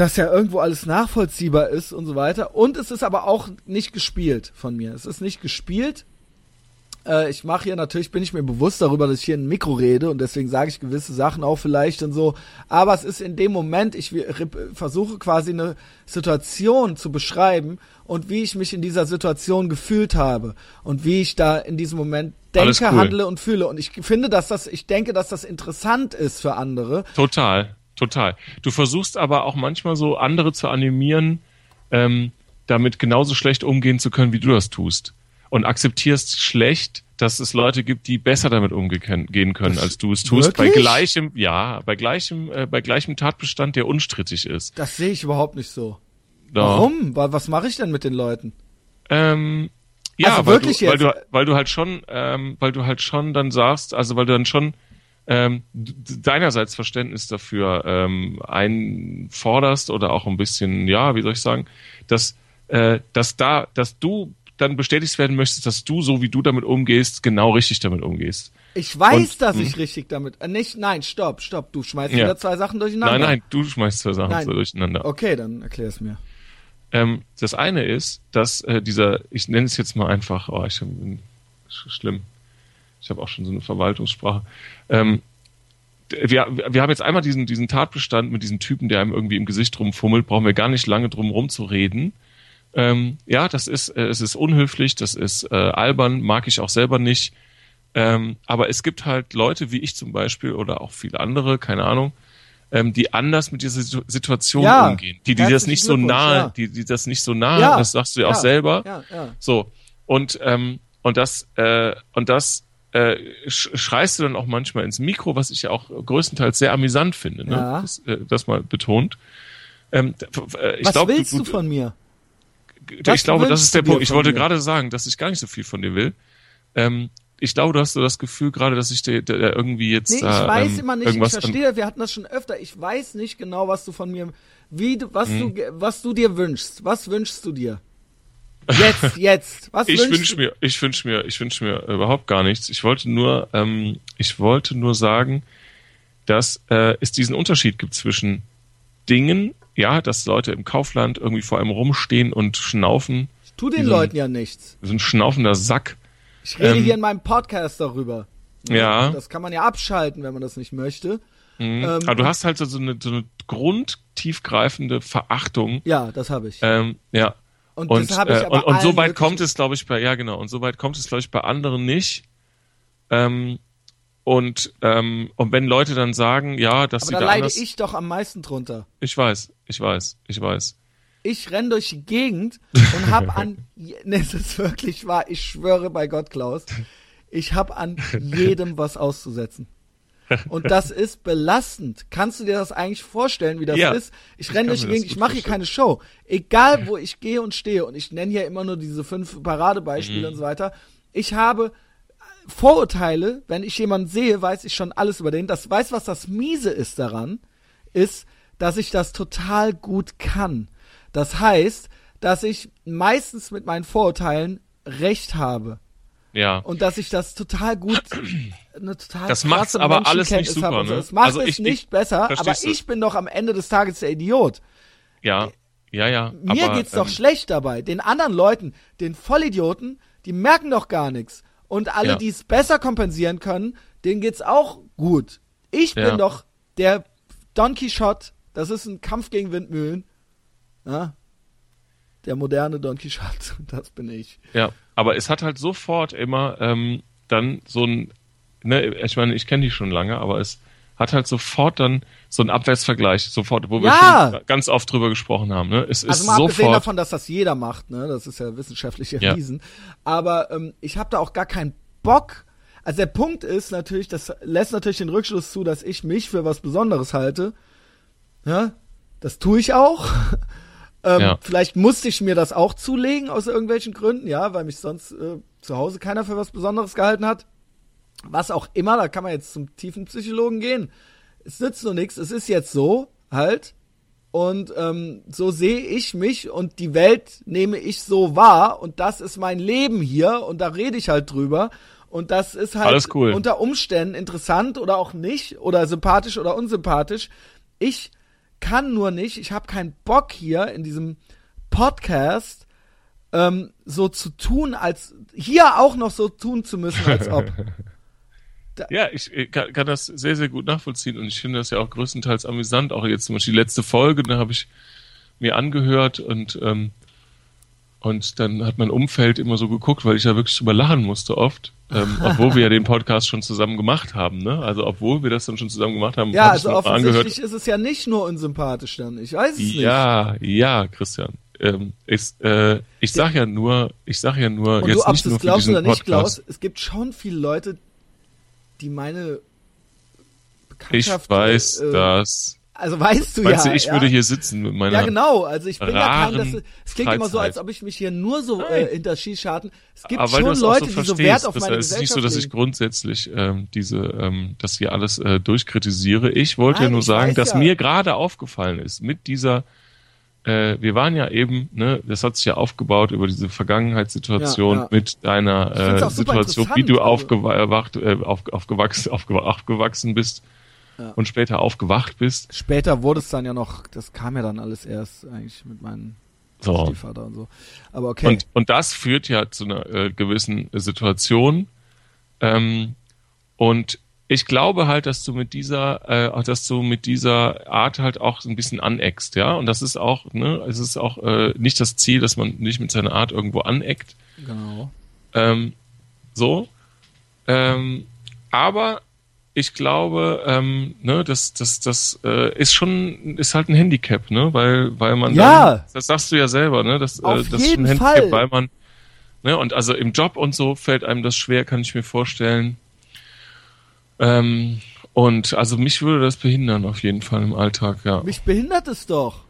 dass ja irgendwo alles nachvollziehbar ist und so weiter. Und es ist aber auch nicht gespielt von mir. Es ist nicht gespielt. Äh, ich mache hier natürlich, bin ich mir bewusst darüber, dass ich hier ein Mikro rede und deswegen sage ich gewisse Sachen auch vielleicht und so. Aber es ist in dem Moment, ich versuche quasi eine Situation zu beschreiben und wie ich mich in dieser Situation gefühlt habe und wie ich da in diesem Moment denke, cool. handle und fühle. Und ich finde, dass das, ich denke, dass das interessant ist für andere. Total, total. Du versuchst aber auch manchmal so andere zu animieren, ähm, damit genauso schlecht umgehen zu können, wie du das tust und akzeptierst schlecht, dass es Leute gibt, die besser damit umgehen können, als du es tust. Wirklich? Bei gleichem, ja, bei gleichem, äh, bei gleichem Tatbestand, der unstrittig ist. Das sehe ich überhaupt nicht so. Doch. Warum? Was mache ich denn mit den Leuten? Ähm, ja, also weil, du, weil, du, weil du halt schon, ähm, weil du halt schon dann sagst, also weil du dann schon ähm, deinerseits Verständnis dafür ähm, einforderst oder auch ein bisschen, ja, wie soll ich sagen, dass, äh, dass da, dass du dann bestätigt werden möchtest, dass du, so wie du damit umgehst, genau richtig damit umgehst. Ich weiß, Und, dass ich richtig damit. Äh, nicht, nein, stopp, stopp. Du schmeißt ja. wieder zwei Sachen durcheinander. Nein, nein, du schmeißt zwei Sachen nein. durcheinander. Okay, dann erklär es mir. Ähm, das eine ist, dass äh, dieser, ich nenne es jetzt mal einfach, oh, ich bin schlimm. Ich habe auch schon so eine Verwaltungssprache. Ähm, wir, wir haben jetzt einmal diesen, diesen Tatbestand mit diesem Typen, der einem irgendwie im Gesicht rumfummelt, brauchen wir gar nicht lange drum rumzureden. Ähm, ja, das ist, äh, es ist unhöflich, das ist äh, albern, mag ich auch selber nicht. Ähm, aber es gibt halt Leute wie ich zum Beispiel oder auch viele andere, keine Ahnung, ähm, die anders mit dieser Situation ja, umgehen, die, die das nicht so nahe, ja. die, die das nicht so nahe, ja, das sagst du ja auch selber. So und ähm, und das äh, und das äh, schreist du dann auch manchmal ins Mikro, was ich ja auch größtenteils sehr amüsant finde, ne? Ja. das, äh, das mal betont. Ähm, äh, ich was glaub, willst du, du von mir? Was ich glaube, das ist der Punkt. Ich wollte gerade sagen, dass ich gar nicht so viel von dir will. Ähm, ich glaube, du hast so das Gefühl gerade, dass ich dir, dir irgendwie jetzt. Nee, ich äh, weiß ähm, immer nicht, ich verstehe, wir hatten das schon öfter. Ich weiß nicht genau, was du von mir, wie du, was hm. du, was du dir wünschst. Was wünschst du dir? Jetzt, jetzt. Was ich wünsche mir, ich wünsche mir, ich wünsche mir überhaupt gar nichts. Ich wollte nur, ähm, ich wollte nur sagen, dass äh, es diesen Unterschied gibt zwischen Dingen, ja, dass Leute im Kaufland irgendwie vor einem rumstehen und schnaufen. Ich tu den Leuten ja nichts. So ein schnaufender Sack. Ich rede ähm, hier in meinem Podcast darüber. Ja. Das kann man ja abschalten, wenn man das nicht möchte. Mhm. Ähm, Aber du hast halt so eine, so eine grundtiefgreifende Verachtung. Ja, das habe ich. Ähm, ja. Und, und, äh, und, und so weit kommt es, glaube ich, bei, ja genau, und so weit kommt es, glaube ich, bei anderen nicht. Ähm, und, ähm, und wenn Leute dann sagen, ja, dass Aber sie da da leide anders, ich doch am meisten drunter. ich weiß, ich weiß, ich weiß. Ich renn durch die Gegend (laughs) und hab an, je- (laughs) ne, es ist wirklich wahr, ich schwöre bei Gott, Klaus, ich hab an (laughs) jedem was auszusetzen. Und das ist belastend. Kannst du dir das eigentlich vorstellen, wie das Ja, ist? Ich renne das Gegend, ich mache hier keine Show. Egal, wo ich gehe und stehe, und ich nenne hier immer nur diese fünf Paradebeispiele Mhm. und so weiter. Ich habe Vorurteile, wenn ich jemanden sehe, weiß ich schon alles über den. Das weiß, was das miese ist daran, ist, dass ich das total gut kann. Das heißt, dass ich meistens mit meinen Vorurteilen recht habe Ja. und dass ich das total gut eine total Das macht's aber alles nicht super, habe ne? Das macht Also es ich- ich- nicht besser, aber du? ich bin doch am Ende des Tages der Idiot. Ja, ja, ja. Mir aber, geht's doch ähm, schlecht dabei. Den anderen Leuten, den Vollidioten, die merken doch gar nichts. Und alle, Ja. die es besser kompensieren können, denen geht's auch gut. Ich Ja. bin doch der Don Quixote. Das ist ein Kampf gegen Windmühlen. Ja? Der moderne Don Quixote. (laughs) Das bin ich. Ja, aber es hat halt sofort immer ähm, dann so ein, ne, ich meine, ich kenne die schon lange, aber es hat halt sofort dann so einen Abwärtsvergleich, sofort, wo wir Ja. schon ganz oft drüber gesprochen haben. Ne? Es ist Also mal abgesehen sofort. davon, dass das jeder macht, ne? Das ist ja wissenschaftlich Ja. erwiesen. Aber ähm, ich habe da auch gar keinen Bock. Also der Punkt ist natürlich, das lässt natürlich den Rückschluss zu, dass ich mich für was Besonderes halte. Ja, das tue ich auch. Ähm, Ja. Vielleicht musste ich mir das auch zulegen aus irgendwelchen Gründen, ja, weil mich sonst äh, zu Hause keiner für was Besonderes gehalten hat. Was auch immer, da kann man jetzt zum tiefen Psychologen gehen. Es nützt nur nichts. Es ist jetzt so, halt. Und ähm, so sehe ich mich und die Welt nehme ich so wahr und das ist mein Leben hier und da rede ich halt drüber. Und das ist halt cool. unter Umständen interessant oder auch nicht oder sympathisch oder unsympathisch. Ich kann nur nicht, ich habe keinen Bock hier in diesem Podcast ähm, so zu tun, als hier auch noch so tun zu müssen, als ob. (laughs) Ja, ich äh, kann, kann das sehr, sehr gut nachvollziehen und ich finde das ja auch größtenteils amüsant. Auch jetzt zum Beispiel die letzte Folge, da habe ich mir angehört und ähm, und dann hat mein Umfeld immer so geguckt, weil ich ja wirklich drüber lachen musste oft, ähm, (laughs) obwohl wir ja den Podcast schon zusammen gemacht haben, ne? Also obwohl wir das dann schon zusammen gemacht haben, Ja, hab ich also offensichtlich ist es ja nicht nur unsympathisch dann. Ich weiß es nicht. Ja, ja, Christian. Ähm, ich, äh, ich sag ja nur, ich sag ja nur Und jetzt du, ob nicht du nur es glaubst oder nicht Podcast. glaubst, es gibt schon viele Leute, die meine Ich Bekanntschaft. weiß, äh, dass. Also weißt du Meinst ja. du, ich ja? würde hier sitzen mit meiner. Ja, genau. Also ich bin ja kein, das, es klingt immer so, als ob ich mich hier nur so äh, hinter Schießscharten. Es gibt Aber schon Leute, so die so Wert auf das meine heißt, es ist nicht so, dass ich grundsätzlich ähm, diese, ähm, das hier alles äh, durchkritisiere. Ich wollte ja Nein, nur ich sagen, dass ja. mir gerade aufgefallen ist mit dieser. Äh, wir waren ja eben, ne, das hat sich ja aufgebaut über diese Vergangenheitssituation Ja, ja. mit deiner äh, Situation, wie du also- aufgewacht, äh, auf, aufgewachsen, aufgewa aufgewachsen bist Ja. und später aufgewacht bist. Später wurde es dann ja noch, das kam ja dann alles erst eigentlich mit meinem So. Stiefvater und so. Aber okay. Und, und das führt ja zu einer äh, gewissen Situation. Ähm, und ich glaube halt, dass du mit dieser, äh, dass du mit dieser Art halt auch ein bisschen aneckst, ja. Und das ist auch, ne, es ist auch äh, nicht das Ziel, dass man nicht mit seiner Art irgendwo aneckt. genau. Ähm, so. Ähm, aber ich glaube, ähm, ne, das, das, das äh, ist schon, ist halt ein Handicap, ne, weil, weil man Ja. dann, das sagst du ja selber, ne, das, Auf äh, das ist ein Handicap, Fall. weil man, ne, und also im Job und so fällt einem das schwer, kann ich mir vorstellen. Ähm, und also mich würde das behindern auf jeden Fall im Alltag, ja. Mich behindert es doch.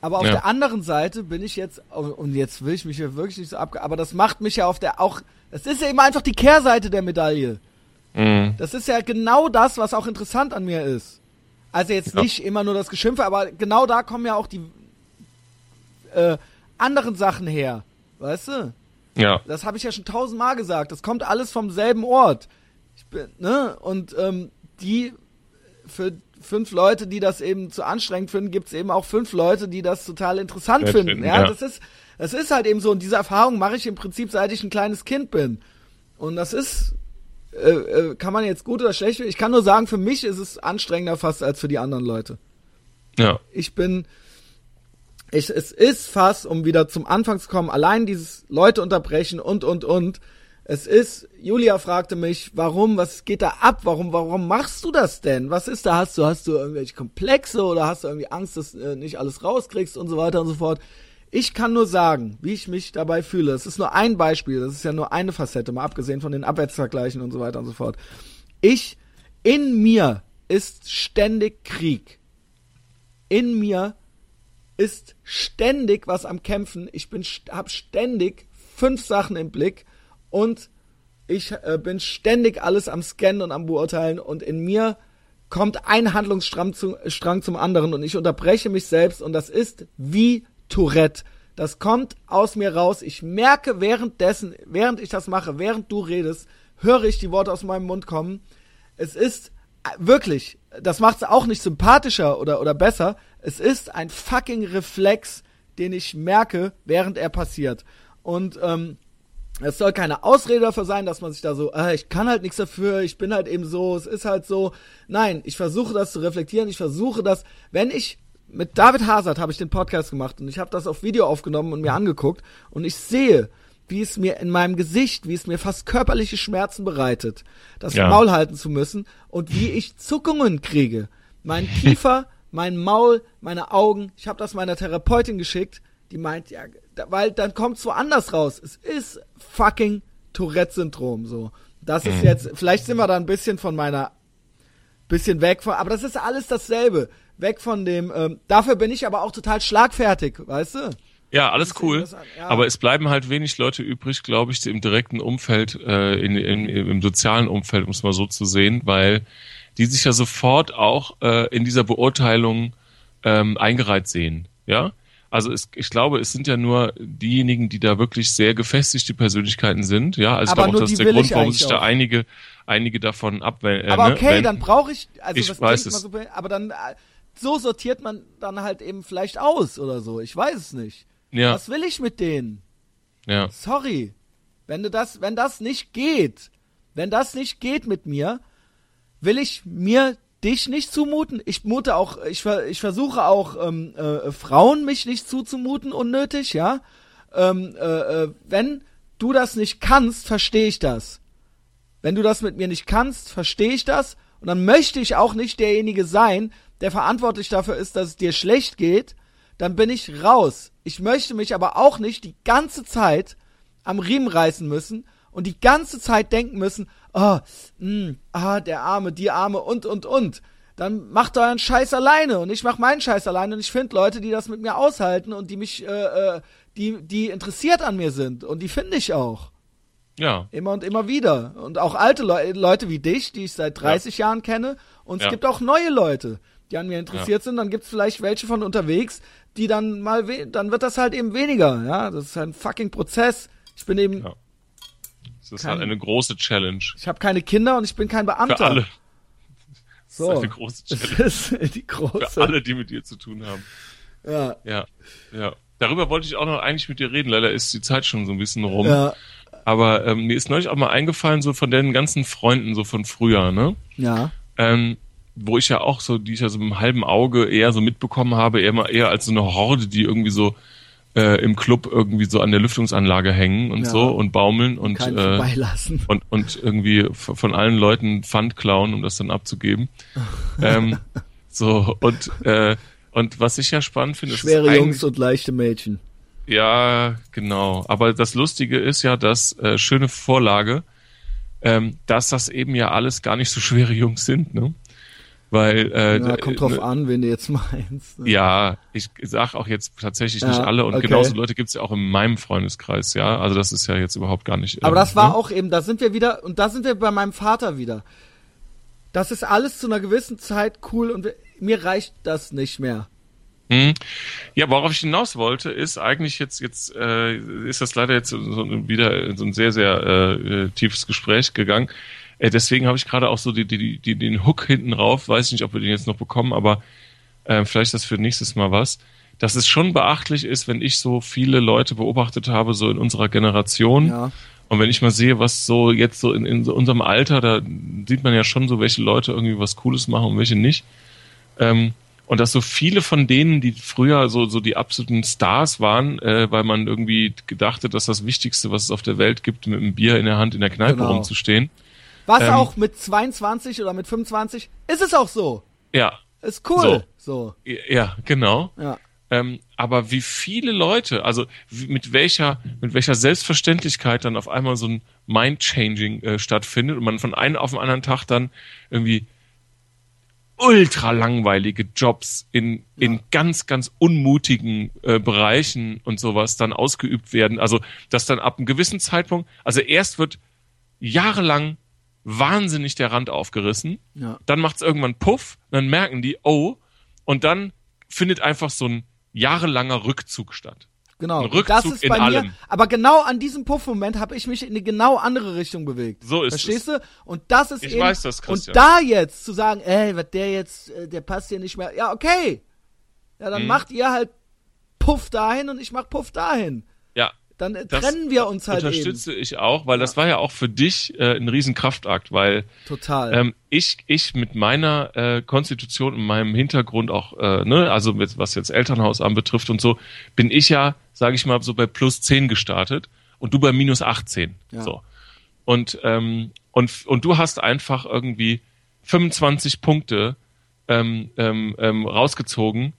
Aber auf Ja. der anderen Seite bin ich jetzt, und jetzt will ich mich hier wirklich nicht so abge, aber das macht mich ja auf der auch, das ist ja immer einfach die Kehrseite der Medaille. Mhm. Das ist ja genau das, was auch interessant an mir ist. Also jetzt Ja. nicht immer nur das Geschimpfe, aber genau da kommen ja auch die äh, anderen Sachen her. Weißt du? Ja, Das habe ich ja schon tausendmal gesagt. Das kommt alles vom selben Ort. Ich bin, ne? Und ähm, die für fünf Leute, die das eben zu anstrengend finden, gibt's eben auch fünf Leute, die das total interessant finden. finden, Ja, ja. das ist, das ist halt eben so. Und diese Erfahrung mache ich im Prinzip, seit ich ein kleines Kind bin. Und das ist, äh, äh, kann man jetzt gut oder schlecht. Ich kann nur sagen, für mich ist es anstrengender fast als für die anderen Leute. ja, Ich bin, ich, es ist fast, um wieder zum Anfang zu kommen, allein dieses Leute unterbrechen und, und, und, Es ist, Julia fragte mich, warum, was geht da ab? Warum, warum machst du das denn? Was ist da? Hast du, hast du irgendwelche Komplexe oder hast du irgendwie Angst, dass äh, nicht alles rauskriegst und so weiter und so fort? Ich kann nur sagen, wie ich mich dabei fühle. Es ist nur ein Beispiel, das ist ja nur eine Facette, mal abgesehen von den Abwärtsvergleichen und so weiter und so fort. Ich, in mir ist ständig Krieg. In mir ist ständig was am Kämpfen. Ich bin, hab ständig fünf Sachen im Blick und ich äh, bin ständig alles am Scannen und am Beurteilen und in mir kommt ein Handlungsstrang zu, zum anderen und ich unterbreche mich selbst und das ist wie Tourette. Das kommt aus mir raus. Ich merke währenddessen, während ich das mache, während du redest, höre ich die Worte aus meinem Mund kommen. Es ist äh, wirklich, das macht es auch nicht sympathischer oder, oder besser. Es ist ein fucking Reflex, den ich merke, während er passiert. Und ähm, es soll keine Ausrede dafür sein, dass man sich da so, äh, ich kann halt nichts dafür, ich bin halt eben so, es ist halt so. Nein, ich versuche das zu reflektieren, ich versuche das, wenn ich mit David Hazard habe ich den Podcast gemacht und ich habe das auf Video aufgenommen und mir angeguckt und ich sehe, wie es mir in meinem Gesicht, wie es mir fast körperliche Schmerzen bereitet, das ja. Maul halten zu müssen und wie ich Zuckungen kriege. Mein (laughs) Kiefer, mein Maul, meine Augen. Ich habe das meiner Therapeutin geschickt, die meint, ja, weil dann kommt's woanders raus. Es ist fucking Tourette-Syndrom so. Das ist mhm. jetzt, vielleicht sind wir da ein bisschen von meiner, bisschen weg von, aber das ist alles dasselbe. Weg von dem, ähm, dafür bin ich aber auch total schlagfertig, weißt du? Ja, alles cool. Ja. Aber es bleiben halt wenig Leute übrig, glaube ich, im direkten Umfeld, äh, in, in, im sozialen Umfeld, um es mal so zu sehen, weil die sich ja sofort auch äh, in dieser Beurteilung ähm, eingereiht sehen. Ja, also es, ich glaube, es sind ja nur diejenigen, die da wirklich sehr gefestigte Persönlichkeiten sind. Ja, also aber ich glaube auch, das ist der Grund, warum sich da einige, einige davon abwenden. Äh, aber ne, okay, ne, dann brauche ich, also ich weiß es. So, aber dann äh, so sortiert man dann halt eben vielleicht aus oder so. Ich weiß es nicht. Ja. Was will ich mit denen? Ja. Sorry. Wenn du das, wenn das nicht geht, wenn das nicht geht mit mir, will ich mir dich nicht zumuten. Ich mute auch, ich, ich versuche auch ähm, äh, Frauen mich nicht zuzumuten, unnötig, ja. Ähm, äh, äh, wenn du das nicht kannst, verstehe ich das. Wenn du das mit mir nicht kannst, verstehe ich das. Und dann möchte ich auch nicht derjenige sein, der verantwortlich dafür ist, dass es dir schlecht geht. Dann bin ich raus. Ich möchte mich aber auch nicht die ganze Zeit am Riemen reißen müssen und die ganze Zeit denken müssen, oh, mh, ah, der Arme, die Arme und, und, und. Dann macht euren Scheiß alleine und ich mach meinen Scheiß alleine und ich finde Leute, die das mit mir aushalten und die mich, äh, äh, die, die interessiert an mir sind und die finde ich auch. Ja. Immer und immer wieder. Und auch alte Le Leute wie dich, die ich seit 30 ja. Jahren kenne. Und es ja. gibt auch neue Leute, die an mir interessiert ja. sind. Dann gibt es vielleicht welche von unterwegs, die dann mal, dann wird das halt eben weniger. Ja, das ist ein fucking Prozess. Ich bin eben ja. Das ist kein, halt eine große Challenge. Ich habe keine Kinder und ich bin kein Beamter. Für alle. (laughs) So. Das ist eine große Challenge. Das ist die große. Für alle, die mit dir zu tun haben. Ja. Ja. Ja. Darüber wollte ich auch noch eigentlich mit dir reden. Leider ist die Zeit schon so ein bisschen rum. Ja. Aber ähm, mir ist neulich auch mal eingefallen, so von den ganzen Freunden, so von früher, ne? Ja. Ähm, wo ich ja auch so, die ich ja so mit einem halben Auge eher so mitbekommen habe, eher eher als so eine Horde, die irgendwie so äh, im Club irgendwie so an der Lüftungsanlage hängen und ja. so und baumeln und, äh, und und irgendwie von allen Leuten Pfand klauen, um das dann abzugeben. (laughs) ähm, so und äh, und was ich ja spannend finde, schwere Jungs und leichte Mädchen. Ja, genau. Aber das Lustige ist ja, dass äh, schöne Vorlage, ähm, dass das eben ja alles gar nicht so schwere Jungs sind, ne? Weil äh, ja, kommt drauf ne, an, wen du jetzt (laughs) meinst. Ne? Ja, ich sag auch jetzt tatsächlich ja, nicht alle und okay. genauso Leute gibt's ja auch in meinem Freundeskreis, ja. Also das ist ja jetzt überhaupt gar nicht. Aber ähm, das war ne? auch eben, da sind wir wieder und da sind wir bei meinem Vater wieder. Das ist alles zu einer gewissen Zeit cool und mir reicht das nicht mehr. Hm. Ja, worauf ich hinaus wollte, ist eigentlich jetzt, jetzt äh, ist das leider jetzt so, wieder so ein sehr, sehr äh, tiefes Gespräch gegangen. Äh, deswegen habe ich gerade auch so die, die, die, den Hook hinten rauf. Weiß nicht, ob wir den jetzt noch bekommen, aber äh, vielleicht ist das für nächstes Mal was. Dass es schon beachtlich ist, wenn ich so viele Leute beobachtet habe, so in unserer Generation. Ja. Und wenn ich mal sehe, was so jetzt so in, in so unserem Alter, da sieht man ja schon so, welche Leute irgendwie was Cooles machen und welche nicht. Ähm, und dass so viele von denen, die früher so, so die absoluten Stars waren, äh, weil man irgendwie gedachte, dass das Wichtigste, was es auf der Welt gibt, mit einem Bier in der Hand in der Kneipe Genau. rumzustehen. Was Ähm, auch mit 22 oder mit 25 ist es auch so. Ja, Ist cool. So. ja, genau. Ja. Ähm, aber wie viele Leute, also wie, mit welcher mit welcher Selbstverständlichkeit dann auf einmal so ein Mind-Changing äh, stattfindet und man von einem auf den anderen Tag dann irgendwie ultra langweilige Jobs in, in ganz, ganz unmutigen äh, Bereichen und sowas dann ausgeübt werden. Also, dass dann ab einem gewissen Zeitpunkt, also erst wird jahrelang wahnsinnig der Rand aufgerissen, Ja. dann macht's irgendwann Puff, dann merken die, oh, und dann findet einfach so ein jahrelanger Rückzug statt. Genau. Ein Und Rückzug das ist bei allem. mir. Aber genau an diesem Puffmoment habe ich mich in eine genau andere Richtung bewegt. So ist Verstehst du? Und das ist Ich eben. weiß das, Und Christian. da jetzt zu sagen, ey, was der jetzt, äh, der passt hier nicht mehr. Ja, okay. Ja, Mhm. dann macht ihr halt Puff dahin und ich mach Puff dahin. Ja, Dann äh, das trennen wir uns halt eben. unterstütze ich auch, weil das war ja auch für dich äh, ein Riesenkraftakt, weil Total. ähm, ich ich mit meiner äh, Konstitution und meinem Hintergrund auch, äh, ne, also mit, was jetzt Elternhaus anbetrifft und so, bin ich ja, sage ich mal, so bei plus 10 gestartet und du bei minus 18. Ja. So. Und, ähm, und, und du hast einfach irgendwie 25 Punkte ähm, ähm, ähm, rausgezogen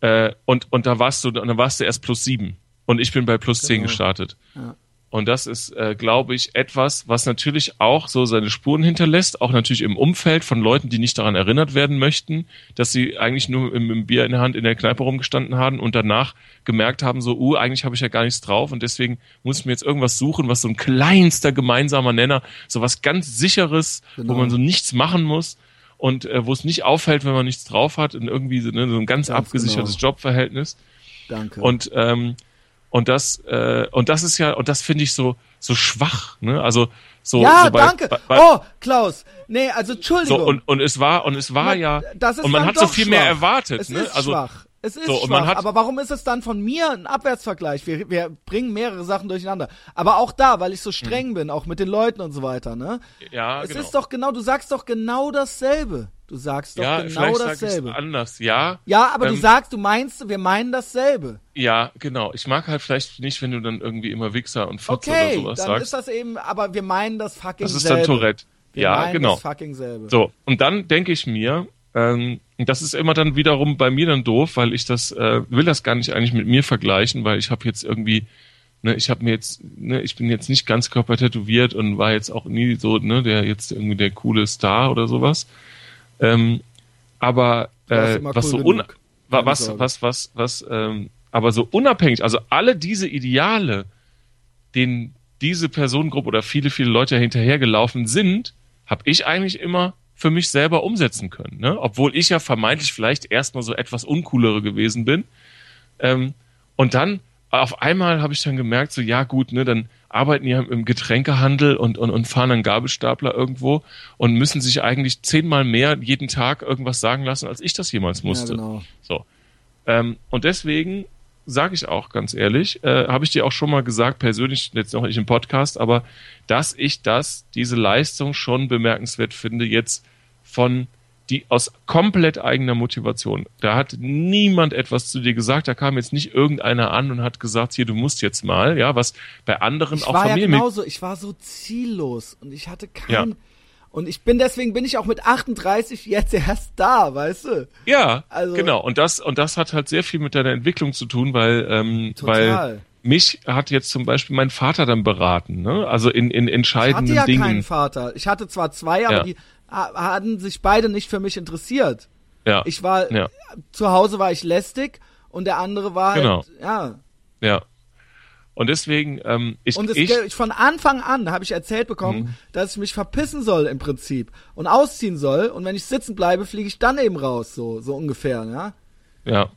äh, und, und da warst du, und dann warst du erst plus 7. Und ich bin bei plus 10 Genau. gestartet. Ja. Und das ist, äh, glaube ich, etwas, was natürlich auch so seine Spuren hinterlässt, auch natürlich im Umfeld von Leuten, die nicht daran erinnert werden möchten, dass sie eigentlich nur im, im Bier in der Hand in der Kneipe rumgestanden haben und danach gemerkt haben, so, uh, eigentlich habe ich ja gar nichts drauf und deswegen muss ich mir jetzt irgendwas suchen, was so ein kleinster gemeinsamer Nenner, so was ganz sicheres, Genau. wo man so nichts machen muss und äh, wo es nicht auffällt, wenn man nichts drauf hat und irgendwie so, ne, so ein ganz, Ganz abgesichertes genau. Jobverhältnis. Danke. Und ähm, und das äh, und das ist ja und das finde ich so so schwach, ne? Also so ja, so bei, danke. Bei, bei, oh, Klaus. Nee, also Entschuldigung. so und und es war und es war ja das ist und man hat so viel schwach. mehr erwartet, es ne? Also schwach. Es ist so, schwach, aber warum ist es dann von mir ein Abwärtsvergleich? Wir, wir bringen mehrere Sachen durcheinander. Aber auch da, weil ich so streng bin, auch mit den Leuten und so weiter, ne? ja, es genau. ist doch genau, du sagst doch genau dasselbe. Du sagst doch ja, genau dasselbe. anders, ja. Ja, aber du Ähm, sagst, du meinst, wir meinen dasselbe. Ja, genau. Ich mag halt vielleicht nicht, wenn du dann irgendwie immer Wichser und Fotze Okay, oder sowas dann sagst. ist das eben, aber wir meinen das fucking Das ist selbe. dann Tourette. Wir ja, genau. das fucking selbe. So, und dann denke ich mir, ähm, das ist immer dann wiederum bei mir dann doof, weil ich das äh, will das gar nicht eigentlich mit mir vergleichen, weil ich habe jetzt irgendwie, ne, ich habe mir jetzt, ne, ich bin jetzt nicht ganz körpertätowiert und war jetzt auch nie so, ne, der jetzt irgendwie der coole Star oder sowas. Ähm, aber äh, was cool so un was Sorge. was was was ähm, aber so unabhängig, also alle diese Ideale, denen diese Personengruppe oder viele, viele Leute hinterhergelaufen sind, habe ich eigentlich immer für mich selber umsetzen können. Ne? Obwohl ich ja vermeintlich vielleicht erstmal so etwas uncoolere gewesen bin. Ähm, und dann auf einmal habe ich dann gemerkt, so ja gut, ne, dann arbeiten die ja im Getränkehandel und, und, und fahren einen Gabelstapler irgendwo und müssen sich eigentlich zehnmal mehr jeden Tag irgendwas sagen lassen, als ich das jemals musste. Ja, genau. So. Ähm, und deswegen sage ich auch ganz ehrlich, äh, habe ich dir auch schon mal gesagt, persönlich, jetzt noch nicht im Podcast, aber dass ich das, diese Leistung schon bemerkenswert finde, jetzt von die aus komplett eigener Motivation. Da hat niemand etwas zu dir gesagt, da kam jetzt nicht irgendeiner an und hat gesagt, hier, du musst jetzt mal, ja, was bei anderen Ich auch war ja Familien genauso, ich war so ziellos und ich hatte kein Ja. Und ich bin deswegen bin ich auch mit 38 jetzt erst da, weißt du? Ja, Also- genau. Und das, und das hat halt sehr viel mit deiner Entwicklung zu tun, weil, ähm, Total. weil mich hat jetzt zum Beispiel mein Vater dann beraten, ne? Also in, in Ich hatte entscheidenden ja Dingen. keinen Vater. Ich hatte zwar zwei, aber Ja. die ha- hatten sich beide nicht für mich interessiert. ja, Ich war Ja. zu Hause war ich lästig und der andere war halt, Genau. ja. ja. Und deswegen, ähm, ich, Und ich, von Anfang an habe ich erzählt bekommen, Mhm. dass ich mich verpissen soll im Prinzip und ausziehen soll und wenn ich sitzen bleibe, fliege ich dann eben raus, so so ungefähr, ja. ja.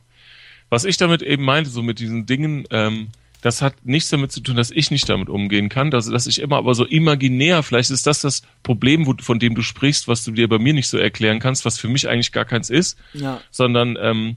Was ich damit eben meinte, so mit diesen Dingen, ähm, das hat nichts damit zu tun, dass ich nicht damit umgehen kann, dass, dass ich immer aber so imaginär, vielleicht ist das das Problem, wo, von dem du sprichst, was du dir bei mir nicht so erklären kannst, was für mich eigentlich gar keins ist, Ja. sondern ähm,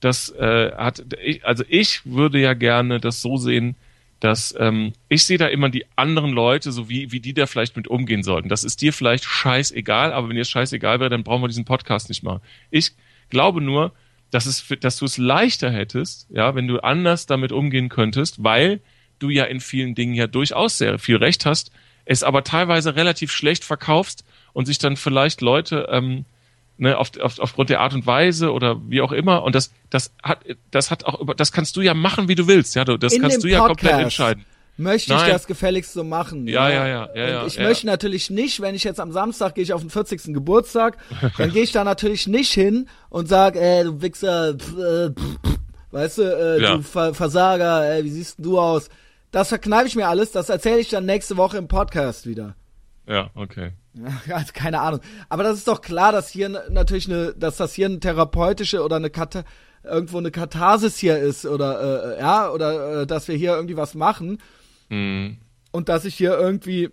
das äh, hat, ich, also ich würde ja gerne das so sehen, dass ähm, ich sehe da immer die anderen Leute, so wie, wie die da vielleicht mit umgehen sollten. Das ist dir vielleicht scheißegal, aber wenn dir scheißegal wäre, dann brauchen wir diesen Podcast nicht machen. Ich glaube nur, dass es, dass du es leichter hättest, ja, wenn du anders damit umgehen könntest, weil du ja in vielen Dingen ja durchaus sehr viel Recht hast, es aber teilweise relativ schlecht verkaufst und sich dann vielleicht Leute ähm, ne, auf, auf, aufgrund der Art und Weise oder wie auch immer und das das hat das hat auch das kannst du ja machen wie du willst ja das In kannst du ja komplett entscheiden Möchte ich Nein. das gefälligst so machen. Ja, ja, ja, ja, Und ja, ich ja. möchte natürlich nicht, wenn ich jetzt am Samstag gehe ich auf den 40. Geburtstag, (laughs) dann gehe ich da natürlich nicht hin und sag, ey, du Wichser, pf, äh, pf, pf, weißt du, äh, Ja. du Ver Versager, ey, wie siehst denn du aus? Das verkneife ich mir alles, das erzähle ich dann nächste Woche im Podcast wieder. Ja okay Ja, (laughs) also keine Ahnung. Aber das ist doch klar, dass hier natürlich eine, dass das hier eine therapeutische oder eine Kata irgendwo eine Katharsis hier ist oder äh, ja oder äh, dass wir hier irgendwie was machen hm. und dass ich hier irgendwie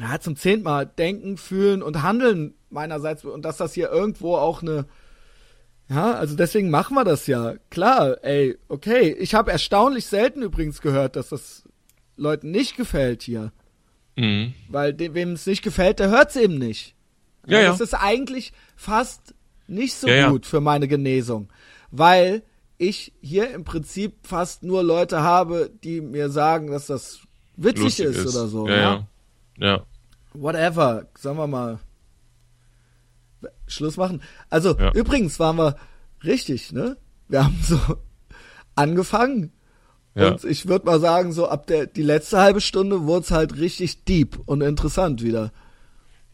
ja, zum zehnten Mal denken, fühlen und handeln meinerseits und dass das hier irgendwo auch eine ja, also deswegen machen wir das ja. Klar, ey, okay. Ich habe erstaunlich selten übrigens gehört, dass das Leuten nicht gefällt hier. Hm. Weil dem, wem es nicht gefällt, der hört's eben nicht. Ja, ja. Das ist eigentlich fast nicht so Ja, ja. gut für meine Genesung. Weil ich hier im Prinzip fast nur Leute habe, die mir sagen, dass das witzig lustig ist, oder so. ja, ja ja Whatever, sagen wir mal. Schluss machen. Also, Ja. übrigens waren wir richtig, ne? Wir haben so (laughs) angefangen. Ja. Und ich würde mal sagen, so ab der die letzte halbe Stunde wurde es halt richtig deep und interessant wieder.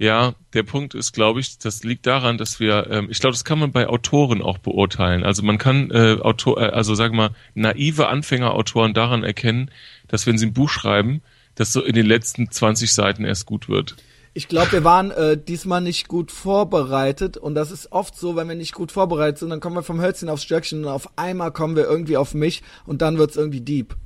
Ja, der Punkt ist, glaube ich, das liegt daran, dass wir, ähm, ich glaube, das kann man bei Autoren auch beurteilen. Also man kann äh, Autor, äh, also sagen wir mal, naive Anfängerautoren daran erkennen, dass wenn sie ein Buch schreiben, das so in den letzten 20 Seiten erst gut wird. Ich glaube, wir waren äh, diesmal nicht gut vorbereitet und das ist oft so, wenn wir nicht gut vorbereitet sind, dann kommen wir vom Hölzchen aufs Stöckchen und auf einmal kommen wir irgendwie auf mich und dann wird's irgendwie deep.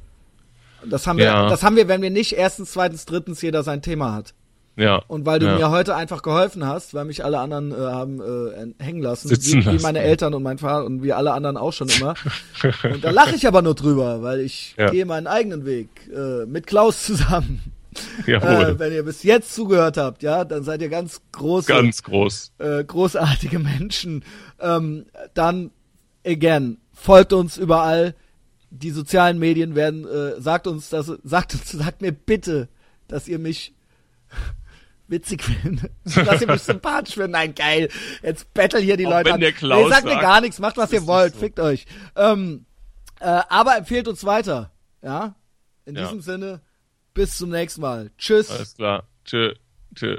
Das haben wir, Ja. das haben wir, wenn wir nicht erstens, zweitens, drittens jeder sein Thema hat. Ja. Und weil du ja. mir heute einfach geholfen hast, weil mich alle anderen äh, haben äh, hängen lassen, Sitzen wie, wie meine Eltern und mein Vater und wie alle anderen auch schon immer. und da lache ich aber nur drüber, weil ich Ja. gehe meinen eigenen Weg äh, mit Klaus zusammen. (laughs) Jawohl. Äh, wenn ihr bis jetzt zugehört habt, ja, dann seid ihr ganz große, Ganz groß. äh, großartige Menschen. Ähm, dann again, folgt uns überall. Die sozialen Medien werden, äh, sagt uns, dass, sagt uns, (laughs) sagt mir bitte, dass ihr mich (laughs) witzig findet, dass ihr mich sympathisch findet. Nein, geil. Jetzt battle hier die Auch Leute wenn an. der Klaus nee, sagt mir sagt, gar nichts, macht was ihr wollt, so. fickt euch. Ähm, äh, aber empfehlt uns weiter. Ja. In Ja. diesem Sinne, bis zum nächsten Mal. Tschüss. Alles klar. Tschö. Tschö.